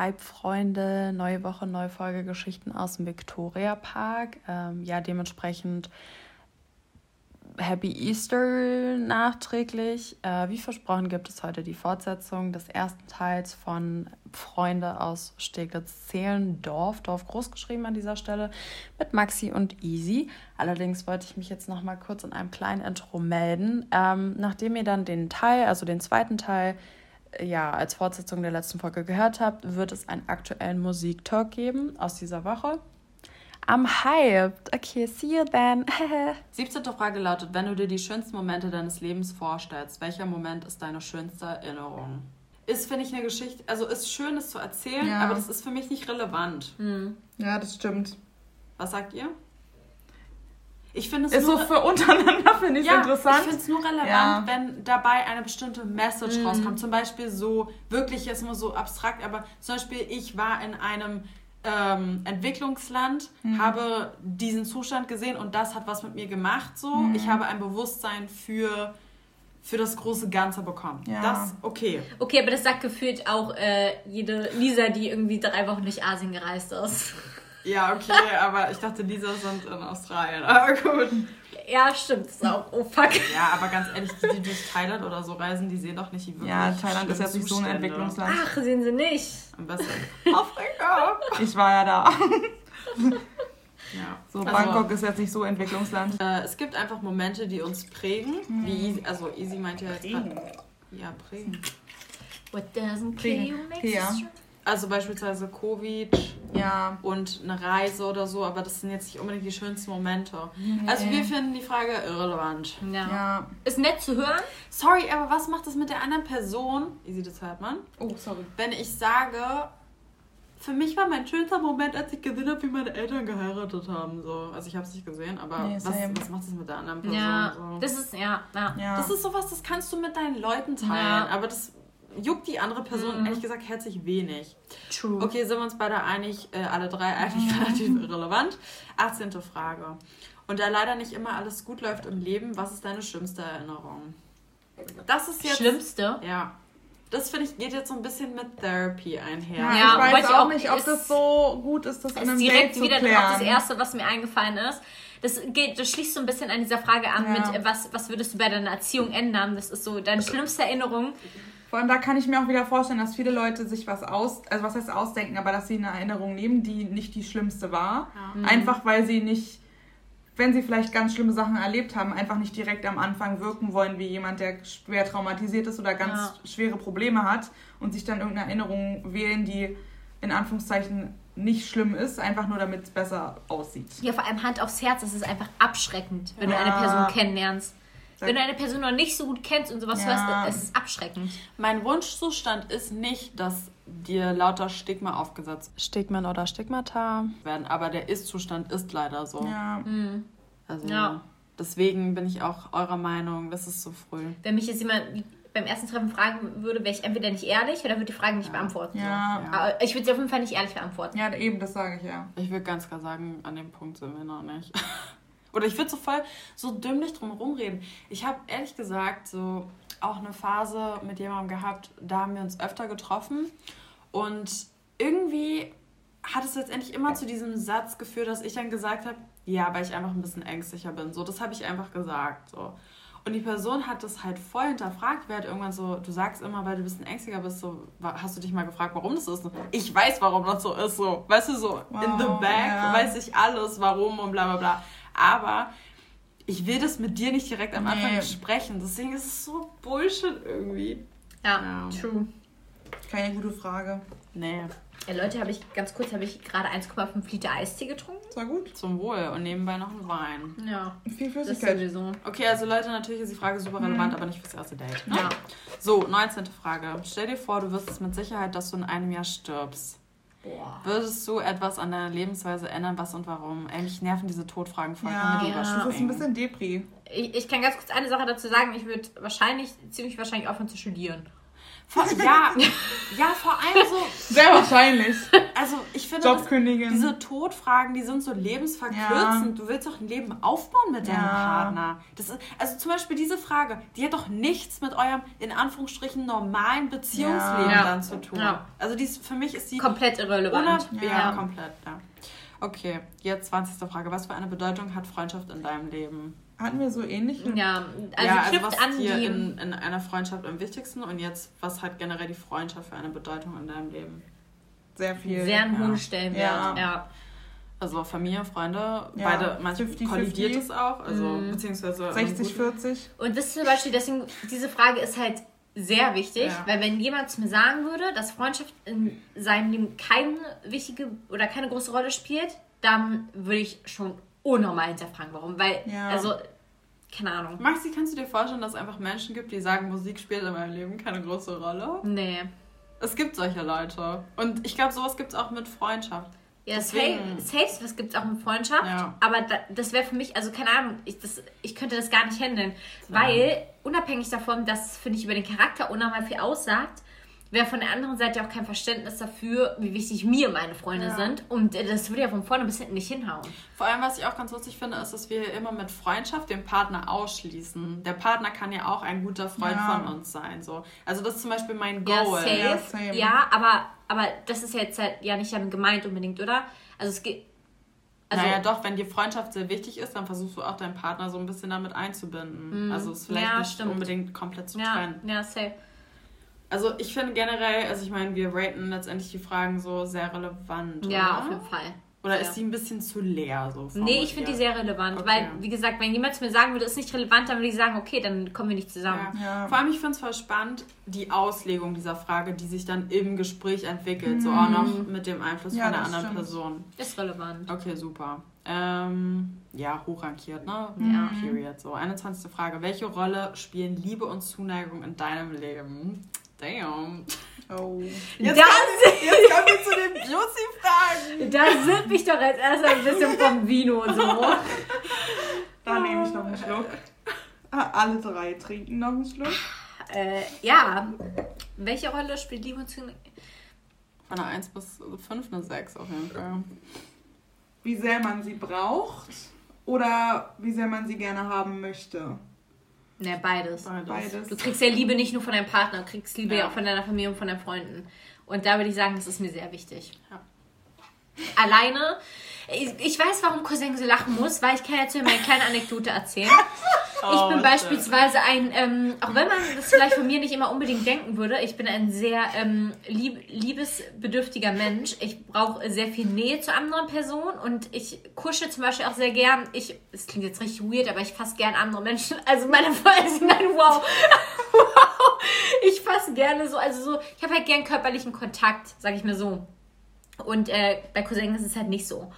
Hype-Freunde? Neue Woche, neue Folge Geschichten aus dem Victoria Park. Ähm, ja, dementsprechend Happy Easter nachträglich. Äh, wie versprochen gibt es heute die Fortsetzung des ersten Teils von Freunde aus Steglitz-Zehlendorf, Dorf großgeschrieben an dieser Stelle, mit Maxi und Easy. Allerdings wollte ich mich jetzt noch mal kurz in einem kleinen Intro melden. Ähm, nachdem ihr dann den Teil, also den zweiten Teil, ja, als Fortsetzung der letzten Folge gehört habt, wird es einen aktuellen Musiktalk geben aus dieser Woche. I'm hyped. Okay, see you then. 17. Frage lautet, wenn du dir die schönsten Momente deines Lebens vorstellst, welcher Moment ist deine schönste Erinnerung? Ist, finde ich, eine Geschichte, also ist schön, es zu erzählen, ja. aber das ist für mich nicht relevant. Hm. Ja, das stimmt. Was sagt ihr? Ich finde es ist nur, so für untereinander finde ich ja, interessant. Ich finde es nur relevant, ja. wenn dabei eine bestimmte Message mhm. rauskommt. Zum Beispiel so wirklich jetzt nur so abstrakt, aber zum Beispiel ich war in einem ähm, Entwicklungsland, mhm. habe diesen Zustand gesehen und das hat was mit mir gemacht. So, mhm. ich habe ein Bewusstsein für für das große Ganze bekommen. Ja. Das okay. Okay, aber das sagt gefühlt auch äh, jede Lisa, die irgendwie drei Wochen durch Asien gereist ist. Ja, okay, aber ich dachte, Lisa sind in Australien. Aber gut. Ja, stimmt. Ist auch, oh fuck. Ja, aber ganz ehrlich, die, die durch Thailand oder so reisen, die sehen doch nicht wirklich Ja, Thailand ist ja nicht so ein Entwicklungsland. Ach, sehen sie nicht. Am besten Afrika. Ich war ja da. Ja. So, also, Bangkok ist jetzt nicht so Entwicklungsland. Äh, es gibt einfach Momente, die uns prägen. Mhm. Wie, also Easy meint ja jetzt. Prägen. Ja, prägen. What doesn't kill you makes ja. Also beispielsweise Covid ja. und eine Reise oder so, aber das sind jetzt nicht unbedingt die schönsten Momente. Nee. Also wir finden die Frage irrelevant. Ja. ja. Ist nett zu hören. Sorry, aber was macht das mit der anderen Person? Easy, das hört man. Oh, sorry. Wenn ich sage, für mich war mein schönster Moment, als ich gesehen habe, wie meine Eltern geheiratet haben. So. Also ich habe es nicht gesehen, aber nee, was, was macht das mit der anderen Person? Ja, so? das ist, ja, ja, ja. Das ist sowas, das kannst du mit deinen Leuten teilen, aber das juckt die andere Person mhm. ehrlich gesagt herzlich wenig. True. Okay, sind wir uns beide einig, äh, alle drei eigentlich mhm. relativ irrelevant. 18. Frage. Und da leider nicht immer alles gut läuft im Leben, was ist deine schlimmste Erinnerung? Das ist jetzt. Schlimmste? Ja. Das finde ich geht jetzt so ein bisschen mit Therapy einher. Ja, ja ich weiß auch, auch nicht, ob das so gut ist, das in einem direkt Date wieder zu klären. das erste, was mir eingefallen ist. Das geht, das schließt so ein bisschen an dieser Frage an ja. mit was, was würdest du bei deiner Erziehung ändern? Das ist so deine schlimmste Erinnerung. Vor allem da kann ich mir auch wieder vorstellen, dass viele Leute sich was aus, also was heißt ausdenken, aber dass sie eine Erinnerung nehmen, die nicht die schlimmste war. Ja. Einfach weil sie nicht, wenn sie vielleicht ganz schlimme Sachen erlebt haben, einfach nicht direkt am Anfang wirken wollen wie jemand, der schwer traumatisiert ist oder ganz ja. schwere Probleme hat und sich dann irgendeine Erinnerung wählen, die in Anführungszeichen nicht schlimm ist, einfach nur damit es besser aussieht. Ja, vor allem Hand aufs Herz, es ist einfach abschreckend, wenn ja. du eine Person kennenlernst. Wenn du eine Person noch nicht so gut kennst und sowas ja. hörst, es ist abschreckend. Mein Wunschzustand ist nicht, dass dir lauter Stigma aufgesetzt Stigmen oder Stigmata werden, aber der Ist-Zustand ist leider so. Ja. Mhm. Also ja. deswegen bin ich auch eurer Meinung, das ist zu früh. Wenn mich jetzt jemand beim ersten Treffen fragen würde, wäre ich entweder nicht ehrlich oder würde die Frage nicht ja. beantworten. Ja. Aber ich würde sie auf jeden Fall nicht ehrlich beantworten. Ja, eben, das sage ich ja. Ich würde ganz klar sagen, an dem Punkt sind wir noch nicht. Oder ich würde so voll so dümmlich drum reden. Ich habe ehrlich gesagt so auch eine Phase mit jemandem gehabt, da haben wir uns öfter getroffen. Und irgendwie hat es letztendlich immer zu diesem Satz geführt, dass ich dann gesagt habe, ja, weil ich einfach ein bisschen ängstlicher bin. So, das habe ich einfach gesagt. So. Und die Person hat das halt voll hinterfragt. Wer hat irgendwann so, du sagst immer, weil du ein bisschen ängstlicher bist, so, hast du dich mal gefragt, warum das ist? Ich weiß, warum das so ist. So, weißt du, so wow, in the back ja. weiß ich alles, warum und bla bla bla aber ich will das mit dir nicht direkt am Anfang nee. besprechen. Deswegen ist es so Bullshit irgendwie. Ja, ja. true. Keine gute Frage. Nee. Ja, Leute, habe ich ganz kurz habe ich gerade 1,5 Liter Eistee getrunken. War gut. Zum Wohl und nebenbei noch ein Wein. Ja. Viel Flüssigkeit. sowieso. Okay, also Leute, natürlich ist die Frage super relevant, mhm. aber nicht fürs erste Date. Ne? Ja. So, 19. Frage. Stell dir vor, du wirst es mit Sicherheit, dass du in einem Jahr stirbst. Boah. Würdest du etwas an deiner Lebensweise ändern, was und warum? Eigentlich nerven diese Todfragen voll. Ja, ja. das ist ein bisschen Depri. Ich, ich kann ganz kurz eine Sache dazu sagen. Ich würde wahrscheinlich, ziemlich wahrscheinlich aufhören zu studieren. Vor, ja, ja, vor allem so. Sehr wahrscheinlich. Also, ich finde das, diese Todfragen, die sind so lebensverkürzend. Ja. Du willst doch ein Leben aufbauen mit deinem Partner. Das ist, also zum Beispiel diese Frage, die hat doch nichts mit eurem, in Anführungsstrichen, normalen Beziehungsleben dann zu tun. Also die ist, für mich ist die... Komplett irrelevant. ja, komplett, ja. Okay, jetzt 20. Frage. Was für eine Bedeutung hat Freundschaft in deinem Leben? Hatten wir so ähnlich? Ja, also, ja, also was an dir in, in einer Freundschaft am wichtigsten und jetzt, was hat generell die Freundschaft für eine Bedeutung in deinem Leben? Sehr viel. Sehr einen hohen Stellenwert, ja. ja. Also Familie, Freunde, ja, beide, manchmal 50, kollidiert es auch, also mm. beziehungsweise 60, 40. Und das ist zum Beispiel, deswegen, diese Frage ist halt sehr wichtig, ja. weil wenn jemand mir sagen würde, dass Freundschaft in seinem Leben keine wichtige oder keine große Rolle spielt, dann würde ich schon unnormal hinterfragen, warum. Weil, ja. also, keine Ahnung. Maxi, kannst du dir vorstellen, dass es einfach Menschen gibt, die sagen, Musik spielt in meinem Leben keine große Rolle? Nee. Es gibt solche Leute. Und ich glaube, sowas gibt es auch mit Freundschaft. Ja, Deswegen. safe, was gibt es auch mit Freundschaft. Ja. Aber da, das wäre für mich, also keine Ahnung, ich, das, ich könnte das gar nicht handeln. Ja. Weil, unabhängig davon, dass, finde ich, über den Charakter unnormal viel aussagt, wäre von der anderen Seite auch kein Verständnis dafür, wie wichtig mir meine Freunde ja. sind. Und äh, das würde ja von vorne bis hinten nicht hinhauen. Vor allem, was ich auch ganz lustig finde, ist, dass wir immer mit Freundschaft den Partner ausschließen. Der Partner kann ja auch ein guter Freund ja. von uns sein. So. Also das ist zum Beispiel mein Goal. Ja, safe. ja aber, aber das ist jetzt halt ja nicht gemeint unbedingt, oder? Also es geht. Also, naja, doch, wenn dir Freundschaft sehr wichtig ist, dann versuchst du auch deinen Partner so ein bisschen damit einzubinden. Mm, also es ist vielleicht nicht stimmt. unbedingt komplett zu trennen. Ja, safe. Also ich finde generell, also ich meine, wir raten letztendlich die Fragen so sehr relevant. Ja, oder? auf jeden Fall. Oder ja. ist die ein bisschen zu leer? So nee, ich finde die sehr relevant. Okay. Weil, wie gesagt, wenn jemand zu mir sagen würde, ist nicht relevant, dann würde ich sagen, okay, dann kommen wir nicht zusammen. Ja. Ja. Vor allem, ich finde es voll spannend, die Auslegung dieser Frage, die sich dann im Gespräch entwickelt. Mhm. So auch noch mit dem Einfluss von einer anderen stimmt. Person. Ist relevant. Okay, super. Ähm, ja, hochrankiert, ne? Ja. Period. So, 21. Frage. Welche Rolle spielen Liebe und Zuneigung in deinem Leben? Damn. Oh. Jetzt, das, kommen, wir, jetzt kommen wir zu den Juicy-Fragen. Da sipp ich doch als erstes ein bisschen vom Vino und so. da nehme ich noch einen Schluck. Ah, alle drei trinken noch einen Schluck. Äh, ja. Welche Rolle spielt Liebe und Zuneigung? Von einer 1 bis 5 eine 6 auf jeden Fall. Wie sehr man sie braucht oder wie sehr man sie gerne haben möchte? Ja, beides. beides. Du kriegst ja Liebe nicht nur von deinem Partner, du kriegst Liebe ja. auch von deiner Familie und von deinen Freunden. Und da würde ich sagen, das ist mir sehr wichtig. Ja. Alleine, ich, ich weiß, warum Cousin so lachen muss, weil ich kann jetzt hier mal eine kleine Anekdote erzählen. ich bin oh, beispielsweise ein, ähm, auch wenn man das vielleicht von mir nicht immer unbedingt denken würde, ich bin ein sehr ähm, lieb, liebesbedürftiger Mensch. Ich brauche sehr viel Nähe zu anderen Personen und ich kusche zum Beispiel auch sehr gern. Ich, es klingt jetzt richtig weird, aber ich fasse gern andere Menschen. Also meine Freunde sind dann wow. wow. Ich fasse gerne so, also so, ich habe halt gern körperlichen Kontakt, sag ich mir so. Und äh, bei Cousins ist es halt nicht so.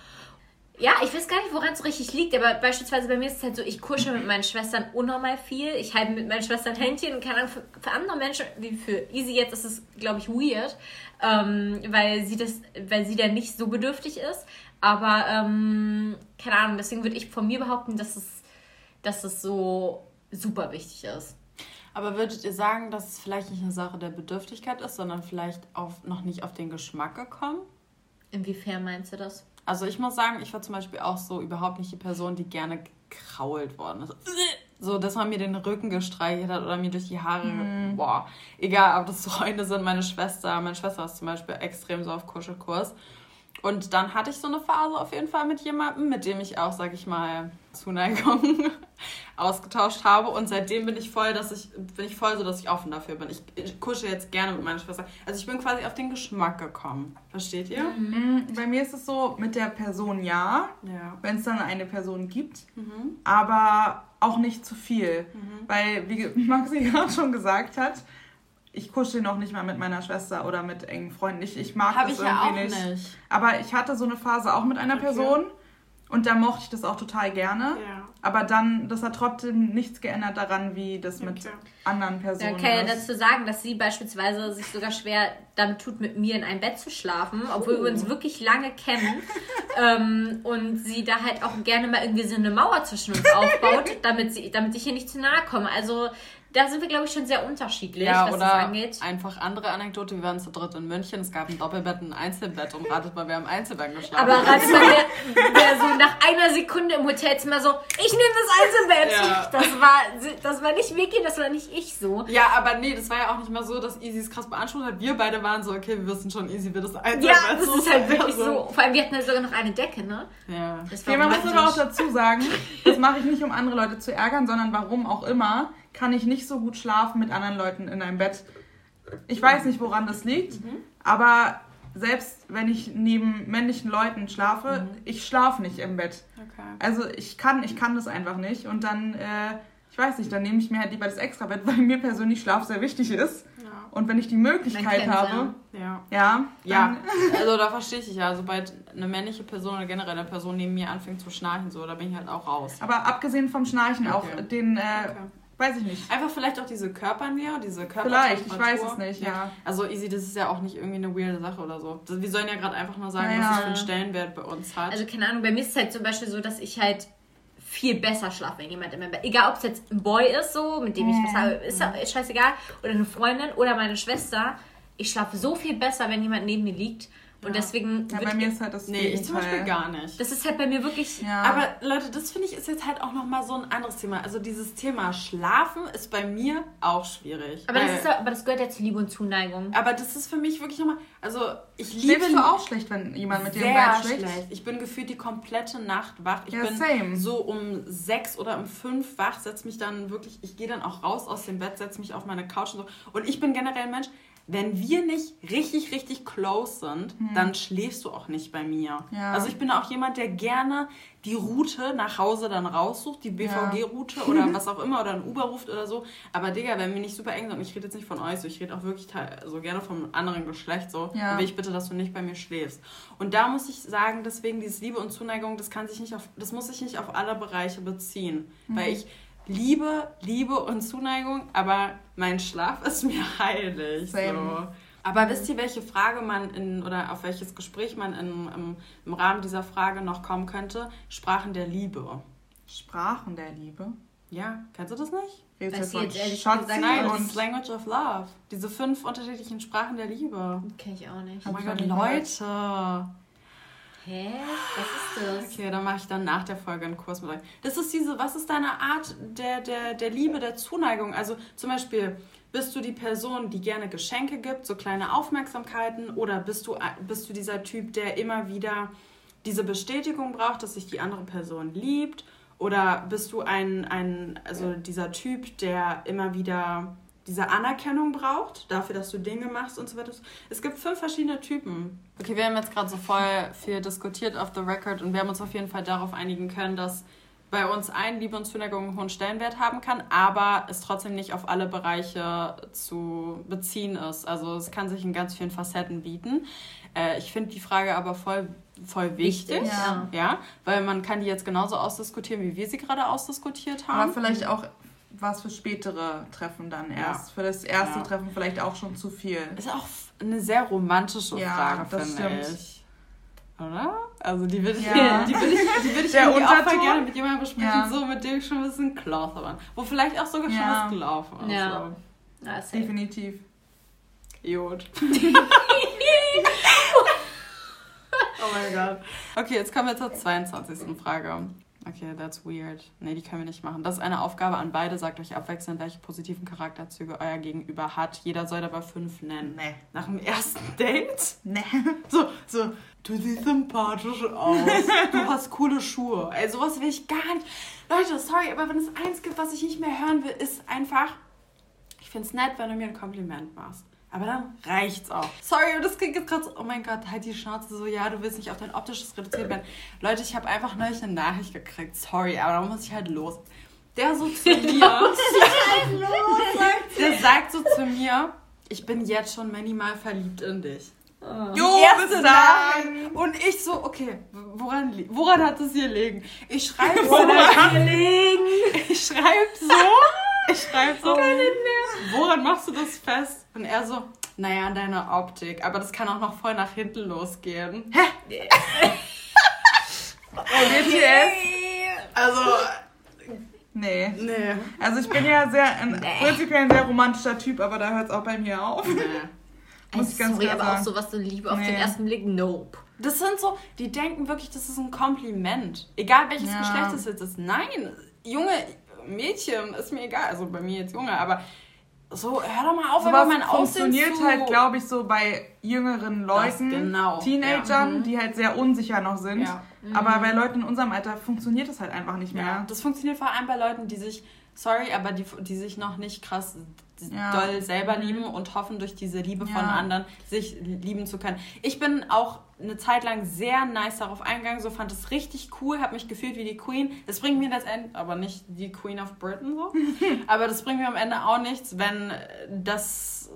Ja, ich weiß gar nicht, woran es so richtig liegt, aber beispielsweise bei mir ist es halt so, ich kusche mit meinen Schwestern unnormal viel. Ich halte mit meinen Schwestern Händchen und keine Ahnung, für, für, andere Menschen, wie für Easy jetzt, ist es, glaube ich, weird, ähm, weil sie das, weil sie dann nicht so bedürftig ist. Aber, ähm, keine Ahnung, deswegen würde ich von mir behaupten, dass es, dass es so super wichtig ist. Aber würdet ihr sagen, dass es vielleicht nicht eine Sache der Bedürftigkeit ist, sondern vielleicht auf, noch nicht auf den Geschmack gekommen? Inwiefern meinst du das? Also ich muss sagen, ich war zum Beispiel auch so überhaupt nicht die Person, die gerne gekrault worden ist. So, dass man mir den Rücken gestreichelt hat oder mir durch die Haare. Mhm. Boah, egal, ob das Freunde sind, meine Schwester. Meine Schwester ist zum Beispiel extrem so auf Kuschelkurs. Und dann hatte ich so eine Phase auf jeden Fall mit jemandem, mit dem ich auch, sag ich mal, Zuneigung ausgetauscht habe. Und seitdem bin ich voll, dass ich, bin ich voll so, dass ich offen dafür bin. Ich, ich kusche jetzt gerne mit meiner Schwester. Also ich bin quasi auf den Geschmack gekommen. Versteht ihr? Mhm. Bei mir ist es so, mit der Person ja, ja. wenn es dann eine Person gibt, mhm. aber auch nicht zu viel. Mhm. Weil, wie Maxi gerade schon gesagt hat, ich kuschel noch nicht mal mit meiner Schwester oder mit engen Freunden. Ich, ich mag Hab das ich irgendwie ja nicht. nicht. Aber ich hatte so eine Phase auch mit einer okay. Person und da mochte ich das auch total gerne. Ja. Aber dann, das hat trotzdem nichts geändert daran, wie das okay. mit anderen Personen. Da kann ja dazu sagen, dass sie beispielsweise sich sogar schwer damit tut, mit mir in ein Bett zu schlafen, obwohl uh. wir uns wirklich lange kennen. ähm, und sie da halt auch gerne mal irgendwie so eine Mauer zwischen uns aufbaut, damit, sie, damit ich hier nicht zu nahe komme. Also da sind wir, glaube ich, schon sehr unterschiedlich, ja, was oder das angeht. Einfach andere Anekdote, wir waren zu dritt in München, es gab ein Doppelbett und ein Einzelbett und ratet mal, wer im Einzelbett geschlafen Aber ratet mal, wer, wer, so nach einer Sekunde im Hotelzimmer so, ich nehme das Einzelbett. Ja. Das, war, das war nicht Vicky, das war nicht ich so. Ja, aber nee, das war ja auch nicht mal so, dass Easy es krass beansprucht hat. Wir beide waren so, okay, wir wissen schon, Easy wird das Einzelbett. Ja, das so ist halt wirklich so. so. Vor allem, wir hatten ja sogar noch eine Decke, ne? Ja. Das war ja, man muss aber auch dazu sagen, das mache ich nicht, um andere Leute zu ärgern, sondern warum auch immer kann ich nicht so gut schlafen mit anderen Leuten in einem Bett. Ich weiß nicht, woran das liegt, mhm. aber selbst wenn ich neben männlichen Leuten schlafe, mhm. ich schlafe nicht im Bett. Okay. Also ich kann, ich kann das einfach nicht. Und dann, äh, ich weiß nicht, dann nehme ich mir halt lieber das Extrabett, weil mir persönlich Schlaf sehr wichtig ist. Ja. Und wenn ich die Möglichkeit habe, ja. Ja, ja. also da verstehe ich dich ja. Sobald eine männliche Person oder generell eine Person neben mir anfängt zu schnarchen, so, da bin ich halt auch raus. Aber abgesehen vom Schnarchen okay. auch den, äh, okay. Weiß ich nicht. Einfach vielleicht auch diese Körpernähe, diese Körper. Vielleicht, ich weiß es nicht, ja. Also easy, das ist ja auch nicht irgendwie eine weirde Sache oder so. Wir sollen ja gerade einfach mal sagen, ja, was es für einen Stellenwert bei uns hat. Also keine Ahnung, bei mir ist es halt zum Beispiel so, dass ich halt viel besser schlafe, wenn jemand in meinem Bett. Egal, ob es jetzt ein Boy ist, so, mit dem ich was habe, ist, ist scheißegal. Oder eine Freundin oder meine Schwester. Ich schlafe so viel besser, wenn jemand neben mir liegt. Und deswegen. Ja, bei mir ist halt das. Nee, ich zum Beispiel gar nicht. Das ist halt bei mir wirklich. Ja. Aber Leute, das finde ich ist jetzt halt auch nochmal so ein anderes Thema. Also dieses Thema Schlafen ist bei mir auch schwierig. Aber, das, ist, aber das gehört ja zu Liebe und Zuneigung. Aber das ist für mich wirklich nochmal. Also ich liebe. Schläfst du auch schlecht, wenn jemand mit dir im Bett schläft? schlecht. Ich bin gefühlt die komplette Nacht wach. Ich ja, bin same. so um sechs oder um fünf wach, setze mich dann wirklich. Ich gehe dann auch raus aus dem Bett, setze mich auf meine Couch und so. Und ich bin generell ein Mensch wenn wir nicht richtig, richtig close sind, mhm. dann schläfst du auch nicht bei mir. Ja. Also ich bin auch jemand, der gerne die Route nach Hause dann raussucht, die BVG-Route ja. oder was auch immer, oder ein Uber ruft oder so. Aber Digga, wenn wir nicht super eng sind, und ich rede jetzt nicht von euch, so, ich rede auch wirklich so gerne vom anderen Geschlecht, so, ja. dann will ich bitte, dass du nicht bei mir schläfst. Und da muss ich sagen, deswegen dieses Liebe und Zuneigung, das kann sich nicht auf, das muss sich nicht auf alle Bereiche beziehen. Mhm. Weil ich Liebe, Liebe und Zuneigung, aber mein Schlaf ist mir heilig. So. Aber wisst ihr, welche Frage man in oder auf welches Gespräch man in, im, im Rahmen dieser Frage noch kommen könnte? Sprachen der Liebe. Sprachen der Liebe? Ja, kennst du das nicht? Redest du jetzt ehrlich gesagt Nein, das ist Language of Love. Diese fünf unterschiedlichen Sprachen der Liebe. Kenn ich auch nicht. Oh mein Gott, Leute. Hä? Was ist das? Okay, dann mache ich dann nach der Folge einen Kurs mit euch. Das ist diese, was ist deine Art der, der, der Liebe, der Zuneigung? Also zum Beispiel, bist du die Person, die gerne Geschenke gibt, so kleine Aufmerksamkeiten? Oder bist du, bist du dieser Typ, der immer wieder diese Bestätigung braucht, dass sich die andere Person liebt? Oder bist du ein, ein also dieser Typ, der immer wieder diese Anerkennung braucht, dafür, dass du Dinge machst und so weiter. Es gibt fünf verschiedene Typen. Okay, wir haben jetzt gerade so voll viel diskutiert auf the record und wir haben uns auf jeden Fall darauf einigen können, dass bei uns ein Liebe und Zuneigung einen hohen Stellenwert haben kann, aber es trotzdem nicht auf alle Bereiche zu beziehen ist. Also es kann sich in ganz vielen Facetten bieten. Äh, ich finde die Frage aber voll, voll wichtig, wichtig ja. ja, weil man kann die jetzt genauso ausdiskutieren, wie wir sie gerade ausdiskutiert haben. Aber vielleicht auch was für spätere Treffen dann erst. Ja. Für das erste ja. Treffen vielleicht auch schon zu viel. Ist auch eine sehr romantische ja, Frage, finde ich. Oder? Also die würde ich, ja. die würde ich, die würde ich auch voll gerne mit jemandem besprechen, ja. so mit dem ich schon ein bisschen close war. Wo vielleicht auch sogar schon was gelaufen ist. Ja. So. ja Definitiv. Jod. oh mein Gott. Okay, jetzt kommen wir zur 22. Frage. Okay, that's weird. Nee, die können wir nicht machen. Das ist eine Aufgabe an beide. Sagt euch abwechselnd, welche positiven Charakterzüge euer Gegenüber hat. Jeder soll dabei fünf nennen. Nee. Nach dem ersten Date? Nee. So, so, du siehst sympathisch aus. Du hast coole Schuhe. Ey, sowas will ich gar nicht. Leute, sorry, aber wenn es eins gibt, was ich nicht mehr hören will, ist einfach, ich find's nett, wenn du mir ein Kompliment machst. Aber dann reicht's auch. Sorry, das klingt jetzt gerade so, oh mein Gott, halt die Schnauze so, ja, du willst nicht auf dein optisches reduziert werden. Leute, ich habe einfach neulich eine Nachricht gekriegt. Sorry, aber da muss ich halt los. Der so zu mir. halt los, der sagt so zu mir, ich bin jetzt schon minimal verliebt in dich. Oh. Jo, Erste Nachricht. Und ich so, okay, woran, woran hat es hier liegen? Ich schreibe so. Woran hier liegen? Ich schreibe so. Ich schreibe so. Woran machst du das fest? Und er so, naja, an deiner Optik. Aber das kann auch noch voll nach hinten losgehen. Hä? oh, BTS? Also, Nee. Nee. Also ich bin ja sehr ein, nee. prinzipiell ein sehr romantischer Typ, aber da hört es auch bei mir auf. Nee. Muss ich ganz sorry, aber sagen. auch so was so Liebe auf den ersten Blick, nope. Das sind so, die denken wirklich, das ist ein Kompliment. Egal welches ja. Geschlecht es jetzt ist. Nein, junge Mädchen, ist mir egal. Also bei mir jetzt Junge, aber so, hör doch mal auf, wenn man funktioniert zu... halt, glaube ich, so bei jüngeren Leuten, genau. Teenagern, ja. Mhm. die halt sehr unsicher noch sind. Ja. Mhm. Aber bei Leuten in unserem Alter funktioniert das halt einfach nicht mehr. Ja. Das funktioniert vor allem bei Leuten, die sich, sorry, aber die, die sich noch nicht krass ja. doll selber lieben und hoffen, durch diese Liebe ja. von anderen sich lieben zu können. Ich bin auch eine Zeit lang sehr nice darauf eingegangen, so fand es richtig cool, habe mich gefühlt wie die Queen. Das bringt mir das Ende, aber nicht die Queen of Britain so, aber das bringt mir am Ende auch nichts, wenn das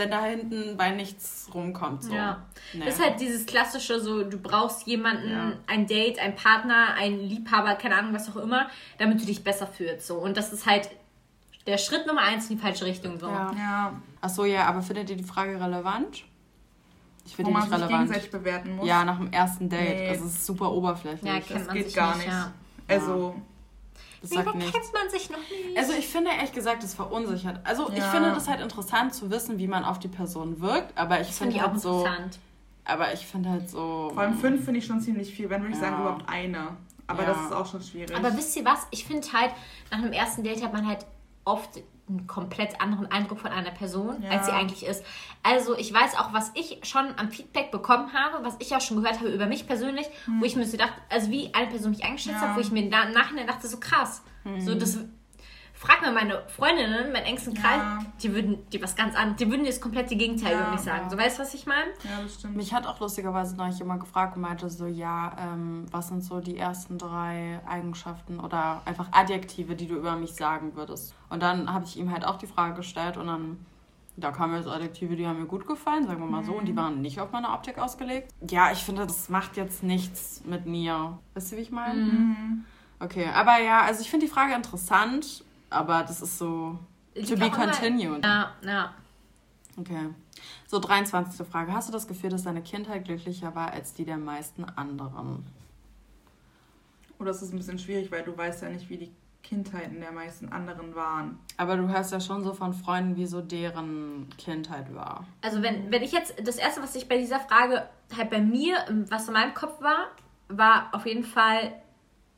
wenn da hinten bei nichts rumkommt. So. Ja. Nee. Ist halt dieses klassische, so du brauchst jemanden, ja. ein Date, ein Partner, ein Liebhaber, keine Ahnung, was auch immer, damit du dich besser fühlst. So. Und das ist halt der Schritt Nummer eins in die falsche Richtung. So. Ja. ja. Achso, ja, aber findet ihr die Frage relevant? Ich finde die nicht relevant. gegenseitig bewerten muss. Ja, nach dem ersten Date. Nee. Das ist super oberflächlich. Ja, kennt das man geht sich gar nicht. Ja. Also. Das sagt nichts. kennt man sich noch nicht. Also ich finde ehrlich gesagt, das verunsichert. Also ja. ich finde das halt interessant zu wissen, wie man auf die Person wirkt, aber ich finde find halt so. Aber ich finde halt so. Vor allem fünf finde ich schon ziemlich viel, wenn würde ich ja. sagen überhaupt eine. Aber ja. das ist auch schon schwierig. Aber wisst ihr was? Ich finde halt, nach einem ersten Date hat man halt oft einen komplett anderen Eindruck von einer Person, ja. als sie eigentlich ist. Also ich weiß auch, was ich schon am Feedback bekommen habe, was ich auch schon gehört habe über mich persönlich, hm. wo ich mir so dachte, also wie eine Person mich eingeschätzt ja. hat, wo ich mir im Nachhinein dachte, so krass. Hm. So, das frag mal meine Freundinnen, meinen engsten Kreis, ja. die würden dir was ganz anderes, die würden dir das komplette Gegenteil ja, über mich sagen. Ja. So weißt du, was ich meine? Ja, das stimmt. Mich hat auch lustigerweise noch jemand gefragt und meinte so, ja, ähm, was sind so die ersten drei Eigenschaften oder einfach Adjektive, die du über mich sagen würdest? Und dann habe ich ihm halt auch die Frage gestellt und dann da kamen jetzt Adjektive, die haben mir gut gefallen, sagen wir mal so, und die mhm. waren nicht auf meine Optik ausgelegt. Ja, ich finde, das macht jetzt nichts mit mir. Weißt du, wie ich meine? Mhm. Okay, aber ja, also ich finde die Frage interessant aber das ist so to be continued. Ja, ja. Okay. So, 23. Frage. Hast du das Gefühl, dass deine Kindheit glücklicher war als die der meisten anderen? Oder ist es ein bisschen schwierig, weil du weißt ja nicht, wie die Kindheiten der meisten anderen waren. Aber du hörst ja schon so von Freunden, wie so deren Kindheit war. Also wenn, wenn ich jetzt, das Erste, was ich bei dieser Frage halt bei mir, was in meinem Kopf war, war auf jeden Fall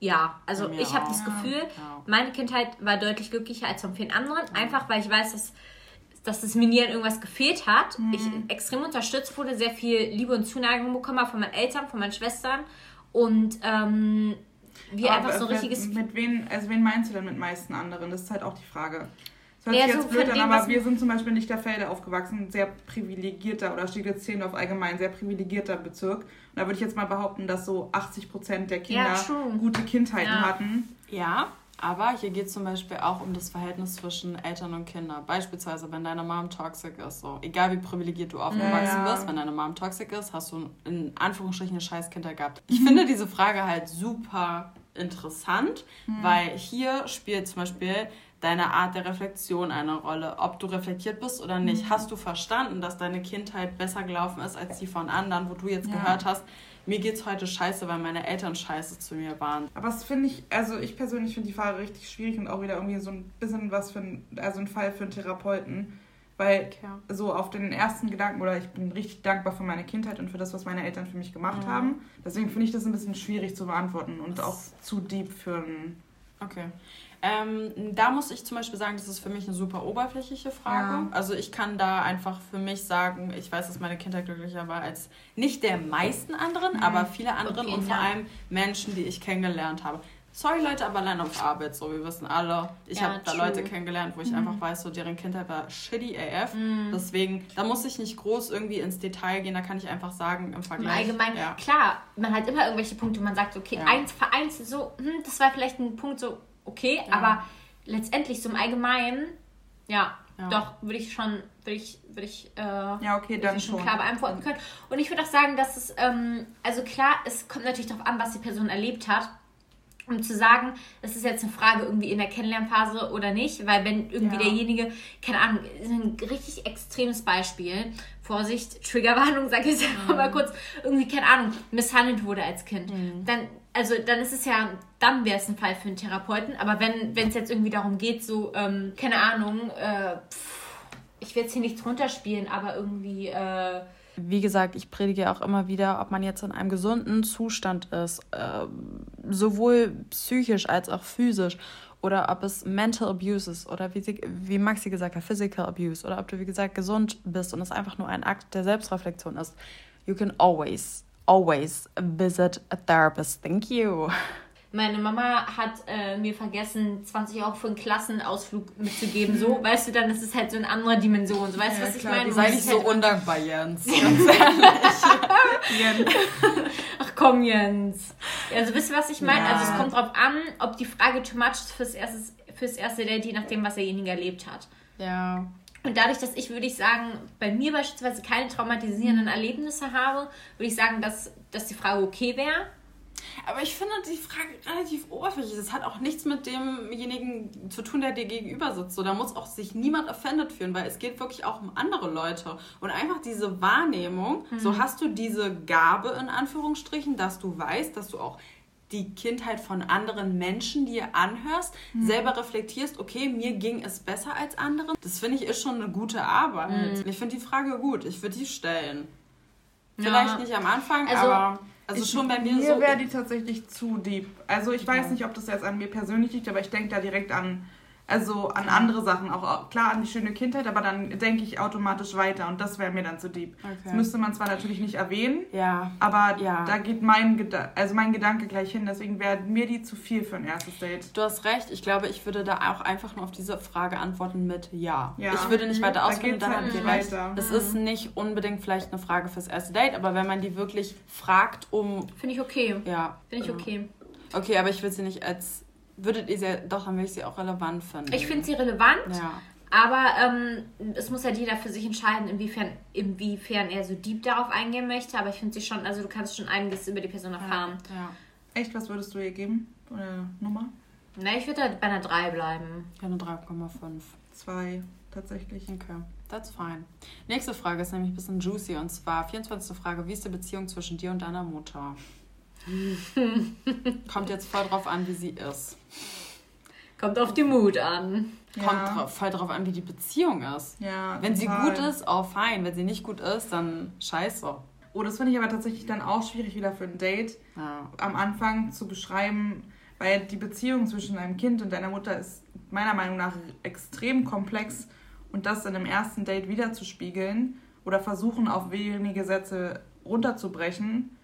ja, also ja. ich habe das Gefühl, ja. meine Kindheit war deutlich glücklicher als von vielen anderen. Einfach weil ich weiß, dass, dass es mir nie an irgendwas gefehlt hat. Mhm. Ich extrem unterstützt wurde, sehr viel Liebe und Zuneigung bekommen habe von meinen Eltern, von meinen Schwestern. Und ähm, wir einfach so ein richtiges. Mit wen, also wen meinst du denn mit meisten anderen? Das ist halt auch die Frage. Das hört ja, sich jetzt so blöd an, aber wir sind zum Beispiel nicht der Felder aufgewachsen, sehr privilegierter, oder steht jetzt Zehlendorf allgemein, sehr privilegierter Bezirk. Und da würde ich jetzt mal behaupten, dass so 80 Prozent der Kinder ja, gute Kindheiten ja. hatten. Ja, aber hier geht es zum Beispiel auch um das Verhältnis zwischen Eltern und Kindern. Beispielsweise, wenn deine Mom toxic ist, so egal wie privilegiert du aufgewachsen ja. bist, wenn deine Mom toxic ist, hast du in Anführungsstrichen eine scheiß gehabt. Ich mhm. finde diese Frage halt super interessant, mhm. weil hier spielt zum Beispiel deine Art der Reflexion eine Rolle, ob du reflektiert bist oder nicht. Mhm. Hast du verstanden, dass deine Kindheit besser gelaufen ist als die von anderen, wo du jetzt ja. gehört hast, mir geht's heute scheiße, weil meine Eltern scheiße zu mir waren. Aber das finde ich, also ich persönlich finde die Frage richtig schwierig und auch wieder irgendwie so ein bisschen was für ein, also ein Fall für einen Therapeuten. Weil ja. so auf den ersten Gedanken, oder ich bin richtig dankbar für meine Kindheit und für das, was meine Eltern für mich gemacht mhm. haben. Deswegen finde ich das ein bisschen schwierig zu beantworten und auch zu deep für einen. Okay. Ähm, da muss ich zum Beispiel sagen, das ist für mich eine super oberflächliche Frage. Ja. Also ich kann da einfach für mich sagen, ich weiß, dass meine Kindheit glücklicher war als nicht der meisten anderen, mhm. aber viele anderen okay, und vor allem Menschen, die ich kennengelernt habe. Sorry Leute, aber allein auf Arbeit, so wir wissen alle. Ich ja, habe da Leute kennengelernt, wo ich mhm. einfach weiß, so deren Kindheit war shitty AF. Mhm. Deswegen, da muss ich nicht groß irgendwie ins Detail gehen, da kann ich einfach sagen im Vergleich. Ja. klar, man hat immer irgendwelche Punkte, wo man sagt, okay, ja. eins vereinzelt so, hm, das war vielleicht ein Punkt so, okay, ja. aber letztendlich so im Allgemeinen, ja, ja. doch, würde ich schon, würde ich, würde ich, äh, ja, okay, dann schon, schon klar beantworten können. Und ich würde auch sagen, dass es, ähm, also klar, es kommt natürlich darauf an, was die Person erlebt hat. um zu sagen, das ist jetzt eine Frage irgendwie in der Kennenlernphase oder nicht, weil wenn irgendwie ja. derjenige, keine Ahnung, ein richtig extremes Beispiel, Vorsicht, Triggerwarnung, sag ich jetzt mhm. mal kurz, irgendwie, keine Ahnung, misshandelt wurde als Kind, mhm. dann, also dann ist es ja, dann wäre es ein Fall für einen Therapeuten, aber wenn es jetzt irgendwie darum geht, so, ähm, keine Ahnung, äh, pff, ich will jetzt hier nichts runterspielen, aber irgendwie, äh, wie gesagt, ich predige auch immer wieder, ob man jetzt in einem gesunden Zustand ist, äh, sowohl psychisch als auch physisch, oder ob es Mental Abuse ist oder wie, sie, wie Maxi gesagt hat, Physical Abuse, oder ob du, wie gesagt, gesund bist und es einfach nur ein Akt der Selbstreflexion ist. You can always, always visit a therapist. Thank you. Meine Mama hat äh, mir vergessen, 20 Euro für einen Klassenausflug mitzugeben. So, mhm. weißt du, dann ist es halt so eine andere Dimension. So, weißt du, ja, was klar, ich meine? Sei nicht so halt undankbar, Jens. Ganz ehrlich. Ach komm, Jens. Also, wisst ihr, was ich meine? Ja. Also, es kommt drauf an, ob die Frage too much ist fürs, erstes, fürs erste Date, je nachdem, was derjenige erlebt hat. Ja. Und dadurch, dass ich, würde ich sagen, bei mir beispielsweise keine traumatisierenden Erlebnisse habe, würde ich sagen, dass, dass die Frage okay wäre. Aber ich finde die Frage relativ oberflächlich. Das hat auch nichts mit demjenigen zu tun, der dir gegenüber sitzt. So, da muss auch sich niemand offended fühlen, weil es geht wirklich auch um andere Leute. Und einfach diese Wahrnehmung, mhm. so hast du diese Gabe in Anführungsstrichen, dass du weißt, dass du auch die Kindheit von anderen Menschen dir anhörst, mhm. selber reflektierst, okay, mir ging es besser als anderen. Das finde ich ist schon eine gute Arbeit. Mhm. Ich finde die Frage gut. Ich würde die stellen. Vielleicht ja. nicht am Anfang, also, aber. Also ich, schon bei mir, mir so. wäre die tatsächlich zu deep. Also ich weiß nicht, ob das jetzt an mir persönlich liegt, aber ich denke da direkt an also an andere Sachen, auch klar an die schöne Kindheit, aber dann denke ich automatisch weiter und das wäre mir dann zu deep. Okay. Das müsste man zwar natürlich nicht erwähnen, ja. aber ja. da geht mein, Geda also mein Gedanke gleich hin, deswegen wäre mir die zu viel für ein erstes Date. Du hast recht, ich glaube, ich würde da auch einfach nur auf diese Frage antworten mit Ja. ja. Ich würde nicht weiter mhm. ausführen, da dann halt weiter. Es mhm. ist nicht unbedingt vielleicht eine Frage fürs erste Date, aber wenn man die wirklich fragt, um... Finde ich okay. Ja. Finde ich okay. Okay, aber ich würde sie nicht als würdet ihr sie, doch, dann würde ich sie auch relevant finden. Ich finde sie relevant. Ja. Aber ähm, es muss halt jeder für sich entscheiden, inwiefern, inwiefern er so deep darauf eingehen möchte. Aber ich finde sie schon, also du kannst schon einiges über die Person erfahren. Ja. ja. Echt, was würdest du ihr geben? Oder Nummer? Na, ich würde halt bei einer 3 bleiben. Ja, eine 3,5. 2, tatsächlich. Okay, that's fine. Nächste Frage ist nämlich ein bisschen juicy und zwar 24. Frage: Wie ist die Beziehung zwischen dir und deiner Mutter? Kommt jetzt voll drauf an, wie sie ist. Kommt auf die Mut an. Kommt ja. drauf, voll drauf an, wie die Beziehung ist. Ja, Wenn total. sie gut ist, oh fein. Wenn sie nicht gut ist, dann scheiße. Oh, das finde ich aber tatsächlich dann auch schwierig wieder für ein Date. Ja. Am Anfang zu beschreiben, weil die Beziehung zwischen einem Kind und deiner Mutter ist meiner Meinung nach extrem komplex und das in einem ersten Date wiederzuspiegeln oder versuchen, auf wenige Sätze runterzubrechen,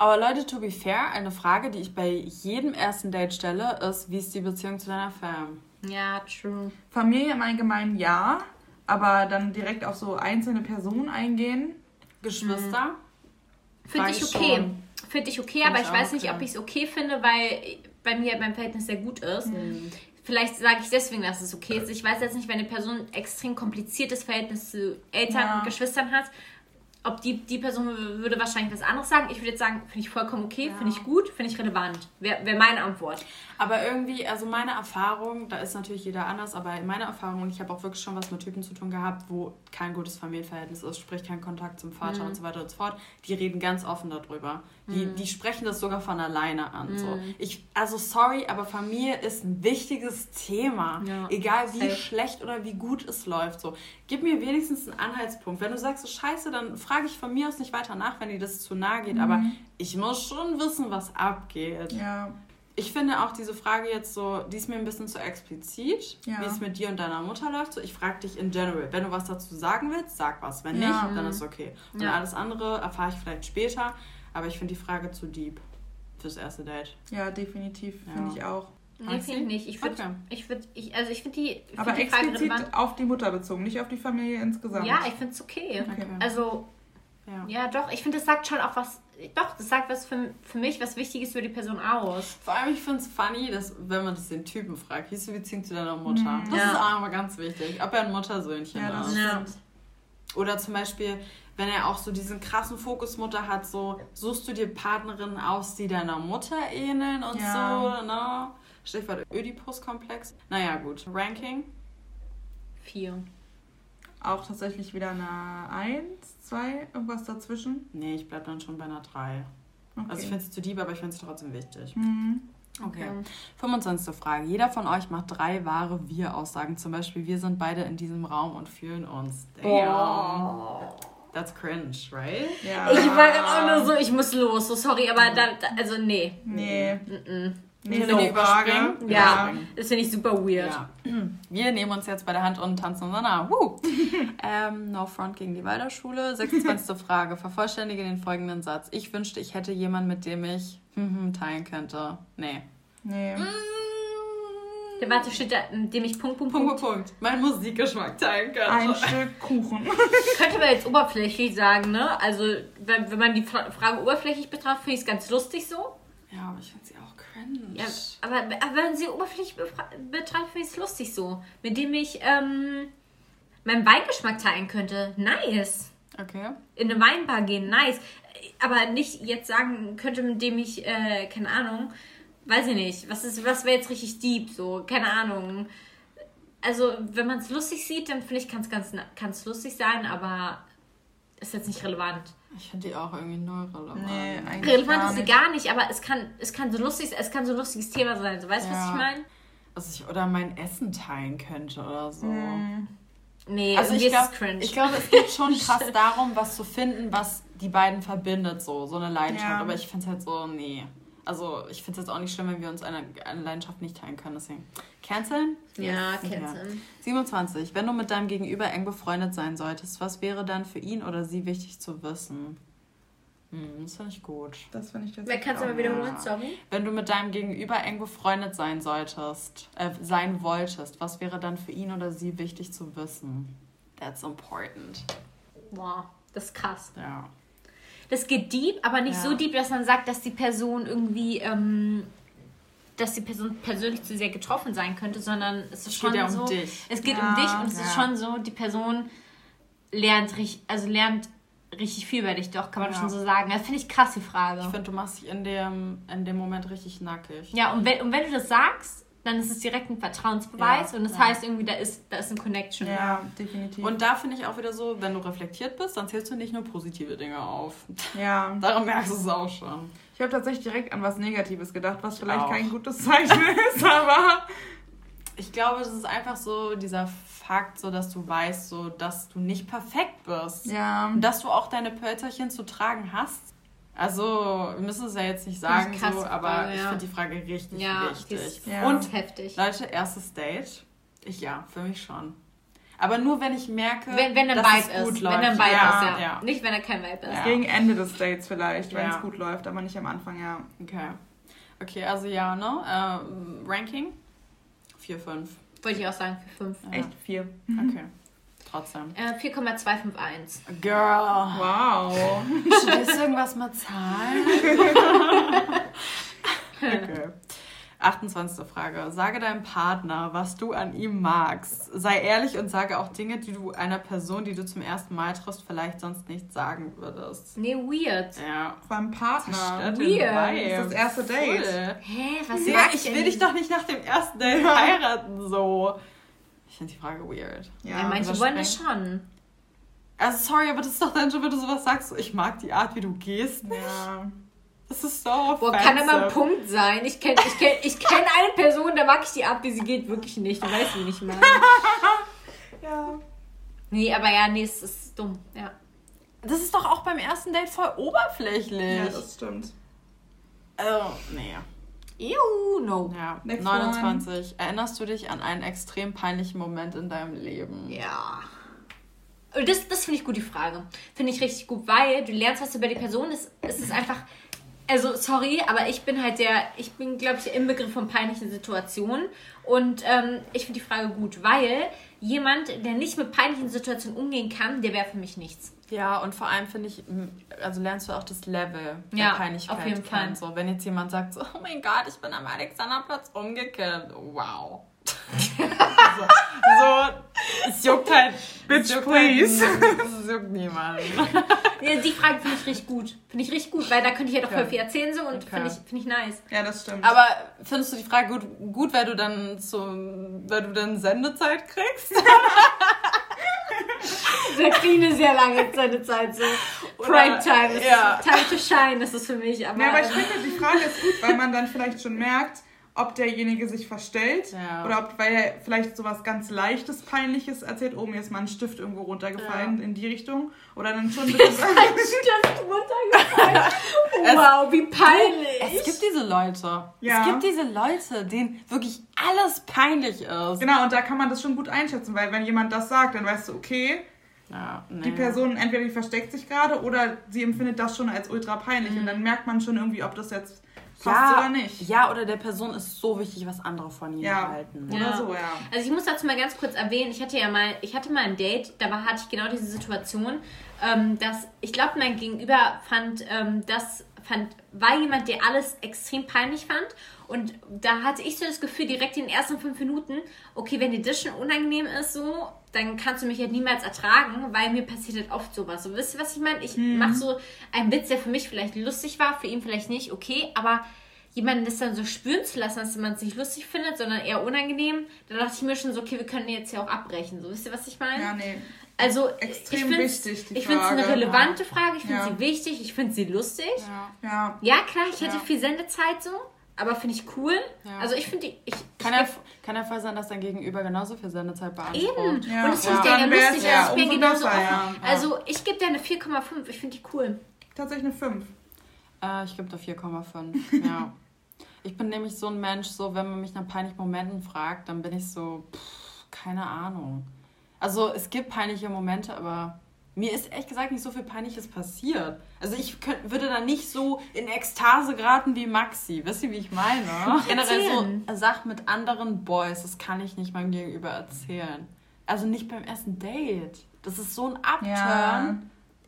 aber Leute, to be fair, eine Frage, die ich bei jedem ersten Date stelle, ist, wie ist die Beziehung zu deiner Fam? Ja, true. Familie im Allgemeinen ja, aber dann direkt auf so einzelne Personen eingehen. Geschwister? Mhm. Finde ich okay. Finde ich okay, aber ich, ich weiß nicht, ob ich es okay finde, weil bei mir mein Verhältnis sehr gut ist. Mhm. Vielleicht sage ich deswegen, dass es okay ist. Ich weiß jetzt nicht, wenn eine Person ein extrem kompliziertes Verhältnis zu Eltern ja. und Geschwistern hat, ob die, die Person würde wahrscheinlich was anderes sagen. Ich würde jetzt sagen, finde ich vollkommen okay, ja. finde ich gut, finde ich relevant. Wäre wär meine Antwort. Aber irgendwie, also meine Erfahrung, da ist natürlich jeder anders, aber in meiner Erfahrung, und ich habe auch wirklich schon was mit Typen zu tun gehabt, wo kein gutes Familienverhältnis ist, sprich kein Kontakt zum Vater mhm. und so weiter und so fort, die reden ganz offen darüber. Die, mhm. die sprechen das sogar von alleine an. Mhm. So. Ich, also sorry, aber Familie ist ein wichtiges Thema. Ja. Egal wie Safe. schlecht oder wie gut es läuft. So. Gib mir wenigstens einen Anhaltspunkt. Wenn du sagst, so scheiße, dann frage ich von mir aus nicht weiter nach, wenn dir das zu nahe geht. Aber mhm. ich muss schon wissen, was abgeht. Ja. Ich finde auch diese Frage jetzt so, die ist mir ein bisschen zu explizit, ja. wie es mit dir und deiner Mutter läuft. So, ich frage dich in general. Wenn du was dazu sagen willst, sag was. Wenn nicht, dann ist okay. Und alles andere erfahre ich vielleicht später. Aber ich finde die Frage zu deep fürs erste Date. Ja, definitiv. Finde ich auch. Nee, finde ich nicht. Ich würde, okay. ich würde, ich, also ich finde die. Ich Aber die explizit Frage auf die Mutter bezogen, nicht auf die Familie insgesamt. Ja, ich finde es okay. okay. Also, ja. ja, doch, ich finde, das sagt schon auch was, doch, das sagt was für, für mich, was wichtig ist für die Person aus. Vor allem, ich finde es funny, dass, wenn man das den Typen fragt, wie ist die Beziehung zu deiner Mutter? Mhm. Das ja. ist auch immer ganz wichtig, ob er ein Muttersöhnchen ja, das ist. Ja. Oder zum Beispiel, wenn er auch so diesen krassen Fokusmutter hat, so suchst du dir Partnerinnen aus, die deiner Mutter ähneln und ja. so, ne? Stichwort Oedipus-Komplex. Naja, gut. Ranking? Vier. Auch tatsächlich wieder eine Eins, zwei, irgendwas dazwischen? Nee, ich bleib dann schon bei einer Drei. Okay. Also ich finde es zu deep, aber ich finde es trotzdem wichtig. Mhm. Okay. okay. 25. Frage. Jeder von euch macht drei wahre Wir-Aussagen. Zum Beispiel, wir sind beide in diesem Raum und fühlen uns. Damn. Oh. That's cringe, right? Ja. Ich war gerade auch nur so, ich muss los. So sorry, aber da, also nee. Nee. Mm -mm. Nee, so Frage. Ja, ja, das finde ich super weird. Ja. Wir nehmen uns jetzt bei der Hand und tanzen uns nach. ähm, no front gegen die Waldorfschule. 26. Frage. Vervollständige den folgenden Satz. Ich wünschte, ich hätte jemanden, mit dem ich teilen könnte. Nee. Nee. Mm. Der warte steht da, mit dem ich Punkt, Punkt, Punkt. Punkt, Punkt. Mein Musikgeschmack teilen könnte. Ein Stück Kuchen. könnte man jetzt oberflächlich sagen, ne? Also, wenn, wenn man die Frage oberflächlich betrachtet, finde ich es ganz lustig so. Ja, aber ich finde sie auch cringe. Ja, aber, aber wenn sie oberflächlich betrachtet, finde ich es lustig so. Mit dem ich ähm, meinen Weingeschmack teilen könnte. Nice. Okay. In eine Weinbar gehen, nice. Aber nicht jetzt sagen könnte, mit dem ich, äh, keine Ahnung, weiß ich nicht, was, ist, was wäre jetzt richtig deep, so, keine Ahnung. Also, wenn man es lustig sieht, dann finde ich, kann es ganz kann's lustig sein, aber ist jetzt nicht relevant. Ich finde die auch irgendwie null relevant. Nee, eigentlich relevant ist sie gar nicht, aber es kann, es kann so lustig, es kann so ein lustiges Thema sein. So, weißt du, ja. was ich meine? Also ich, oder mein Essen teilen könnte oder so. Mm. Nee, also ich glaube, ich glaube, es geht schon krass darum, was zu finden, was die beiden verbindet, so, so eine Leidenschaft. Ja. Aber ich finde es halt so, nee. Also ich finde es jetzt auch nicht schlimm, wenn wir uns eine, eine Leidenschaft nicht teilen können. Deswegen. Canceln? Ja, canceln. Ja. 27. Wenn du mit deinem Gegenüber eng befreundet sein solltest, was wäre dann für ihn oder sie wichtig zu wissen? Hm, das finde ich gut. Das finde ich jetzt. Wer kannst du mal wiederholen, sorry? Wenn du mit deinem Gegenüber eng befreundet sein solltest, äh, sein wolltest, was wäre dann für ihn oder sie wichtig zu wissen? That's important. Wow, das ist krass. Ja das geht deep, aber nicht ja. so deep, dass man sagt, dass die Person irgendwie, ähm, dass die Person persönlich zu sehr getroffen sein könnte, sondern es ist es schon geht ja um so. Dich. Es geht ja, um dich und es ist schon so, die Person lernt richtig, also lernt richtig viel über dich, doch, kann man schon so sagen. Das finde ich krass, die Frage. Ich finde, du machst dich in dem, in dem Moment richtig nackig. Ja, und wenn, und wenn du das sagst, dann ist es direkt ein Vertrauensbeweis ja, und das ja. heißt irgendwie, da ist, da ist ein Connection. Ja, definitiv. Und da finde ich auch wieder so, wenn du reflektiert bist, dann zählst du nicht nur positive Dinge auf. Ja. Darum merkst du es auch schon. Ich habe tatsächlich direkt an was Negatives gedacht, was vielleicht auch. kein gutes Zeichen ist, aber. Ich glaube, das ist einfach so dieser Fakt, so dass du weißt, so dass du nicht perfekt bist. Ja. Und dass du auch deine Pölzerchen zu tragen hast. Also, wir müssen es ja jetzt nicht sagen, so, aber Frage, ich finde die Frage richtig ja, wichtig. Ja. Und heftig. Leute, erstes Date? Ich ja, für mich schon. Aber nur wenn ich merke, wenn, wenn dass Vibe es gut ist. läuft. Wenn ein Vibe ja, ist, ja. ja. Nicht, wenn er kein Vibe ist. Gegen Ende des Dates vielleicht, wenn es gut läuft, aber nicht am Anfang, ja. Okay. Okay, also ja, ne? Uh, Ranking? 4, 5. Wollte ich auch sagen, 4, 5. Echt? 4. Okay. Trotzdem. Äh, 4,251. Girl. Wow. Studierst du irgendwas mit Zahlen? okay. 28. Frage. Sage deinem Partner, was du an ihm magst. Sei ehrlich und sage auch Dinge, die du einer Person, die du zum ersten Mal triffst, vielleicht sonst nicht sagen würdest. Nee, weird. Ja. Beim Partner. Weird. Das ist das erste Date. Cool. Hä, was ja, ich will dich doch nicht nach dem ersten Date heiraten, so finde die Frage weird. Ja, ja manche wollen das schon. Also sorry, aber das ist doch dann schon, wenn du sowas sagst, ich mag die Art, wie du gehst. Ja. Das ist so offensive. Boah, kann immer ein Punkt sein. Ich kenne ich kenn, ich kenn eine Person, da mag ich die Art, wie sie geht, wirklich nicht. Du weißt, wie ich meine. ja. Nee, aber ja, nee, es ist dumm, ja. Das ist doch auch beim ersten Date voll oberflächlich. Ja, das stimmt. Oh, nee. Ew, no. Ja, Next 29. One. Erinnerst du dich an einen extrem peinlichen Moment in deinem Leben? Ja. Das, das finde ich gut, die Frage. Finde ich richtig gut, weil du lernst was über die Person. Es, es ist einfach, also sorry, aber ich bin halt der, ich bin, glaube ich, im Begriff von peinlichen Situationen. Und ähm, ich finde die Frage gut, weil jemand, der nicht mit peinlichen Situationen umgehen kann, der wäre für mich nichts. Ja, und vor allem finde ich, also lernst du auch das Level der ja, Peinlichkeit auf jeden kennen. Fall. So, wenn jetzt jemand sagt, so, oh mein Gott, ich bin am Alexanderplatz umgekehrt. Wow. so, so, Es juckt halt. Bitch, juckt halt please. Halt, es juckt niemanden. Ja, die Frage finde ich richtig gut. Finde ich richtig gut, weil da könnte ich ja doch voll viel erzählen so und okay. finde ich, find ich nice. Ja, das stimmt. Aber findest du die Frage gut, gut weil du dann zum, weil du dann Sendezeit kriegst? Eine sehr lange Sendezeit so. Prime Time. Ja. Time to shine ist es für mich. Aber, ja, aber ich finde, die Frage ist gut, weil man dann vielleicht schon merkt, ob derjenige sich verstellt ja. oder ob, weil er vielleicht sowas ganz leichtes, peinliches erzählt, oh, mir ist mal ein Stift irgendwo runtergefallen ja. in die Richtung oder dann schon ein bisschen... ist ein Stift runtergefallen? wow, wie peinlich! Es, es, gibt diese Leute. Ja. Es gibt diese Leute, denen wirklich alles peinlich ist. Genau, und da kann man das schon gut einschätzen, weil wenn jemand das sagt, dann weißt du, okay, ja, nee. Die Person entweder die versteckt sich gerade oder sie empfindet das schon als ultra peinlich. Mhm. Und dann merkt man schon irgendwie, ob das jetzt ja, oder nicht. Ja, oder der Person ist so wichtig, was andere von ihm ja. halten. Oder ja. so, ja. Also ich muss dazu mal ganz kurz erwähnen, ich hatte ja mal, ich hatte mal ein Date, da war, hatte ich genau diese Situation, ähm, dass ich glaube, mein Gegenüber fand ähm, das, fand, war jemand, der alles extrem peinlich fand. Und da hatte ich so das Gefühl, direkt in den ersten fünf Minuten, okay, wenn dir das schon unangenehm ist, so, dann kannst du mich halt niemals ertragen, weil mir passiert halt oft sowas. So, wisst ihr, was ich meine? Ich mhm. mache so einen Witz, der für mich vielleicht lustig war, für ihn vielleicht nicht, okay, aber jemanden das dann so spüren zu lassen, dass man es nicht lustig findet, sondern eher unangenehm, da dachte ich mir schon so, okay, wir können jetzt ja auch abbrechen. So, wisst ihr, was ich meine? Ja, nee. Also, Extrem ich finde es eine relevante Frage, ich finde ja. sie wichtig, ich finde sie lustig. Ja. ja. Ja, klar, ich hätte ja. viel Sendezeit so, aber finde ich cool. Ja. Also ich finde ich, kann, ja, kann ja voll sein, dass dein Gegenüber genauso viel Sendezeit beansprucht. Eben. Ja. Und es finde ja. ja lustig, ja, ich bin genauso besser, Also ich gebe dir eine 4,5. Ich finde die cool. Tatsächlich eine 5. Äh, ich gebe dir 4,5. ja. Ich bin nämlich so ein Mensch, so wenn man mich nach peinlichen Momenten fragt, dann bin ich so, pff, keine Ahnung. Also es gibt peinliche Momente, aber mir ist ehrlich gesagt nicht so viel Peinliches passiert. Also ich könnt, würde da nicht so in Ekstase geraten wie Maxi. Wisst ihr, wie ich meine? Generell so Sachen mit anderen Boys, das kann ich nicht meinem Gegenüber erzählen. Also nicht beim ersten Date. Das ist so ein Upturn. Ja.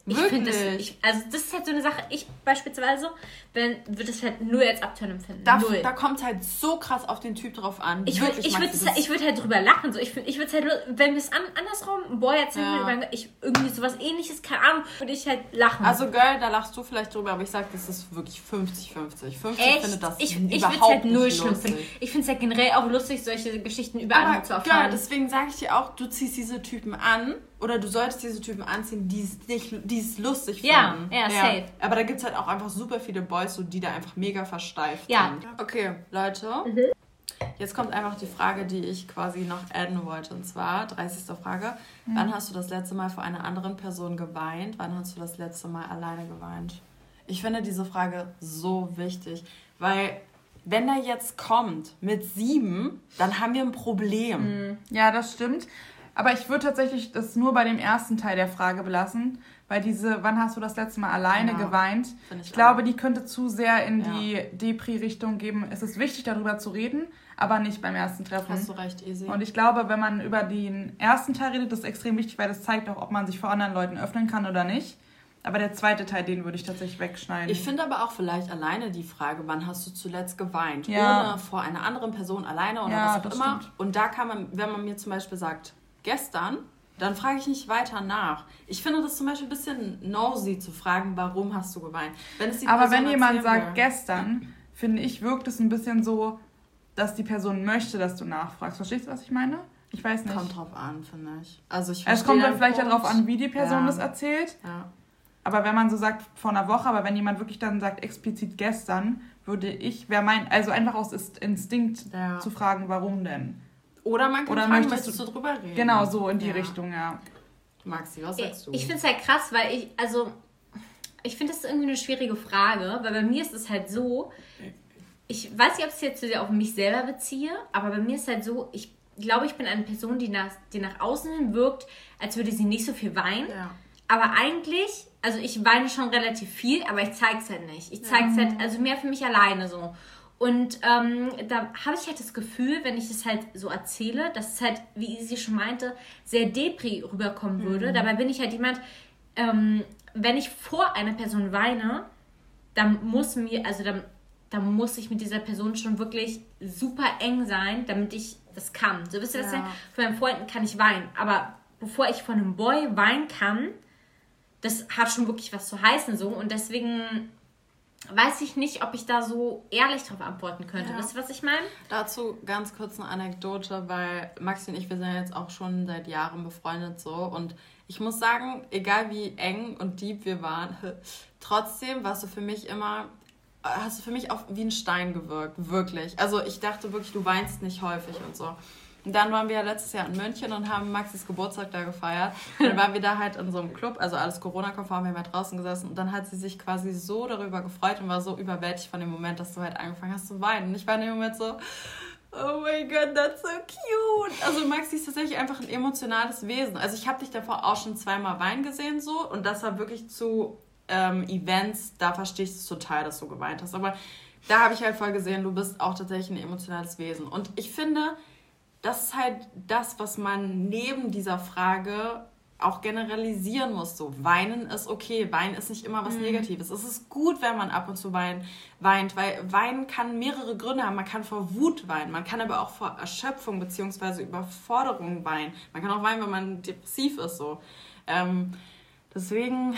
Ich finde das, ich, also das ist halt so eine Sache, ich beispielsweise, wenn, würde es halt nur als Abturn empfinden. Da, da kommt es halt so krass auf den Typ drauf an. Ich würde ich würd, ich würd halt drüber lachen. So. Ich, ich würde halt, wenn wir es an, andersrum, ein Boy erzählen ja. würde, ich, irgendwie sowas ähnliches, keine Ahnung, würde ich halt lachen. Also Girl, da lachst du vielleicht drüber, aber ich sag, das ist wirklich 50-50. 50 Echt? findet das ich, ich überhaupt halt null schlimm finden. Ich finde es halt generell auch lustig, solche Geschichten über andere zu erfahren. Ja, deswegen sage ich dir auch, du ziehst diese Typen an oder du solltest diese Typen anziehen, die es nicht, die es lustig finden. Ja, ja, safe. Aber da gibt es halt auch einfach super viele Boys, so, die da einfach mega versteift ja. sind. Okay, Leute. Mhm. Jetzt kommt einfach die Frage, die ich quasi noch adden wollte. Und zwar, 30. Frage. Mhm. Wann hast du das letzte Mal vor einer anderen Person geweint? Wann hast du das letzte Mal alleine geweint? Ich finde diese Frage so wichtig, weil wenn er jetzt kommt mit sieben, dann haben wir ein Problem. Mhm. Ja, das stimmt. Aber ich würde tatsächlich das nur bei dem ersten Teil der Frage belassen, weil diese, wann hast du das letzte Mal alleine ja, geweint? Ich, ich glaube, die könnte zu sehr in ja. die Depri-Richtung geben. Es ist wichtig, darüber zu reden, aber nicht beim ersten Treffen. Hast du recht, easy. Und ich glaube, wenn man über den ersten Teil redet, das ist extrem wichtig, weil das zeigt auch, ob man sich vor anderen Leuten öffnen kann oder nicht. Aber der zweite Teil, den würde ich tatsächlich wegschneiden. Ich finde aber auch vielleicht alleine die Frage, wann hast du zuletzt geweint? Ja. Ohne vor einer anderen Person alleine oder ja, was auch immer. Stimmt. Und da kann man, wenn man mir zum Beispiel sagt, gestern, dann frage ich nicht weiter nach. Ich finde das zum Beispiel ein bisschen nosy zu fragen, warum hast du geweint. Wenn Aber wenn jemand sagt will. gestern, finde ich, wirkt es ein bisschen so, dass die Person möchte, dass du nachfragst. Verstehst du, was ich meine? Ich weiß nicht. Kommt drauf an, finde ich. Also ich es kommt dann vielleicht Punkt. darauf an, wie die Person ja. das erzählt. Ja. Aber wenn man so sagt vor einer Woche, aber wenn jemand wirklich dann sagt explizit gestern, würde ich, wäre mein, also einfach aus Instinkt ja. zu fragen, warum denn? Oder man kann Oder fragen, möchtest du drüber reden? Genau, so in die ja. Richtung, ja. Maxi, was sagst du? Ich finde es halt krass, weil ich, also, ich finde das irgendwie eine schwierige Frage, weil bei mir ist es halt so, ich weiß nicht, ob ich es jetzt so sehr auf mich selber beziehe, aber bei mir ist es halt so, ich glaube, ich bin eine Person, die nach, die nach außen hin wirkt, als würde sie nicht so viel weinen. Ja. Aber eigentlich, also ich weine schon relativ viel, aber ich zeige es halt nicht. Ich zeige es ja. halt, also mehr für mich alleine so. Und ähm, da habe ich halt das Gefühl, wenn ich es halt so erzähle, dass es halt, wie sie schon meinte, sehr depri rüberkommen mhm. würde. Dabei bin ich halt jemand, ähm, wenn ich vor einer Person weine, dann muss mir, also dann da muss ich mit dieser Person schon wirklich super eng sein, damit ich das kann. So wisst ihr das ja. Für meinen Freunden kann ich weinen, aber bevor ich von einem Boy weinen kann, das hat schon wirklich was zu heißen so und deswegen weiß ich nicht, ob ich da so ehrlich darauf antworten könnte. Ja. Wisst ihr, was ich meine? Dazu ganz kurz eine Anekdote, weil Maxi und ich, wir sind ja jetzt auch schon seit Jahren befreundet so und ich muss sagen, egal wie eng und deep wir waren, trotzdem warst du für mich immer, hast du für mich auch wie ein Stein gewirkt, wirklich. Also ich dachte wirklich, du weinst nicht häufig und so. Und dann waren wir ja letztes Jahr in München und haben Maxis Geburtstag da gefeiert. Dann waren wir da halt in so einem Club, also alles Corona-konform, wir haben halt draußen gesessen. Und dann hat sie sich quasi so darüber gefreut und war so überwältigt von dem Moment, dass du halt angefangen hast zu weinen. Und ich war in dem Moment so, oh mein Gott, that's so cute. Also Maxi ist tatsächlich einfach ein emotionales Wesen. Also ich habe dich davor auch schon zweimal weinen gesehen so. Und das war wirklich zu ähm, Events, da verstehe ich es total, dass du geweint hast. Aber da habe ich halt voll gesehen, du bist auch tatsächlich ein emotionales Wesen. Und ich finde das ist halt das, was man neben dieser Frage auch generalisieren muss. So, weinen ist okay. Weinen ist nicht immer was mhm. Negatives. Es ist gut, wenn man ab und zu wein, weint, weil Weinen kann mehrere Gründe haben. Man kann vor Wut weinen, man kann aber auch vor Erschöpfung bzw. Überforderung weinen. Man kann auch weinen, wenn man depressiv ist. So. Ähm, deswegen,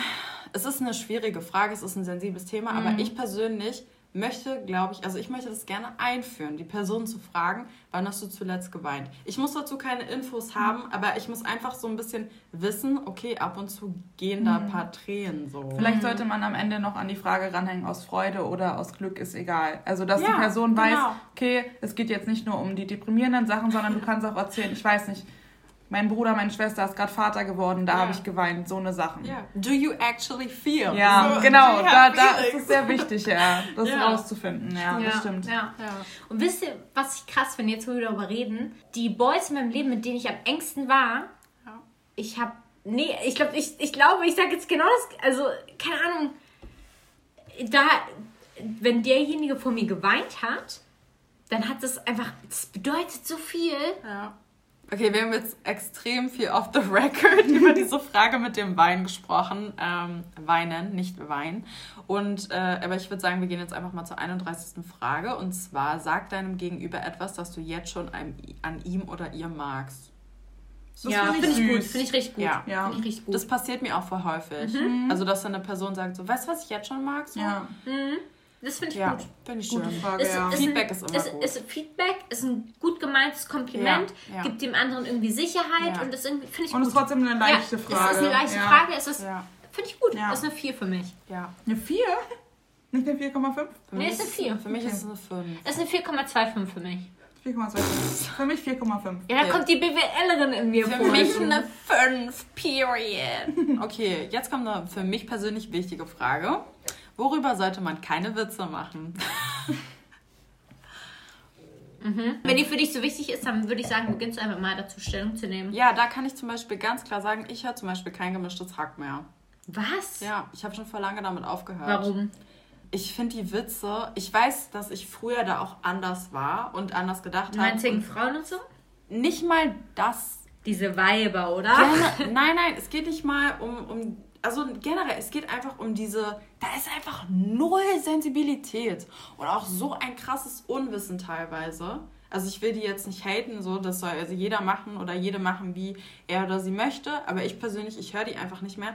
es ist eine schwierige Frage, es ist ein sensibles Thema, mhm. aber ich persönlich möchte, glaube ich, also ich möchte das gerne einführen, die Person zu fragen, wann hast du zuletzt geweint? Ich muss dazu keine Infos haben, aber ich muss einfach so ein bisschen wissen, okay, ab und zu gehen da ein paar Tränen so. Vielleicht sollte man am Ende noch an die Frage ranhängen, aus Freude oder aus Glück ist egal. Also, dass ja, die Person weiß, genau. okay, es geht jetzt nicht nur um die deprimierenden Sachen, sondern du kannst auch erzählen, ich weiß nicht, mein Bruder, meine Schwester ist gerade Vater geworden, da yeah. habe ich geweint, so eine Sachen. Yeah. Do you actually feel? Ja, so, genau, da, da ist es sehr wichtig, ja, das yeah. rauszufinden. Ja, ja, das stimmt. Ja. ja. Und wisst ihr, was ich krass finde, jetzt wo wir darüber reden? Die Boys in meinem Leben, mit denen ich am engsten war, ja. ich habe, nee, ich glaube, ich, ich glaube, ich sage jetzt genau das, also, keine Ahnung, da, wenn derjenige vor mir geweint hat, dann hat das einfach, das bedeutet so viel. Ja. Okay, wir haben jetzt extrem viel off the record über diese Frage mit dem Wein gesprochen. Ähm, weinen, nicht Wein. Und, äh, aber ich würde sagen, wir gehen jetzt einfach mal zur 31. Frage. Und zwar, sag deinem Gegenüber etwas, das du jetzt schon an, an ihm oder ihr magst. Das ja, finde ich, find ich gut. Finde ich richtig gut. Ja. ja. Find ich richtig gut. Das passiert mir auch voll häufig. Mhm. Also, dass dann eine Person sagt, so, weißt du, was ich jetzt schon mag? So? Ja. Mhm. Das finde ich ja, gut. Finde ich Gute schön. Frage, ist, ja. ist Feedback ein, ist immer ist, gut. Ist Feedback ist ein gut gemeintes Kompliment, ja, gibt dem anderen irgendwie Sicherheit und das finde ich Und es ist trotzdem eine leichte Frage. Es ist eine leichte Frage, es ist, finde ich gut. Das ist eine 4 für mich. Ja. Eine 4? Nicht eine 4,5? Nee, ist eine 4. Für mich ist es eine 5. Es ist eine 4,25 für mich. 4,25. Für mich 4,5. Ja, da kommt die BWLerin in mir vor. Für mich eine 5, period. Okay, jetzt kommt eine für mich persönlich wichtige Frage. Worüber sollte man keine Witze machen? Mhm. Wenn die für dich so wichtig ist, dann würde ich sagen, beginnst du einfach mal dazu Stellung zu nehmen. Ja, da kann ich zum Beispiel ganz klar sagen, ich höre zum Beispiel kein gemischtes Hack mehr. Was? Ja, ich habe schon vor lange damit aufgehört. Warum? Ich finde die Witze, ich weiß, dass ich früher da auch anders war und anders gedacht habe. Meinst Frauen und so? Nicht mal das. Diese Weiber, oder? Gerne, nein, nein, es geht nicht mal um, um also generell, es geht einfach um diese, da ist einfach null Sensibilität und auch so ein krasses Unwissen teilweise. Also ich will die jetzt nicht haten, so, das soll also jeder machen oder jede machen, wie er oder sie möchte, aber ich persönlich, ich höre die einfach nicht mehr.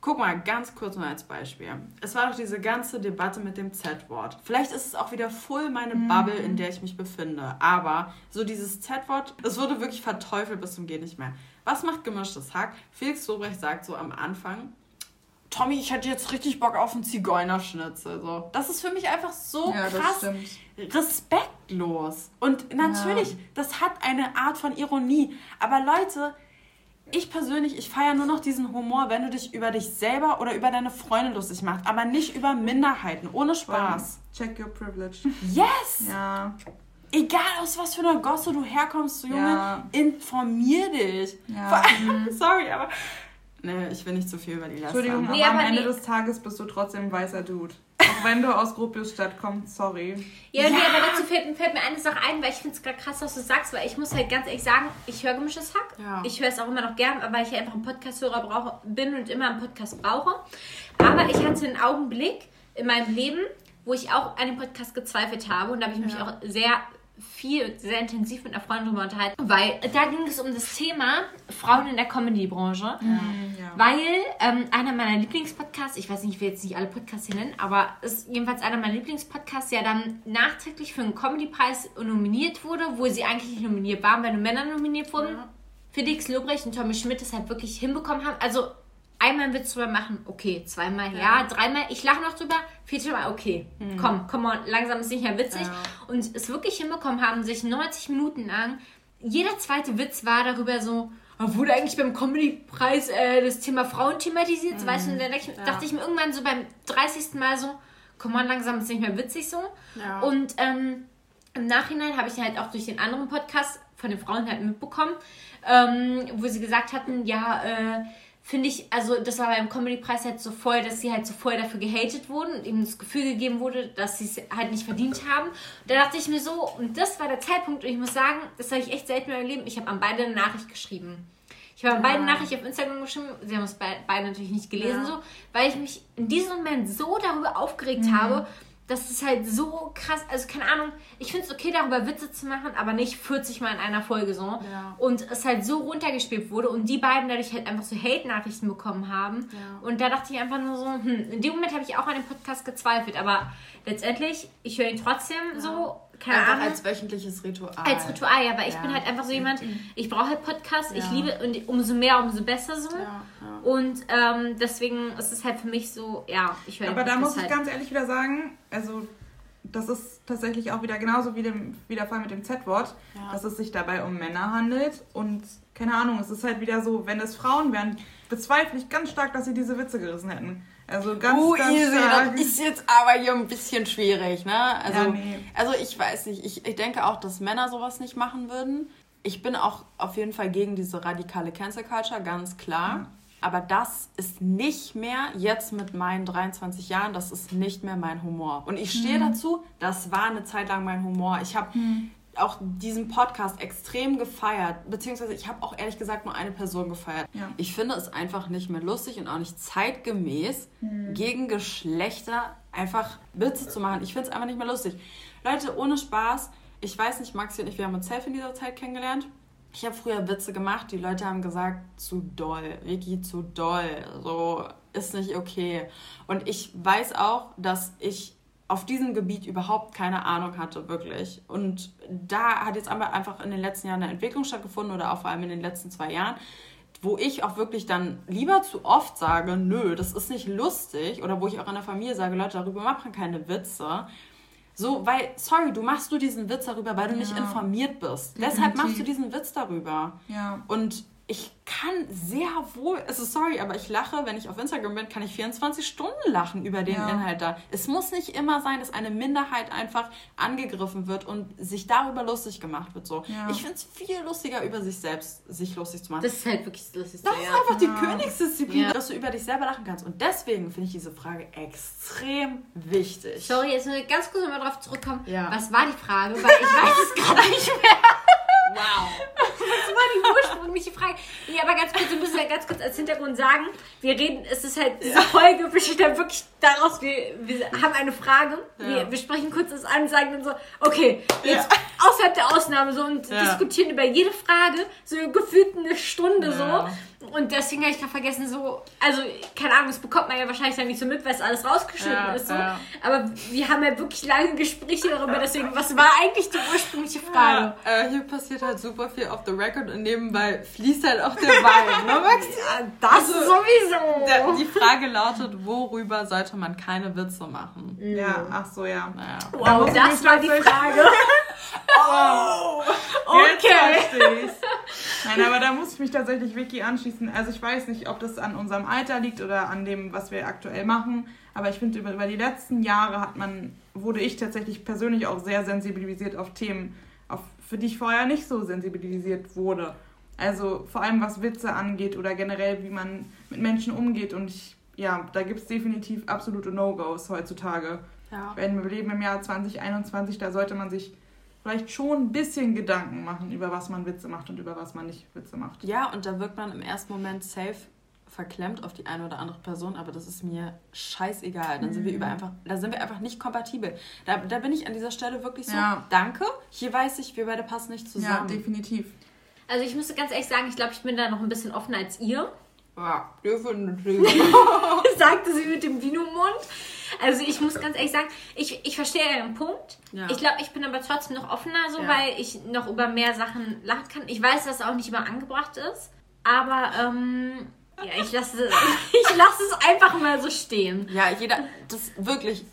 Guck mal, ganz kurz nur als Beispiel. Es war doch diese ganze Debatte mit dem Z-Wort. Vielleicht ist es auch wieder voll meine mhm. Bubble, in der ich mich befinde. Aber so dieses Z-Wort, es wurde wirklich verteufelt bis zum Geht nicht mehr. Was macht gemischtes Hack? Felix Sobrecht sagt so am Anfang, Tommy, ich hätte jetzt richtig Bock auf einen Zigeunerschnitzel. So. Das ist für mich einfach so ja, krass respektlos. Und natürlich, ja. das hat eine Art von Ironie. Aber Leute, ich persönlich, ich feiere nur noch diesen Humor, wenn du dich über dich selber oder über deine Freunde lustig machst, aber nicht über Minderheiten, ohne Spaß. Check your privilege. Yes! Ja. Egal aus was für einer Gosse du herkommst, Junge, ja. informier dich. Ja. Sorry, aber Nee, ich will nicht zu viel über die Laster. Entschuldigung, aber nee, am Ende des Tages bist du trotzdem ein weißer Dude. Auch wenn du aus Gropiusstadt kommst, sorry. Ja, ja. Nee, aber dazu fällt, fällt, mir eine Sache ein, weil ich finde es gerade krass, was du sagst, weil ich muss halt ganz ehrlich sagen, ich höre gemischtes Hack. Ja. Ich höre es auch immer noch gern, weil ich einfach ein Podcast-Hörer bin und immer einen Podcast brauche. Aber ich hatte einen Augenblick in meinem Leben, wo ich auch an dem Podcast gezweifelt habe und da habe ich mich ja. auch sehr viel, sehr intensiv mit einer Freundin drüber unterhalten, weil da ging es um das Thema Frauen in der Comedy-Branche. Mhm, ja. Weil ähm, einer meiner Lieblingspodcasts, ich weiß nicht, ich will jetzt nicht alle Podcasts hier nennen, aber ist jedenfalls einer meiner Lieblingspodcasts, ja dann nachträglich für einen Comedy-Preis nominiert wurde, wo sie eigentlich nicht nominiert waren, weil nur Männer nominiert wurden. Ja. Felix Lobrecht und Tommy Schmidt das halt wirklich hinbekommen haben. Also einmal einen Witz drüber machen, okay. Zweimal ja, ja dreimal, ich lache noch drüber, vierte Mal, okay. Mhm. Komm, komm mal, langsam ist nicht mehr witzig. Ja. Und es wirklich hinbekommen haben, sich 90 Minuten lang, jeder zweite Witz war darüber so, ah, wurde eigentlich beim Comedy-Preis äh, das Thema Frauen thematisiert? Mhm. Weißt du, und dann dachte ich, ja. dachte ich mir irgendwann so beim 30. Mal so, komm mal, langsam ist nicht mehr witzig so. Und ähm, im Nachhinein habe ich halt auch durch den anderen Podcast von den Frauen halt mitbekommen, ähm, wo sie gesagt hatten, ja, äh, finde ich, also das war beim Comedy-Preis halt so voll, dass sie halt so voll dafür gehatet wurden und ihnen das Gefühl gegeben wurde, dass sie es halt nicht verdient haben. Und da dachte ich mir so, und das war der Zeitpunkt, und ich muss sagen, das habe ich echt selten in meinem Leben, ich habe an beide eine Nachricht geschrieben. Ich habe an beide Nachrichten auf Instagram geschrieben, sie haben es beide natürlich nicht gelesen, ja. so, weil ich mich in diesem Moment so darüber aufgeregt mhm. habe, das ist halt so krass. Also, keine Ahnung, ich finde es okay, darüber Witze zu machen, aber nicht 40 Mal in einer Folge so. Ja. Und es halt so runtergespielt wurde und die beiden dadurch halt einfach so Hate-Nachrichten bekommen haben. Ja. Und da dachte ich einfach nur so, hm, in dem Moment habe ich auch an dem Podcast gezweifelt, aber letztendlich, ich höre ihn trotzdem ja. so keine einfach Ahnung. als wöchentliches Ritual. Als Ritual, ja, weil ich ja. bin halt einfach so jemand, ich brauche halt Podcasts, ja. ich liebe und umso mehr, umso besser so. Ja, und ähm, deswegen ist es halt für mich so, ja, ich höre Aber da muss ich halt. ganz ehrlich wieder sagen, also das ist tatsächlich auch wieder genauso wie, dem, wie der Fall mit dem Z-Wort, dass es sich dabei um Männer handelt und keine Ahnung, es ist halt wieder so, wenn es Frauen wären, bezweifle ich ganz stark, dass sie diese Witze gerissen hätten. Also ganz, uh, ganz easy, stark. das ist jetzt aber hier ein bisschen schwierig, ne? Also, ja, nee. also ich weiß nicht, ich, ich denke auch, dass Männer sowas nicht machen würden. Ich bin auch auf jeden Fall gegen diese radikale Cancel Culture, ganz klar. Mhm. Aber das ist nicht mehr jetzt mit meinen 23 Jahren, das ist nicht mehr mein Humor. Und ich stehe mhm. dazu, das war eine Zeit lang mein Humor. Ich habe mhm auch diesen Podcast extrem gefeiert, beziehungsweise ich habe auch ehrlich gesagt nur eine Person gefeiert. Ja. Ich finde es einfach nicht mehr lustig und auch nicht zeitgemäß, mhm. gegen Geschlechter einfach Witze zu machen. Ich finde es einfach nicht mehr lustig. Leute, ohne Spaß, ich weiß nicht, Maxi und ich, wir haben uns safe in dieser Zeit kennengelernt. Ich habe früher Witze gemacht, die Leute haben gesagt, zu doll, Vicky, zu doll, so ist nicht okay. Und ich weiß auch, dass ich auf diesem Gebiet überhaupt keine Ahnung hatte, wirklich. Und da hat jetzt aber einfach in den letzten Jahren eine Entwicklung stattgefunden oder auch vor allem in den letzten zwei Jahren, wo ich auch wirklich dann lieber zu oft sage, nö, das ist nicht lustig oder wo ich auch in der Familie sage, Leute, darüber machen keine Witze. So, weil, sorry, du machst du diesen Witz darüber, weil du ja. nicht informiert bist. Definitiv. Deshalb machst du diesen Witz darüber. Ja. Und ich kann sehr wohl, also sorry, aber ich lache, wenn ich auf Instagram bin, kann ich 24 Stunden lachen über den ja. Inhalt da. Es muss nicht immer sein, dass eine Minderheit einfach angegriffen wird und sich darüber lustig gemacht wird. So. Ja. Ich finde es viel lustiger, über sich selbst sich lustig zu machen. Das ist halt wirklich lustig. Das ist ja. einfach die Königsdisziplin, dass du über dich selber lachen kannst. Und deswegen finde ich diese Frage extrem wichtig. Sorry, jetzt nur ganz kurz mal drauf zurückkommen. Was war die Frage? Weil ich weiß es gerade nicht mehr. Wow. Das war die ursprüngliche Frage. Nee, aber ganz kurz, wir müssen ja ganz kurz als Hintergrund sagen, wir reden, es ist halt, diese Folge besteht dann wirklich daraus, wir, wir haben eine Frage, ja. wir, wir sprechen kurz das an, sagen dann so, okay, jetzt ja. außerhalb der Ausnahme so und ja. diskutieren über jede Frage, so gefühlt eine Stunde so. Und deswegen habe ich gerade vergessen, so, also, keine Ahnung, das bekommt man ja wahrscheinlich dann nicht so mit, weil es alles rausgeschnitten ist. So. Aber wir haben ja wirklich lange Gespräche darüber, deswegen, was war eigentlich die ursprüngliche Frage? Äh, hier passiert halt super viel off the record und nebenbei fließt halt auch der Wein, ne, Max? Ja, das also, sowieso. Der, die Frage lautet, worüber sollte man keine Witze machen? Ja, ach so, ja. Naja. Wow, das war die Frage. oh, okay. Nein, aber da muss ich mich tatsächlich Vicky anschließen. Also ich weiß nicht, ob das an unserem Alter liegt oder an dem, was wir aktuell machen. Aber ich finde, über, über die letzten Jahre hat man, wurde ich tatsächlich persönlich auch sehr sensibilisiert auf Themen, für die ich vorher nicht so sensibilisiert wurde. Also vor allem was Witze angeht oder generell, wie man mit Menschen umgeht. Und ich, ja, da gibt es definitiv absolute No-Gos heutzutage. Ja. wir leben im Jahr 2021, da sollte man sich vielleicht schon ein bisschen Gedanken machen, über was man Witze macht und über was man nicht Witze macht. Ja, und da wirkt man im ersten Moment safe verklemmt auf die eine oder andere Person, aber das ist mir scheißegal. Dann sind wir über mhm. einfach, da sind wir einfach nicht kompatibel. Da, da bin ich an dieser Stelle wirklich so, ja. danke, hier weiß ich, wir beide passen nicht zusammen. Ja, definitiv. Also ich müsste ganz ehrlich sagen, ich glaube, ich bin da noch ein bisschen offener als ihr. Ja, definitiv. Sagte sie mit dem Vino-Mund. Also ich muss ganz ehrlich sagen, ich, ich verstehe den Punkt. Ja. Ich glaube, ich bin aber trotzdem noch offener, so ja. weil ich noch über mehr Sachen lachen kann. Ich weiß, dass es auch nicht immer angebracht ist. Aber ähm, ja, ich lasse, ich lasse es einfach mal so stehen. Ja, jeder, das wirklich,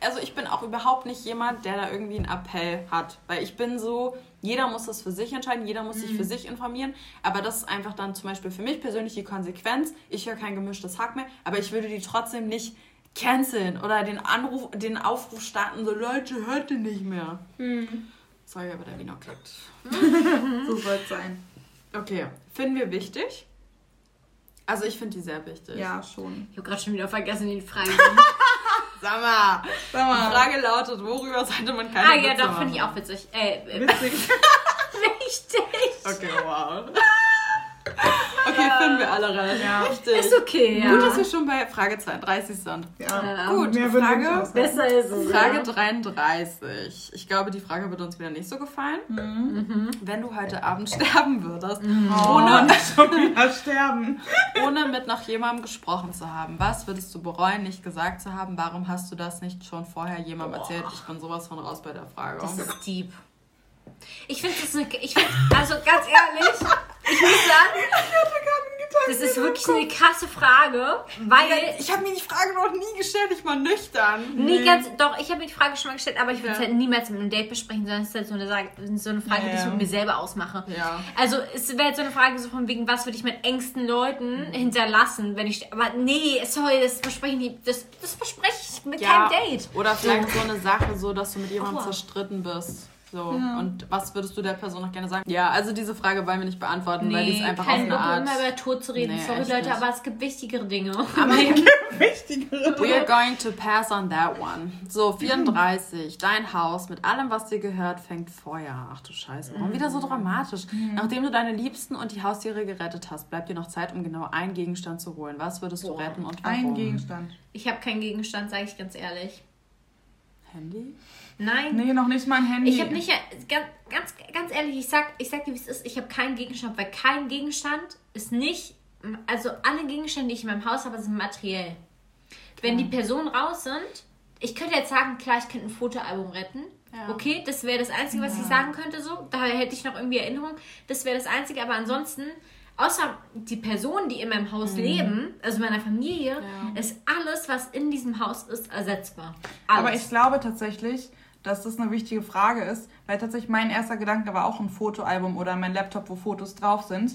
also ich bin auch überhaupt nicht jemand, der da irgendwie einen Appell hat. Weil ich bin so, jeder muss das für sich entscheiden, jeder muss sich für mhm. sich informieren. Aber das ist einfach dann zum Beispiel für mich persönlich die Konsequenz. Ich höre kein gemischtes Hack mehr, aber ich würde die trotzdem nicht canceln oder den Anruf, den Aufruf starten, so Leute, hört ihr nicht mehr. Mhm. Sorry, aber der Wiener klickt. so soll es sein. Okay, finden wir wichtig. Also ich finde die sehr wichtig. Ja, schon. Ich habe gerade schon wieder vergessen, die Frage. Sag mal. Sag mal. Die Frage lautet, worüber sollte man keine Ah ja, doch, finde ich auch witzig. Äh, witzig. wichtig. Okay, wow. Okay, finden wir alle relativ ja. richtig. Ist okay, ja. Gut, dass wir schon bei Frage 32 sind. Ja. Gut, Mehr Frage, besser ist es. Frage ja. 33. Ich glaube, die Frage wird uns wieder nicht so gefallen. Mhm. Wenn du heute Abend sterben würdest, mhm. ohne, oh, schon wieder sterben. ohne mit noch jemandem gesprochen zu haben, was würdest du bereuen, nicht gesagt zu haben? Warum hast du das nicht schon vorher jemandem erzählt? Ich bin sowas von raus bei der Frage. Das ist deep. Ich finde das eine. Ich find, also ganz ehrlich, ich muss sagen. Das ist wirklich eine krasse Frage, weil. Ich habe mir die Frage noch nie gestellt, ich war nüchtern. Nie nee. ganz, doch, ich habe mir die Frage schon mal gestellt, aber ich würde es ja. halt niemals mit einem Date besprechen, sondern es ist halt so eine, so eine Frage, ja, die ich mit mir selber ausmache. Ja. Also es wäre halt so eine Frage so von wegen, was würde ich mit engsten Leuten hinterlassen, wenn ich. Aber nee, sorry, das bespreche ich. Das, das bespreche ich mit keinem Date. Oder vielleicht so eine Sache, so dass du mit jemandem oh. zerstritten bist. So, ja. und was würdest du der Person noch gerne sagen? Ja, also diese Frage wollen wir nicht beantworten, nee, weil die ist einfach kein auf eine Art... immer über Tod zu reden. Nee, Sorry Leute, nicht. aber es gibt wichtigere Dinge. Aber es gibt wichtigere Dinge. We are going to pass on that one. So, 34. Dein Haus mit allem, was dir gehört, fängt Feuer. Ach du Scheiße, warum wieder so dramatisch? Mhm. Nachdem du deine Liebsten und die Haustiere gerettet hast, bleibt dir noch Zeit, um genau einen Gegenstand zu holen. Was würdest Boah. du retten und warum? Ein Gegenstand. Ich habe keinen Gegenstand, sage ich ganz ehrlich. Handy? Nein. Nee, noch nicht mal ein Handy. Ich habe nicht, ganz, ganz, ganz ehrlich, ich sag, ich sag dir, wie es ist, ich habe keinen Gegenstand, weil kein Gegenstand ist nicht, also alle Gegenstände, die ich in meinem Haus habe, sind materiell. Wenn die Personen raus sind, ich könnte jetzt sagen, klar, ich könnte ein Fotoalbum retten. Ja. Okay, das wäre das Einzige, was ja. ich sagen könnte, so. Da hätte ich noch irgendwie Erinnerung. Das wäre das Einzige, aber ansonsten außer die Personen, die in meinem Haus mhm. leben, also meiner Familie, ja. ist alles, was in diesem Haus ist, ersetzbar. Alles. Aber ich glaube tatsächlich, dass das eine wichtige Frage ist, weil tatsächlich mein erster Gedanke war auch ein Fotoalbum oder mein Laptop, wo Fotos drauf sind,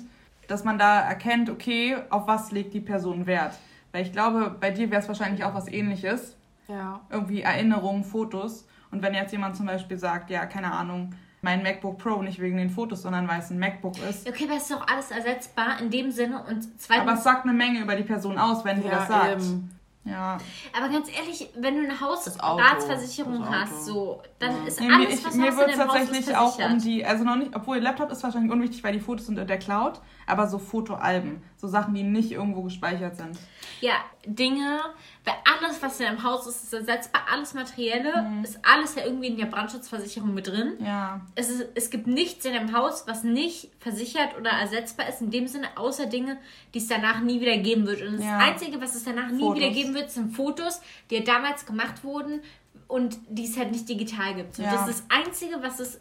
dass man da erkennt, okay, auf was legt die Person Wert. Weil ich glaube, bei dir wäre es wahrscheinlich auch was ähnliches. Ja. Irgendwie Erinnerungen, Fotos. Und wenn jetzt jemand zum Beispiel sagt, ja, keine Ahnung, mein MacBook Pro nicht wegen den Fotos, sondern weil es ein MacBook ist. Okay, aber es ist doch alles ersetzbar in dem Sinne und zweitens. Aber es sagt eine Menge über die Person aus, wenn sie ja, das sagt. Eben. Ja. Aber ganz ehrlich, wenn du eine Hausratsversicherung hast, so, dann ja. ist nee, alles, ich, was mir wird es tatsächlich auch um die, also noch nicht, obwohl Laptop ist wahrscheinlich unwichtig, weil die Fotos sind in der Cloud, aber so Fotoalben, so Sachen, die nicht irgendwo gespeichert sind. Ja, Dinge, weil alles, was in deinem Haus ist, ist ersetzbar, alles Materielle, mhm. ist alles ja irgendwie in der Brandschutzversicherung mit drin. Ja. Es, ist, es gibt nichts in deinem Haus, was nicht versichert oder ersetzbar ist, in dem Sinne, außer Dinge, die es danach nie wieder geben wird. Und das ja. Einzige, was es danach nie Fotos. wieder geben wird, sind Fotos, die damals gemacht wurden und die es halt nicht digital gibt. So, ja. Das ist das Einzige, was es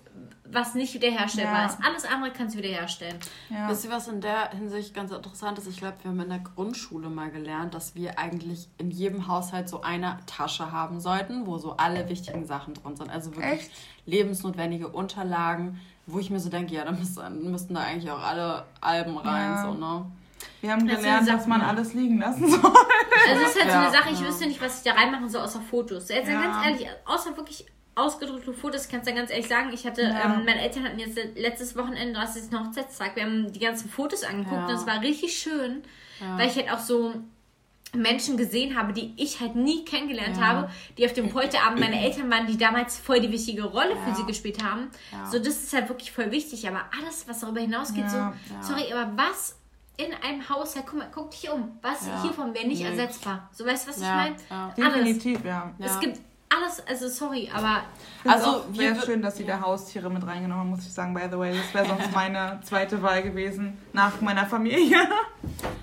was nicht wiederherstellbar ja. ist. Alles andere kannst du wiederherstellen. Ja. Wisst ihr, was in der Hinsicht ganz interessant ist? Ich glaube, wir haben in der Grundschule mal gelernt, dass wir eigentlich in jedem Haushalt so eine Tasche haben sollten, wo so alle wichtigen Sachen drin sind. Also wirklich Echt? lebensnotwendige Unterlagen, wo ich mir so denke, ja, da müssten, müssten da eigentlich auch alle Alben rein, ja. so, ne? Wir haben gelernt, dass man alles liegen lassen soll. Also es ist halt so eine Sache, ich wüsste nicht, was ich da reinmachen soll, außer Fotos. Jetzt ganz ehrlich, außer wirklich ausgedruckte Fotos, kannst du ganz ehrlich sagen, ich hatte, ja. ähm, meine Eltern hatten jetzt letztes Wochenende, das ist noch Hochzeitstag, wir haben die ganzen Fotos angeguckt ja. und es war richtig schön, ja. weil ich halt auch so Menschen gesehen habe, die ich halt nie kennengelernt ja. habe, die auf dem Polterabend meine Eltern waren, die damals voll die wichtige Rolle ja. für sie gespielt haben. Ja. So, das ist halt wirklich voll wichtig. Aber alles, was darüber hinausgeht, so, sorry, aber was in einem Haushalt, guck mal, guck dich um. Was ja. hiervon wäre nicht ersetzbar. So weißt du, was ja. ich meine? Ja. Definitiv, ja. Es gibt alles, also sorry, aber. Also wäre schön, dass sie da Haustiere mit reingenommen haben, muss ich sagen, by the way. Das wäre sonst meine zweite Wahl gewesen nach meiner Familie.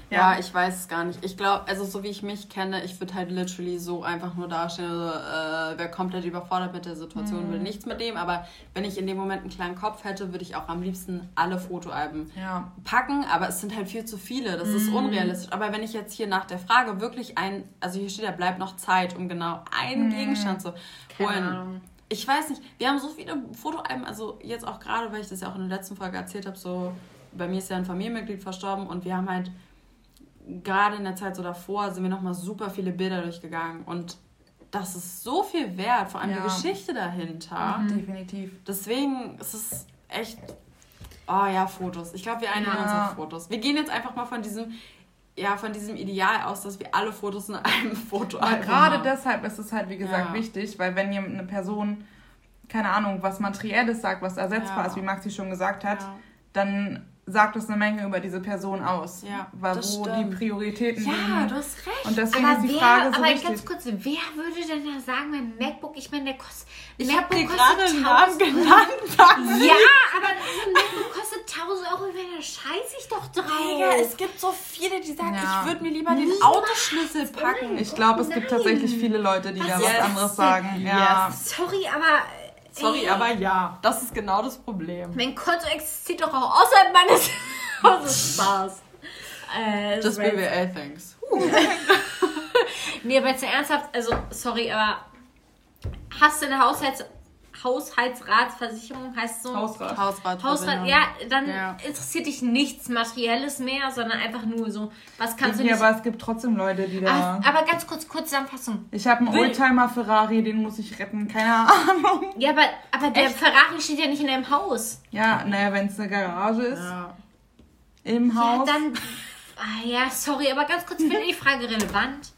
Ja. ja, ich weiß es gar nicht. Ich glaube, also so wie ich mich kenne, ich würde halt literally so einfach nur dastehen, also, äh, wer komplett überfordert mit der Situation, mhm. will nichts mit dem. Aber wenn ich in dem Moment einen kleinen Kopf hätte, würde ich auch am liebsten alle Fotoalben ja. packen. Aber es sind halt viel zu viele. Das mhm. ist unrealistisch. Aber wenn ich jetzt hier nach der Frage wirklich ein, also hier steht ja, bleibt noch Zeit, um genau einen mhm. Gegenstand zu holen. Ich weiß nicht, wir haben so viele Fotoalben, also jetzt auch gerade, weil ich das ja auch in der letzten Folge erzählt habe, so bei mir ist ja ein Familienmitglied verstorben und wir haben halt gerade in der Zeit so davor sind wir nochmal super viele Bilder durchgegangen und das ist so viel wert, vor allem ja. die Geschichte dahinter. Mhm. Definitiv. Deswegen ist es echt. Oh ja, Fotos. Ich glaube, wir einigen ja. uns auf Fotos. Wir gehen jetzt einfach mal von diesem, ja, von diesem Ideal aus, dass wir alle Fotos in einem Foto haben. Gerade deshalb ist es halt, wie gesagt, ja. wichtig, weil wenn eine Person, keine Ahnung, was Materielles sagt, was ersetzbar ist, wie Maxi schon gesagt hat, dann sagt es eine Menge über diese Person aus. Ja, weil wo stimmt. die Prioritäten ja, liegen. Ja, du hast recht. Und deswegen aber ist die wer, Frage so Aber wichtig. ganz kurz, wer würde denn da sagen, mein MacBook, ich meine, der kostet. Ich habe dir gerade einen Namen genannt. ja, aber ein MacBook kostet 1000 Euro, wenn da scheiße ich doch drauf. Ja, es gibt so viele, die sagen, ja. ich würde mir lieber den Autoschlüssel packen. Ich glaube, es Nein. gibt tatsächlich viele Leute, die was da was anderes sagen. Ja. Sorry, aber Sorry, aber ja, das ist genau das Problem. Mein Konto existiert doch auch außerhalb meines Hauses. Spaß. Äh, Just BWL, thanks. nee, aber jetzt ernsthaft, also sorry, aber hast du eine Haushalts Haushaltsratsversicherung heißt so. Hausrat. Hausrat. Hausrat. Ja, dann ja. interessiert dich nichts Materielles mehr, sondern einfach nur so, was kannst du nicht. Ja, aber es gibt trotzdem Leute, die da. Aber ganz kurz, kurz Zusammenfassung. Ich habe einen Oldtimer Ferrari, den muss ich retten, keine Ahnung. Ja, aber, aber der Echt? Ferrari steht ja nicht in deinem Haus. Ja, naja, wenn es eine Garage ist. Ja. Im Haus. Ja, dann. Ah, ja, sorry, aber ganz kurz, finde ich die Frage relevant?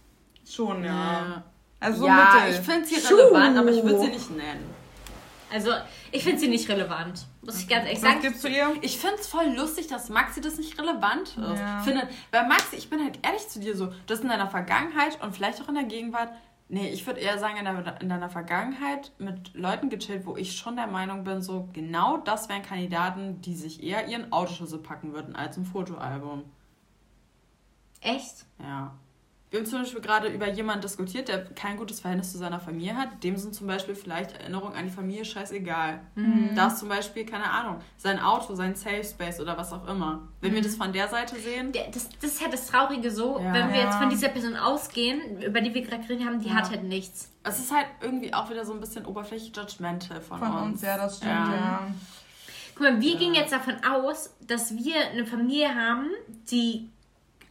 Schon, ja. ja. Also ja, Mittel. ich finde sie relevant, aber ich würde sie nicht nennen. Also, ich finde sie nicht relevant. Muss ich ganz ehrlich sagen. Was gibst du ihr? Ich finde es voll lustig, dass Maxi das nicht relevant ist. Ja. Findet, weil Maxi, ich bin halt ehrlich zu dir so, du hast in deiner Vergangenheit und vielleicht auch in der Gegenwart, nee, ich würde eher sagen, in, der, in deiner Vergangenheit mit Leuten gechillt, wo ich schon der Meinung bin, so genau das wären Kandidaten, die sich eher ihren Autoschlüssel packen würden als ein Fotoalbum. Echt? Ja. Wir haben zum Beispiel gerade über jemanden diskutiert, der kein gutes Verhältnis zu seiner Familie hat. Dem sind zum Beispiel vielleicht Erinnerungen an die Familie scheißegal. Mhm. Da ist zum Beispiel, keine Ahnung, sein Auto, sein Safe Space oder was auch immer. Wenn mhm. wir das von der Seite sehen. Das, das ist halt das Traurige so, ja. wenn wir jetzt von dieser Person ausgehen, über die wir gerade geredet haben, die ja. hat halt nichts. Es ist halt irgendwie auch wieder so ein bisschen oberflächlich judgmental von, von uns. Von uns, ja, das stimmt, ja. ja. Guck mal, wir gehen jetzt davon aus, dass wir eine Familie haben, die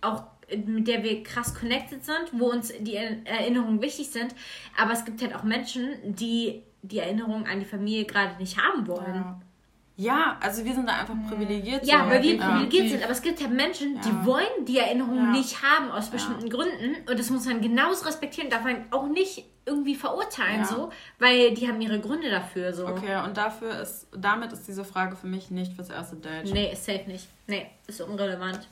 auch mit der wir krass connected sind, wo uns die Erinnerungen wichtig sind. Aber es gibt halt auch Menschen, die die Erinnerungen an die Familie gerade nicht haben wollen. Ja. Ja, also wir sind da einfach privilegiert. Ja, weil wir privilegiert ja. sind. Aber es gibt halt Menschen, ja. die wollen die Erinnerungen ja. nicht haben aus bestimmten Gründen. Und das muss man genauso respektieren, darf man auch nicht irgendwie verurteilen, so, weil die haben ihre Gründe dafür. So. Okay, und dafür ist, damit ist diese Frage für mich nicht fürs erste Date. Nee, ist safe nicht. Nee, ist unrelevant.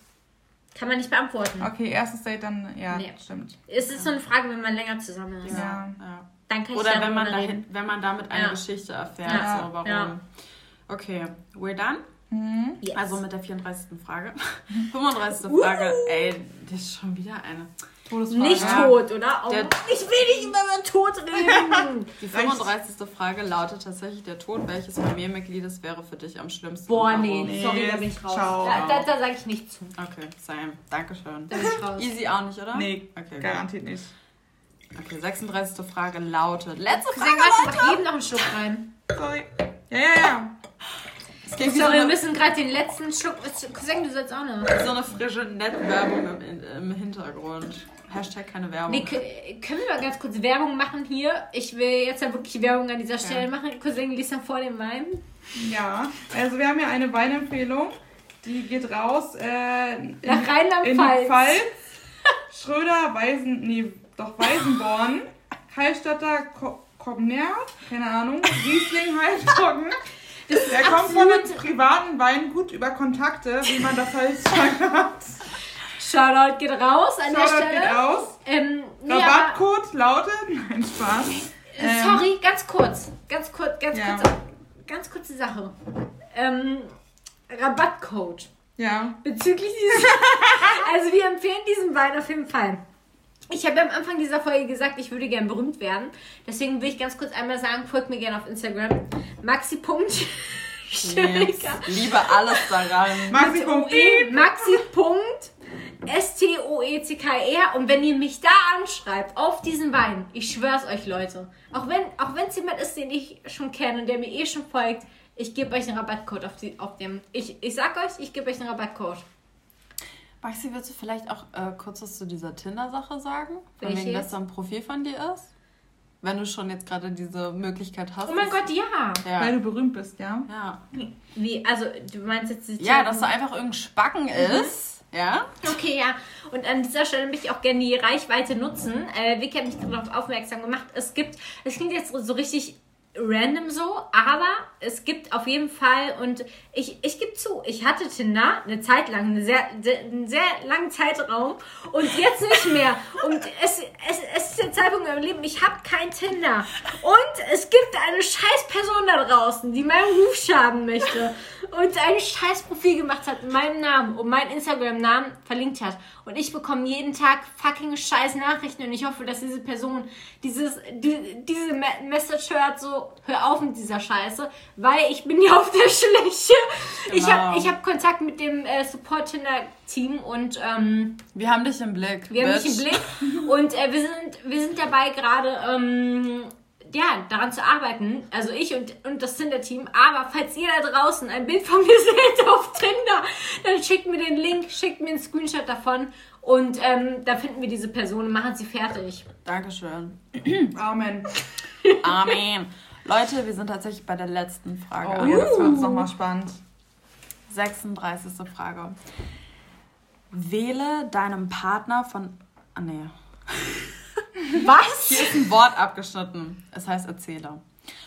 Kann man nicht beantworten. Okay, erstes Date dann, ja, nee. stimmt. Es ist so eine Frage, wenn man länger zusammen ist. Ja. ja. Dann kann ich Oder wenn man, dahin, wenn man damit eine ja. Geschichte erfährt. Ja. So, warum. Ja. Okay, we're done? Mhm. Yes. Also mit der 34. Frage. 35. Frage. Ey, das ist schon wieder eine. Todesfrage. Nicht tot, oder? Oh, der, ich will nicht über meinen Tod reden. Die 35. Frage lautet tatsächlich der Tod welches Familienmitgliedes wäre für dich am schlimmsten? Boah, nee, nee. sorry, da bin ich raus. Ciao. Da, da, da sage ich nicht zu. Okay, Sam, Dankeschön. Da bin ich raus. Easy auch nicht, oder? Nee, okay, garantiert nicht. Okay, 36. Frage lautet. Letzte Frage. Sag, mach jedem noch einen Schluck rein. Sorry. Ja, ja, ja. Sorry, so wir müssen gerade den letzten Schluck. Cousin, du sollst auch noch. So eine frische Nettwerbung im, im Hintergrund. Hashtag keine Werbung. Nee, können wir mal ganz kurz Werbung machen hier? Ich will jetzt ja wirklich Werbung an dieser Stelle ja. machen. Cousin, liest vor dem Wein. Ja, also wir haben ja eine Weinempfehlung. Die geht raus äh, nach Rheinland-Pfalz. Pfalz. Schröder, Weisen, nee, doch Weisenborn, Hallstatter, Kobner, keine Ahnung, Riesling, Halbtrocken, Der kommt von einem privaten Weingut über Kontakte, wie man das halt hat. Shoutout geht raus an Shoutout der Stelle. geht raus. Ähm, Rabattcode ja, lautet. Nein, Spaß. Äh, ähm, sorry, ganz kurz. Ganz kurz, ganz ja. kurz. Ganz kurze Sache. Ähm, Rabattcode. Ja. Bezüglich dieses. also, wir empfehlen diesen Wein auf jeden Fall. Ich habe am Anfang dieser Folge gesagt, ich würde gern berühmt werden. Deswegen will ich ganz kurz einmal sagen, folgt mir gerne auf Instagram. Maxi. Ich liebe alles daran. Maxi. Maxi. S-T-O-E-C-K-R und wenn ihr mich da anschreibt auf diesen Wein, ich schwör's euch, Leute, auch wenn auch es jemand ist, den ich schon kenne und der mir eh schon folgt, ich gebe euch einen Rabattcode auf, die, auf dem. Ich, ich sag euch, ich gebe euch einen Rabattcode. Maxi, willst du vielleicht auch äh, kurz was zu dieser Tinder-Sache sagen? Von Welche wegen, dass da ein Profil von dir ist? Wenn du schon jetzt gerade diese Möglichkeit hast. Oh mein Gott, ja. ja. Weil du berühmt bist, ja? Ja. Wie, also du meinst jetzt... Ja, dass da einfach irgendein Spacken mhm. ist. Ja? Okay, ja. Und an dieser Stelle möchte ich auch gerne die Reichweite nutzen. Äh, Vicky hat mich darauf aufmerksam gemacht. Es gibt, es klingt jetzt so richtig random so, aber es gibt auf jeden Fall und ich, ich gebe zu, ich hatte Tinder eine Zeit lang, eine sehr, einen sehr langen Zeitraum und jetzt nicht mehr. Und es, es, es ist der Zeitpunkt in meinem Leben, ich habe kein Tinder. Und es gibt eine scheiß Person da draußen, die meinen Ruf schaden möchte und ein scheiß Profil gemacht hat mit meinem Namen und meinen Instagram-Namen verlinkt hat. Und ich bekomme jeden Tag fucking scheiß Nachrichten und ich hoffe, dass diese Person dieses, die, diese Message hört, so, hör auf mit dieser Scheiße, weil ich bin ja auf der Schläche. Genau. Ich habe ich hab Kontakt mit dem äh, Support-Tinder-Team und ähm, wir haben dich im Blick. Wir bitch. haben dich im Blick und äh, wir, sind, wir sind dabei gerade ähm, ja, daran zu arbeiten, also ich und, und das Tinder-Team. Aber falls ihr da draußen ein Bild von mir seht auf Tinder, dann schickt mir den Link, schickt mir einen Screenshot davon und ähm, da finden wir diese Person und machen sie fertig. Dankeschön. Amen. Amen. Leute, wir sind tatsächlich bei der letzten Frage. Oh, jetzt wird es nochmal spannend. 36. Frage. Wähle deinem Partner von. Ah, nee. Was? Hier ist ein Wort abgeschnitten. Es heißt Erzähler.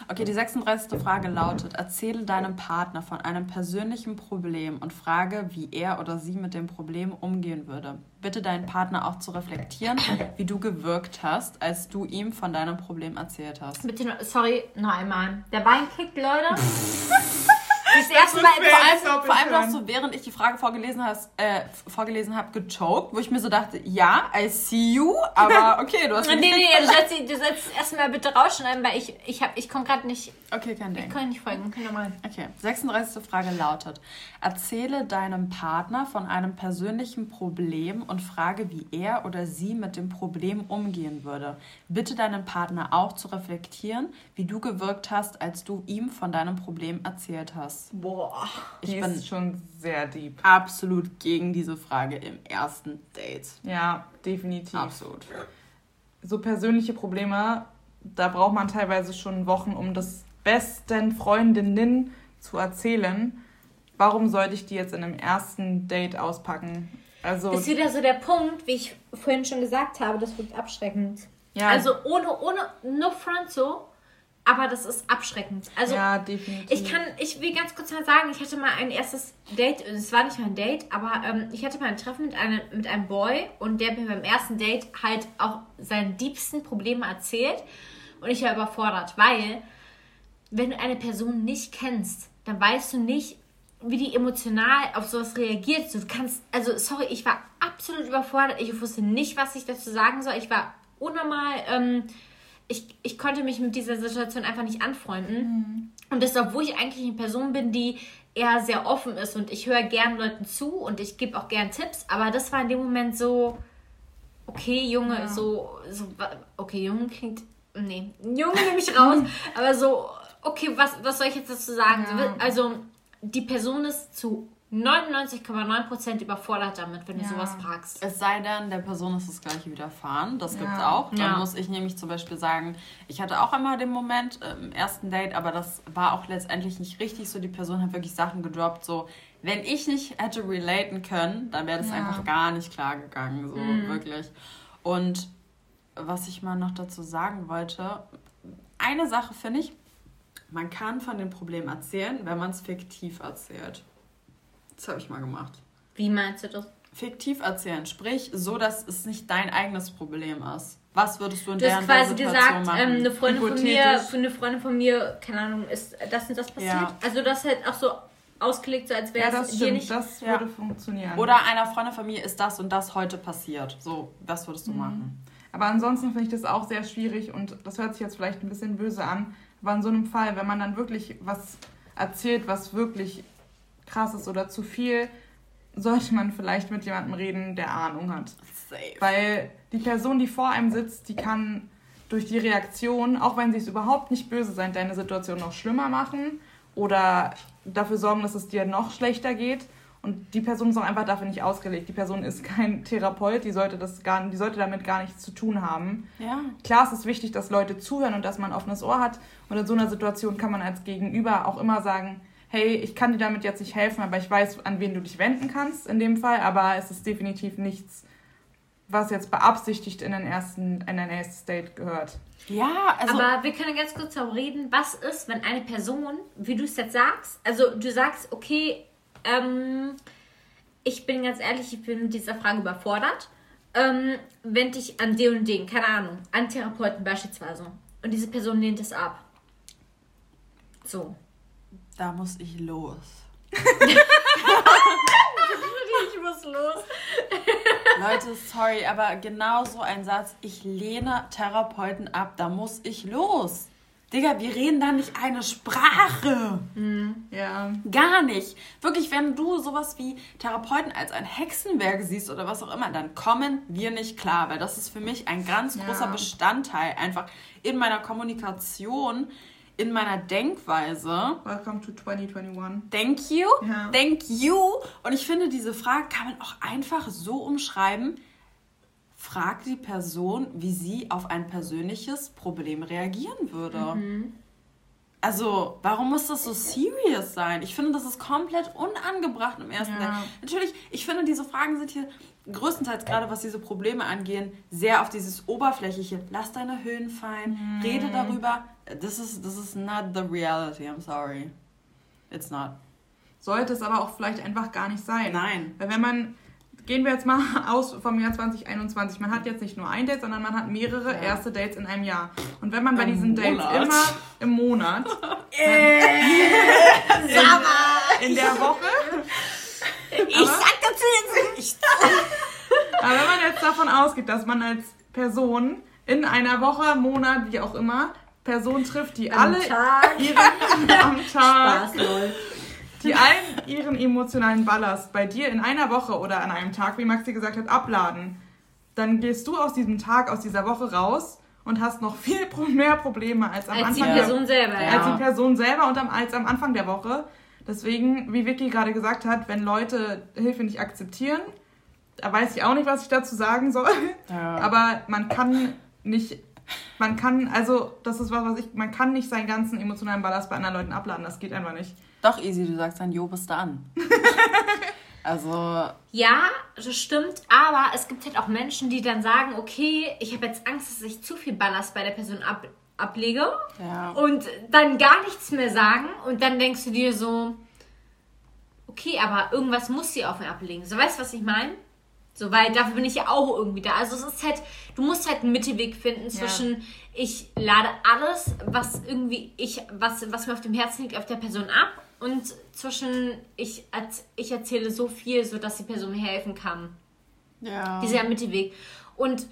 Okay, die 36. Frage lautet: Erzähle deinem Partner von einem persönlichen Problem und frage, wie er oder sie mit dem Problem umgehen würde. Bitte deinen Partner auch zu reflektieren, wie du gewirkt hast, als du ihm von deinem Problem erzählt hast. Bitte, sorry, noch einmal. Der Bein kickt, Leute. das erste Mal, vor allem, vor allem noch so, während ich die Frage vorgelesen, hast, äh, vorgelesen habe, gechoked, wo ich mir so dachte, ja, I see you, aber okay, du hast Nee, nee, nee, du sollst, du sollst erstmal bitte rausschneiden, weil ich, ich, hab, ich komme gerade nicht... Okay, kein Ding. Ich kann nicht folgen, okay, normal. Okay, 36. Frage lautet, erzähle deinem Partner von einem persönlichen Problem und frage, wie er oder sie mit dem Problem umgehen würde. Bitte deinen Partner auch zu reflektieren, wie du gewirkt hast, als du ihm von deinem Problem erzählt hast. Boah, ich die bin ist schon sehr deep. Absolut gegen diese Frage im ersten Date. Ja, definitiv. Absolut. So persönliche Probleme, da braucht man teilweise schon Wochen, um das besten Freundinnen zu erzählen. Warum sollte ich die jetzt in einem ersten Date auspacken? Also das ist wieder so der Punkt, wie ich vorhin schon gesagt habe, das wirkt abschreckend. Ja. Also ohne, ohne, no front so, aber das ist abschreckend. Also, ja, definitiv. Ich kann, ich will ganz kurz mal sagen, ich hatte mal ein erstes Date, es war nicht mal ein Date, aber ähm, ich hatte mal ein Treffen mit einem, mit einem Boy und der hat mir beim ersten Date halt auch seine diebsten Probleme erzählt und ich war überfordert, weil wenn du eine Person nicht kennst, dann weißt du nicht, wie die emotional auf sowas reagiert. Du kannst, also sorry, ich war absolut überfordert. Ich wusste nicht, was ich dazu sagen soll. Ich war unnormal ähm, ich, ich konnte mich mit dieser Situation einfach nicht anfreunden. Mhm. Und das, obwohl ich eigentlich eine Person bin, die eher sehr offen ist und ich höre gern Leuten zu und ich gebe auch gern Tipps, aber das war in dem Moment so, okay, Junge, ja. so, so, okay, Junge klingt, nee, Junge nehme ich raus, aber so, okay, was, was soll ich jetzt dazu sagen? Ja. Also, die Person ist zu 99,9% überfordert damit, wenn ja. du sowas fragst. Es sei denn, der Person ist das gleiche widerfahren. Das ja. gibt es auch. Dann ja. muss ich nämlich zum Beispiel sagen, ich hatte auch einmal den Moment äh, im ersten Date, aber das war auch letztendlich nicht richtig so. Die Person hat wirklich Sachen gedroppt, so, wenn ich nicht hätte relaten können, dann wäre das einfach gar nicht klar gegangen, so mhm. wirklich. Und was ich mal noch dazu sagen wollte, eine Sache finde ich, man kann von den Problemen erzählen, wenn man es fiktiv erzählt. Das habe ich mal gemacht. Wie meinst du das? Fiktiv erzählen, sprich so, dass es nicht dein eigenes Problem ist. Was würdest du in du der, hast quasi der gesagt, machen? Ähm, eine Freundin von mir, eine Freundin von mir, keine Ahnung, ist das und das passiert. Ja. Also das halt auch so ausgelegt, so als wäre ja, es dir nicht. Das würde ja. funktionieren. Oder einer Freundin von mir ist das und das heute passiert. So, das würdest du mhm. machen. Aber ansonsten finde ich das auch sehr schwierig und das hört sich jetzt vielleicht ein bisschen böse an. Aber in so einem Fall, wenn man dann wirklich was erzählt, was wirklich krass ist oder zu viel, sollte man vielleicht mit jemandem reden, der Ahnung hat. Safe. Weil die Person, die vor einem sitzt, die kann durch die Reaktion, auch wenn sie es überhaupt nicht böse sein, deine Situation noch schlimmer machen oder dafür sorgen, dass es dir noch schlechter geht. Und die Person ist auch einfach dafür nicht ausgelegt. Die Person ist kein Therapeut, die sollte, das gar, die sollte damit gar nichts zu tun haben. Ja. Klar es ist wichtig, dass Leute zuhören und dass man ein offenes Ohr hat. Und in so einer Situation kann man als Gegenüber auch immer sagen, hey, ich kann dir damit jetzt nicht helfen, aber ich weiß, an wen du dich wenden kannst in dem Fall. Aber es ist definitiv nichts, was jetzt beabsichtigt in den ersten, in ein erstes Date gehört. Ja, also. Aber wir können ganz kurz darüber reden, was ist, wenn eine Person, wie du es jetzt sagst, also du sagst, okay, ähm, ich bin ganz ehrlich, ich bin mit dieser Frage überfordert. Ähm, wende ich an den und den, keine Ahnung, an Therapeuten beispielsweise. Und diese Person lehnt es ab. So. Da muss ich los. ich muss los. Leute, sorry, aber genau so ein Satz, ich lehne Therapeuten ab, da muss ich los. Digga, wir reden da nicht eine Sprache. Mhm. Ja. Gar nicht. Wirklich, wenn du sowas wie Therapeuten als ein Hexenwerk siehst oder was auch immer, dann kommen wir nicht klar, weil das ist für mich ein ganz ja. großer Bestandteil einfach in meiner Kommunikation, in meiner Denkweise. Welcome to 2021. Thank you. Ja. Thank you. Und ich finde, diese Frage kann man auch einfach so umschreiben fragt die Person, wie sie auf ein persönliches Problem reagieren würde. Mhm. Also, warum muss das so serious sein? Ich finde, das ist komplett unangebracht im ersten ja. Natürlich, ich finde, diese Fragen sind hier größtenteils, gerade was diese Probleme angehen, sehr auf dieses Oberflächliche. Lass deine Höhen fallen, mhm. rede darüber. This is, this is not the reality, I'm sorry. It's not. Sollte es aber auch vielleicht einfach gar nicht sein. Nein. Weil wenn man gehen wir jetzt mal aus vom Jahr 2021. Man hat jetzt nicht nur ein Date, sondern man hat mehrere ja. erste Dates in einem Jahr. Und wenn man bei Im diesen Dates immer im Monat, in, in der Woche, ich aber, sag dazu jetzt nicht. aber wenn man jetzt davon ausgeht, dass man als Person in einer Woche, Monat, wie auch immer, Personen trifft, die am alle Tag. ihren am Tag Spaß, die allen ihren emotionalen Ballast bei dir in einer Woche oder an einem Tag, wie Maxi gesagt hat, abladen, dann gehst du aus diesem Tag, aus dieser Woche raus und hast noch viel mehr Probleme als am als Anfang die Person der, selber, ja. als die Person selber und am, als am Anfang der Woche. Deswegen, wie Vicky gerade gesagt hat, wenn Leute Hilfe nicht akzeptieren, da weiß ich auch nicht, was ich dazu sagen soll. Ja. Aber man kann nicht, man kann, also das ist was, was ich, man kann nicht seinen ganzen emotionalen Ballast bei anderen Leuten abladen. Das geht einfach nicht. Doch, easy, du sagst dann, jo, bis dann. also. Ja, das stimmt, aber es gibt halt auch Menschen, die dann sagen, okay, ich habe jetzt Angst, dass ich zu viel Ballast bei der Person ab, ablege ja. und dann gar nichts mehr sagen und dann denkst du dir so, okay, aber irgendwas muss sie auf mir ablegen. So, weißt du, was ich meine? So, weil dafür bin ich ja auch irgendwie da. Also es ist halt, du musst halt einen Mittelweg finden zwischen, ja. ich lade alles, was irgendwie ich, was, was mir auf dem Herzen liegt, auf der Person ab und zwischen ich, ich erzähle so viel, sodass die Person mir helfen kann. Ja. Dieser Mittelweg. Und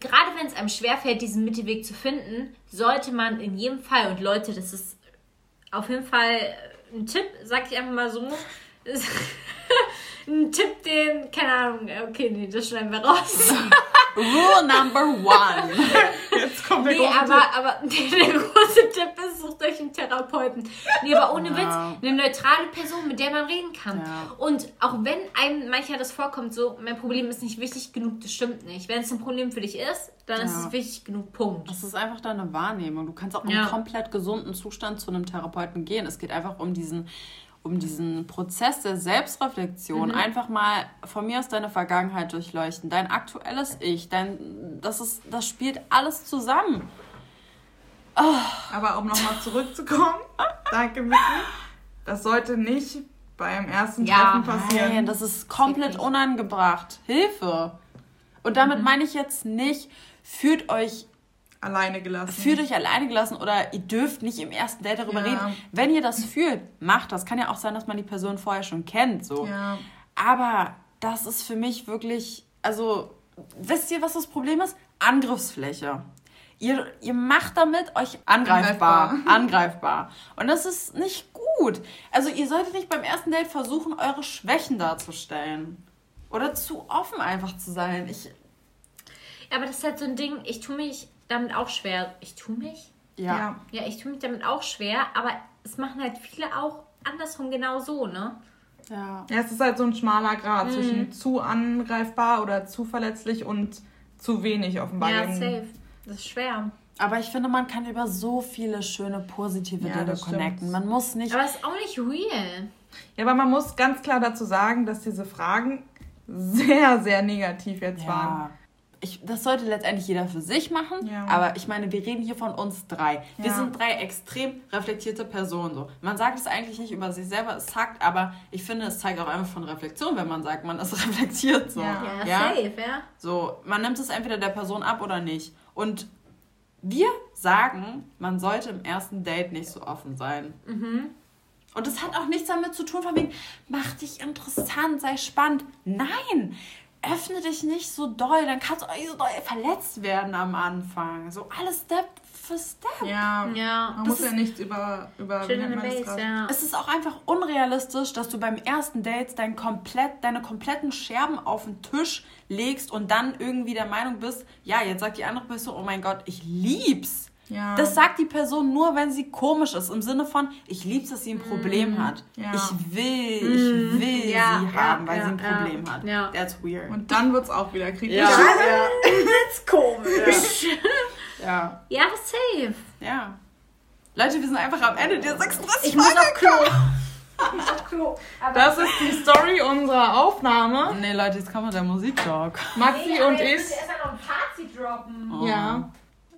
gerade wenn es einem schwerfällt, diesen Mittelweg zu finden, sollte man in jedem Fall, und Leute, das ist auf jeden Fall ein Tipp, sag ich einfach mal so, ein Tipp, den, keine Ahnung, okay, nee, das schneiden wir raus. Rule number one. Jetzt kommt der nee, große aber, Tipp. aber der große Tipp ist, sucht euch einen Therapeuten. Nee, aber ohne ja. Witz, eine neutrale Person, mit der man reden kann. Ja. Und auch wenn einem manchmal das vorkommt, so, mein Problem ist nicht wichtig genug, das stimmt nicht. Wenn es ein Problem für dich ist, dann ja. ist es wichtig genug, Punkt. Das ist einfach deine Wahrnehmung. Du kannst auch im komplett gesunden Zustand zu einem Therapeuten gehen. Es geht einfach um diesen um diesen Prozess der Selbstreflexion mhm. einfach mal von mir aus deine Vergangenheit durchleuchten, dein aktuelles Ich, dein, das, ist, das spielt alles zusammen. Oh. Aber um nochmal zurückzukommen, danke Miki, das sollte nicht beim ersten ja, Treffen passieren. Nein, das ist komplett unangebracht. Hilfe. Und damit mhm. meine ich jetzt nicht, fühlt euch alleine gelassen. Fühlt euch alleine gelassen oder ihr dürft nicht im ersten Date darüber ja. reden. Wenn ihr das fühlt, macht das. Kann ja auch sein, dass man die Person vorher schon kennt. So. Ja. Aber das ist für mich wirklich, also, wisst ihr, was das Problem ist? Angriffsfläche. Ihr, ihr macht damit euch angreifbar, angreifbar. Angreifbar. Und das ist nicht gut. Also ihr solltet nicht beim ersten Date versuchen, eure Schwächen darzustellen. Oder zu offen einfach zu sein. Ich. Ja, aber das ist halt so ein Ding, ich tue mich damit auch schwer. Ich tue mich? Ja. Ja, ich tue mich damit auch schwer, aber es machen halt viele auch andersrum genau so, ne? Ja. Ja, es ist halt so ein schmaler Grad mhm. zwischen zu angreifbar oder zu verletzlich und zu wenig offenbar. Ja, safe. Das ist schwer. Aber ich finde, man kann über so viele schöne positive ja, Dinge connecten. Man muss nicht. Aber es ist auch nicht real. Ja, aber man muss ganz klar dazu sagen, dass diese Fragen sehr, sehr negativ jetzt ja. waren ich, das sollte letztendlich jeder für sich machen, ja. aber ich meine, wir reden hier von uns drei. Wir ja. sind drei extrem reflektierte Personen. So. Man sagt es eigentlich nicht über sich selber, es sagt, aber ich finde, es zeigt auch einfach von Reflexion, wenn man sagt, man ist reflektiert. So. Ja, ja, safe, ja. So, man nimmt es entweder der Person ab oder nicht. Und wir sagen, man sollte im ersten Date nicht so offen sein. Mhm. Und das hat auch nichts damit zu tun, von wegen, mach dich interessant, sei spannend. Nein, öffne dich nicht so doll, dann kannst du auch nicht so doll verletzt werden am Anfang. So alles Step für Step. Ja, ja. man das muss ja nichts über, über wie nennt man das ja. Es ist auch einfach unrealistisch, dass du beim ersten Date dein komplett, deine kompletten Scherben auf den Tisch legst und dann irgendwie der Meinung bist, ja, jetzt sagt die andere Person, oh mein Gott, ich lieb's. Ja. Das sagt die Person nur, wenn sie komisch ist. Im Sinne von, ich liebe es, dass sie ein Problem mm. hat. Ja. Ich will, ich mm. will ja. sie haben, weil sie ein Problem hat. Ja. That's weird. Und dann wird es auch wieder kritisch. Ja, ja. das ist komisch. ja. Ja, safe. Ja. Leute, wir sind einfach am Ende der 36 Ich muss auf Klo. Das ist die Story unserer Aufnahme. Nee, Leute, jetzt kommt der Musiktalk. Maxi nee, und ich. Ich erst noch ein Fazit droppen. Oh. Ja.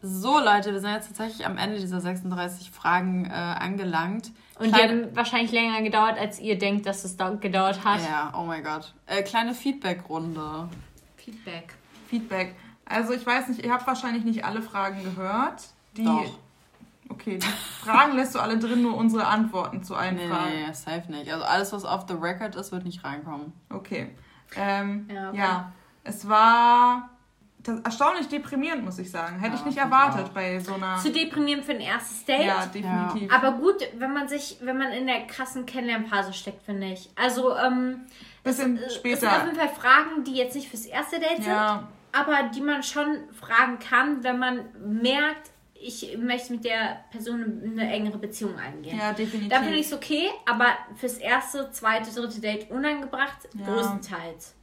So, Leute, wir sind jetzt tatsächlich am Ende dieser 36 Fragen äh, angelangt. Und kleine... die haben wahrscheinlich länger gedauert, als ihr denkt, dass es gedauert hat. Ja, oh mein Gott. Äh, kleine Feedback-Runde. Feedback. Feedback. Also ich weiß nicht, ihr habt wahrscheinlich nicht alle Fragen gehört. Die Doch. Okay, die Fragen lässt du alle drin, nur unsere Antworten zu allen nee, Fragen. Nee, safe nicht. Also alles, was off the record ist, wird nicht reinkommen. Okay. Ähm, ja, okay. ja, es war erstaunlich deprimierend, muss ich sagen. Hätte ja, ich nicht erwartet auch. bei so einer. Zu deprimierend für ein erstes Date. Ja, definitiv. Ja. Aber gut, wenn man sich, wenn man in der krassen Kennenlernphase steckt, finde ich. Also, ähm. Bisschen es, später. Es sind auf jeden Fall Fragen, die jetzt nicht fürs erste Date ja. sind, aber die man schon fragen kann, wenn man merkt, ich möchte mit der Person eine engere Beziehung eingehen. Ja, definitiv. Da finde ich es okay, aber fürs erste, zweite, dritte Date unangebracht, ja. größtenteils.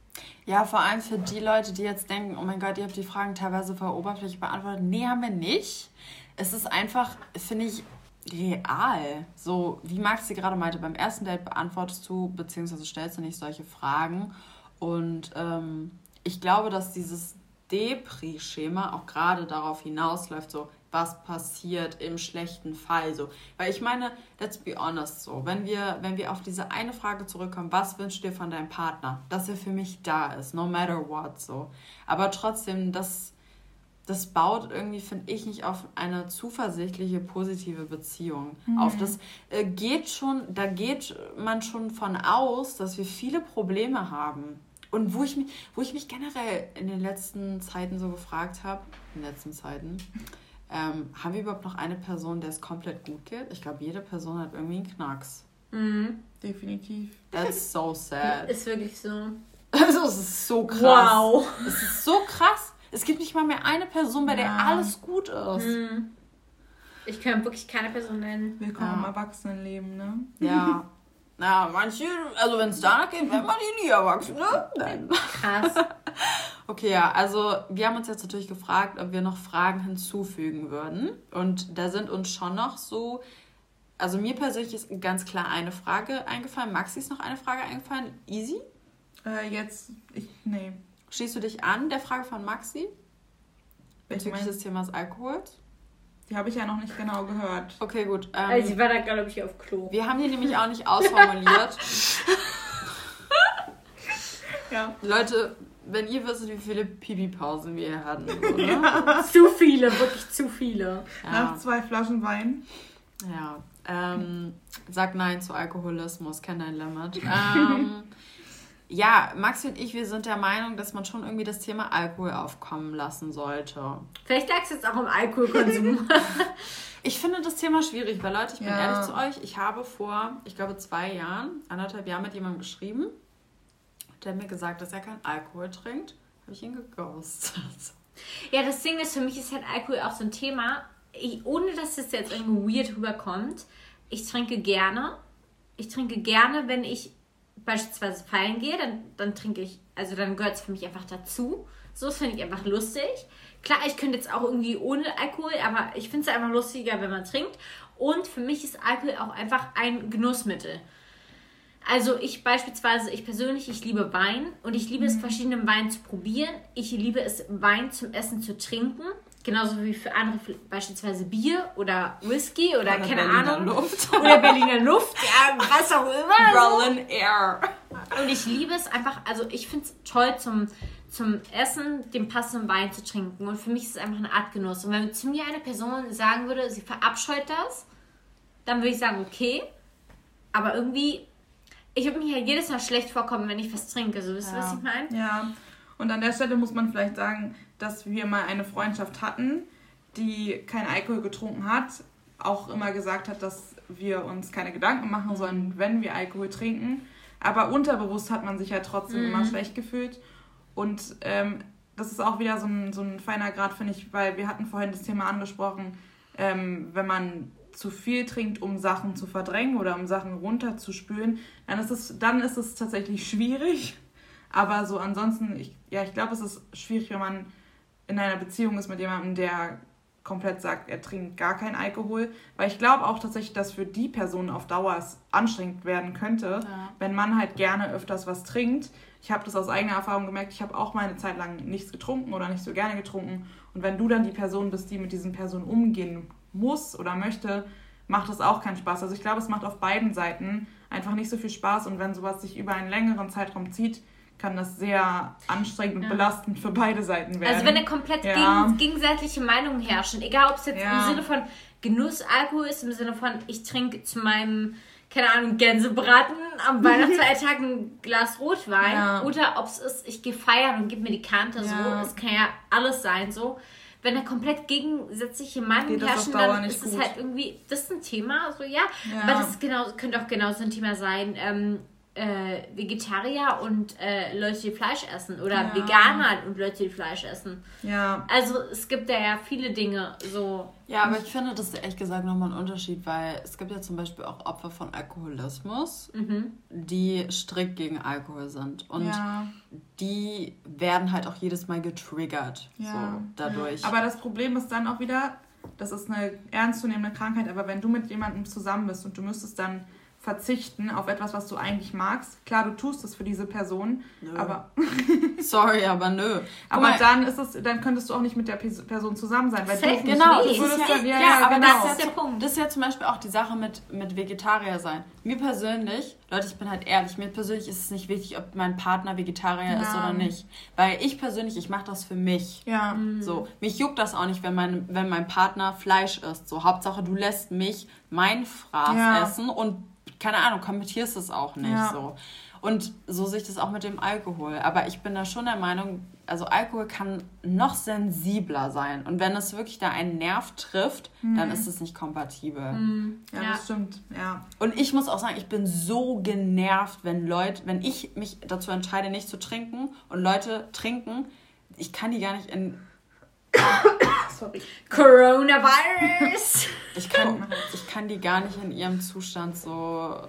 Ja, vor allem für die Leute, die jetzt denken, oh mein Gott, ihr habt die Fragen teilweise vor Oberfläche beantwortet. Nee, haben wir nicht. Es ist einfach, finde ich, real. So, wie Max sie gerade meinte, beim ersten Date beantwortest du, beziehungsweise stellst du nicht solche Fragen. Und ähm, ich glaube, dass dieses Depri-Schema auch gerade darauf hinausläuft, so, was passiert im schlechten Fall so. Weil ich meine, let's be honest so, wenn wir, wenn wir auf diese eine Frage zurückkommen, was wünschst du dir von deinem Partner? Dass er für mich da ist, no matter what so. Aber trotzdem, das, das baut irgendwie, finde ich, nicht auf eine zuversichtliche, positive Beziehung. Mhm. Auf das äh, geht schon, da geht man schon von aus, dass wir viele Probleme haben. Und wo ich mich, wo ich mich generell in den letzten Zeiten so gefragt habe, in den letzten Zeiten, ähm, haben wir überhaupt noch eine Person, der es komplett gut geht? Ich glaube, jede Person hat irgendwie einen Knacks. Mhm. Definitiv. That's so sad. Ist wirklich so. Also, es ist so krass. Wow. Es ist so krass. Es gibt nicht mal mehr eine Person, bei ja. der alles gut ist. Mhm. Ich kann wirklich keine Person nennen. Willkommen ja. im Erwachsenenleben, ne? Ja. Na, manche, also wenn es danach geht, werden wir die nie Erwachsene. Nein. Krass. Okay, ja, also wir haben uns jetzt natürlich gefragt, ob wir noch Fragen hinzufügen würden. Und da sind uns schon noch so, also mir persönlich ist ganz klar eine Frage eingefallen. Maxi ist noch eine Frage eingefallen. Easy? Äh, jetzt, ich, nee. Schließt du dich an der Frage von Maxi? Bezüglich des Themas Alkohol? Die habe ich ja noch nicht genau gehört. Okay, gut. Ähm, also sie war da, glaube ich, auf Klo. Wir haben die nämlich auch nicht ausformuliert. ja. Leute, wenn ihr wisst, wie viele Pipi-Pausen wir hatten, oder? Ja. Zu viele, wirklich zu viele. Ja. Nach zwei Flaschen Wein. Ja. Ähm, sag Nein zu Alkoholismus, kenn dein Limit. Ähm, ja, Maxi und ich, wir sind der Meinung, dass man schon irgendwie das Thema Alkohol aufkommen lassen sollte. Vielleicht lag es jetzt auch im Alkoholkonsum. ich finde das Thema schwierig, weil Leute, ich bin ja. ehrlich zu euch, ich habe vor, ich glaube, zwei Jahren, anderthalb Jahren mit jemandem geschrieben, der mir gesagt, dass er keinen Alkohol trinkt. Habe ich ihn geghostet. Ja, das Ding ist, für mich ist halt Alkohol auch so ein Thema, ich, ohne dass es jetzt irgendwie weird rüberkommt. Ich trinke gerne. Ich trinke gerne, wenn ich beispielsweise feiern gehe, dann, dann trinke ich, also dann gehört es für mich einfach dazu. So, das finde ich einfach lustig. Klar, ich könnte jetzt auch irgendwie ohne Alkohol, aber ich finde es einfach lustiger, wenn man trinkt. Und für mich ist Alkohol auch einfach ein Genussmittel. Also ich beispielsweise, ich persönlich, ich liebe Wein und ich liebe es, mhm. verschiedene Weine zu probieren. Ich liebe es, Wein zum Essen zu trinken. Genauso wie für andere beispielsweise Bier oder Whisky oder, oder keine Berliner Ahnung. Luft. Oder Berliner Luft, ja, was auch immer. Rolling Air. Und ich liebe es einfach, also ich finde es toll zum, zum Essen, den passenden Wein zu trinken. Und für mich ist es einfach eine Art Genuss. Und wenn zu mir eine Person sagen würde, sie verabscheut das, dann würde ich sagen, okay. Aber irgendwie, ich würde mir ja jedes Mal schlecht vorkommen, wenn ich was trinke. So, wisst ihr, ja. was ich meine? Ja. Und an der Stelle muss man vielleicht sagen, dass wir mal eine Freundschaft hatten, die keinen Alkohol getrunken hat, auch immer gesagt hat, dass wir uns keine Gedanken machen sollen, wenn wir Alkohol trinken. Aber unterbewusst hat man sich ja trotzdem mhm. immer schlecht gefühlt. Und ähm, das ist auch wieder so ein, so ein feiner Grad, finde ich, weil wir hatten vorhin das Thema angesprochen, ähm, wenn man zu viel trinkt, um Sachen zu verdrängen oder um Sachen runterzuspülen, dann ist es, dann ist es tatsächlich schwierig. Aber so ansonsten, ich, ja, ich glaube, es ist schwierig, wenn man in einer Beziehung ist mit jemandem, der komplett sagt, er trinkt gar keinen Alkohol. Weil ich glaube auch tatsächlich, dass für die Person auf Dauer es anstrengend werden könnte, ja. wenn man halt gerne öfters was trinkt. Ich habe das aus eigener Erfahrung gemerkt, ich habe auch mal eine Zeit lang nichts getrunken oder nicht so gerne getrunken. Und wenn du dann die Person bist, die mit diesen Personen umgehen muss oder möchte, macht das auch keinen Spaß. Also ich glaube, es macht auf beiden Seiten einfach nicht so viel Spaß. Und wenn sowas sich über einen längeren Zeitraum zieht, kann das sehr anstrengend und ja. belastend für beide Seiten werden. Also wenn eine komplett ja. gegen, gegenseitige Meinungen herrschen, egal ob es jetzt ja. im Sinne von Genussalkohol ist, im Sinne von ich trinke zu meinem, keine Ahnung, Gänsebraten am Weihnachtsfeiertag ein Glas Rotwein oder ob es ist, ich gehe feiern und gebe mir die Kante so, es kann ja alles sein so. Wenn da komplett gegensätzliche Meinungen herrschen, dann ist es halt irgendwie, das ist ein Thema, so ja, aber das genau, könnte auch genauso ein Thema sein, ähm, äh, Vegetarier und äh, Leute, die Fleisch essen oder ja. Veganer und Leute, die Fleisch essen. Ja. Also es gibt da ja viele Dinge so. Ja, aber ich finde, das ist ehrlich gesagt nochmal ein Unterschied, weil es gibt ja zum Beispiel auch Opfer von Alkoholismus, mhm. die strikt gegen Alkohol sind. Und ja. die werden halt auch jedes Mal getriggert. Ja. So, dadurch. Aber das Problem ist dann auch wieder, das ist eine ernstzunehmende Krankheit, aber wenn du mit jemandem zusammen bist und du müsstest dann verzichten auf etwas, was du eigentlich magst. Klar, du tust es für diese Person, nö. aber sorry, aber nö. aber mal, dann ist es, dann könntest du auch nicht mit der Person zusammen sein, weil Safe, du genau, das ist ja, ja, ja, aber genau. das ist der Punkt. Das ist ja zum Beispiel auch die Sache mit mit Vegetarier sein. Mir persönlich, Leute, ich bin halt ehrlich, mir persönlich ist es nicht wichtig, ob mein Partner Vegetarier ja. ist oder nicht, weil ich persönlich, ich mache das für mich. Ja. Mhm. So, mich juckt das auch nicht, wenn mein wenn mein Partner Fleisch isst. So, Hauptsache du lässt mich mein Fraß ja. essen und keine Ahnung, kommentierst es auch nicht ja. so. Und so sehe ich das auch mit dem Alkohol. Aber ich bin da schon der Meinung, also Alkohol kann noch sensibler sein. Und wenn es wirklich da einen Nerv trifft, mhm. dann ist es nicht kompatibel. Mhm. Ja, ja, das stimmt. Ja. Und ich muss auch sagen, ich bin so genervt, wenn Leute, wenn ich mich dazu entscheide, nicht zu trinken und Leute trinken, ich kann die gar nicht in Sorry. Coronavirus! Ich kann, ich kann die gar nicht in ihrem Zustand so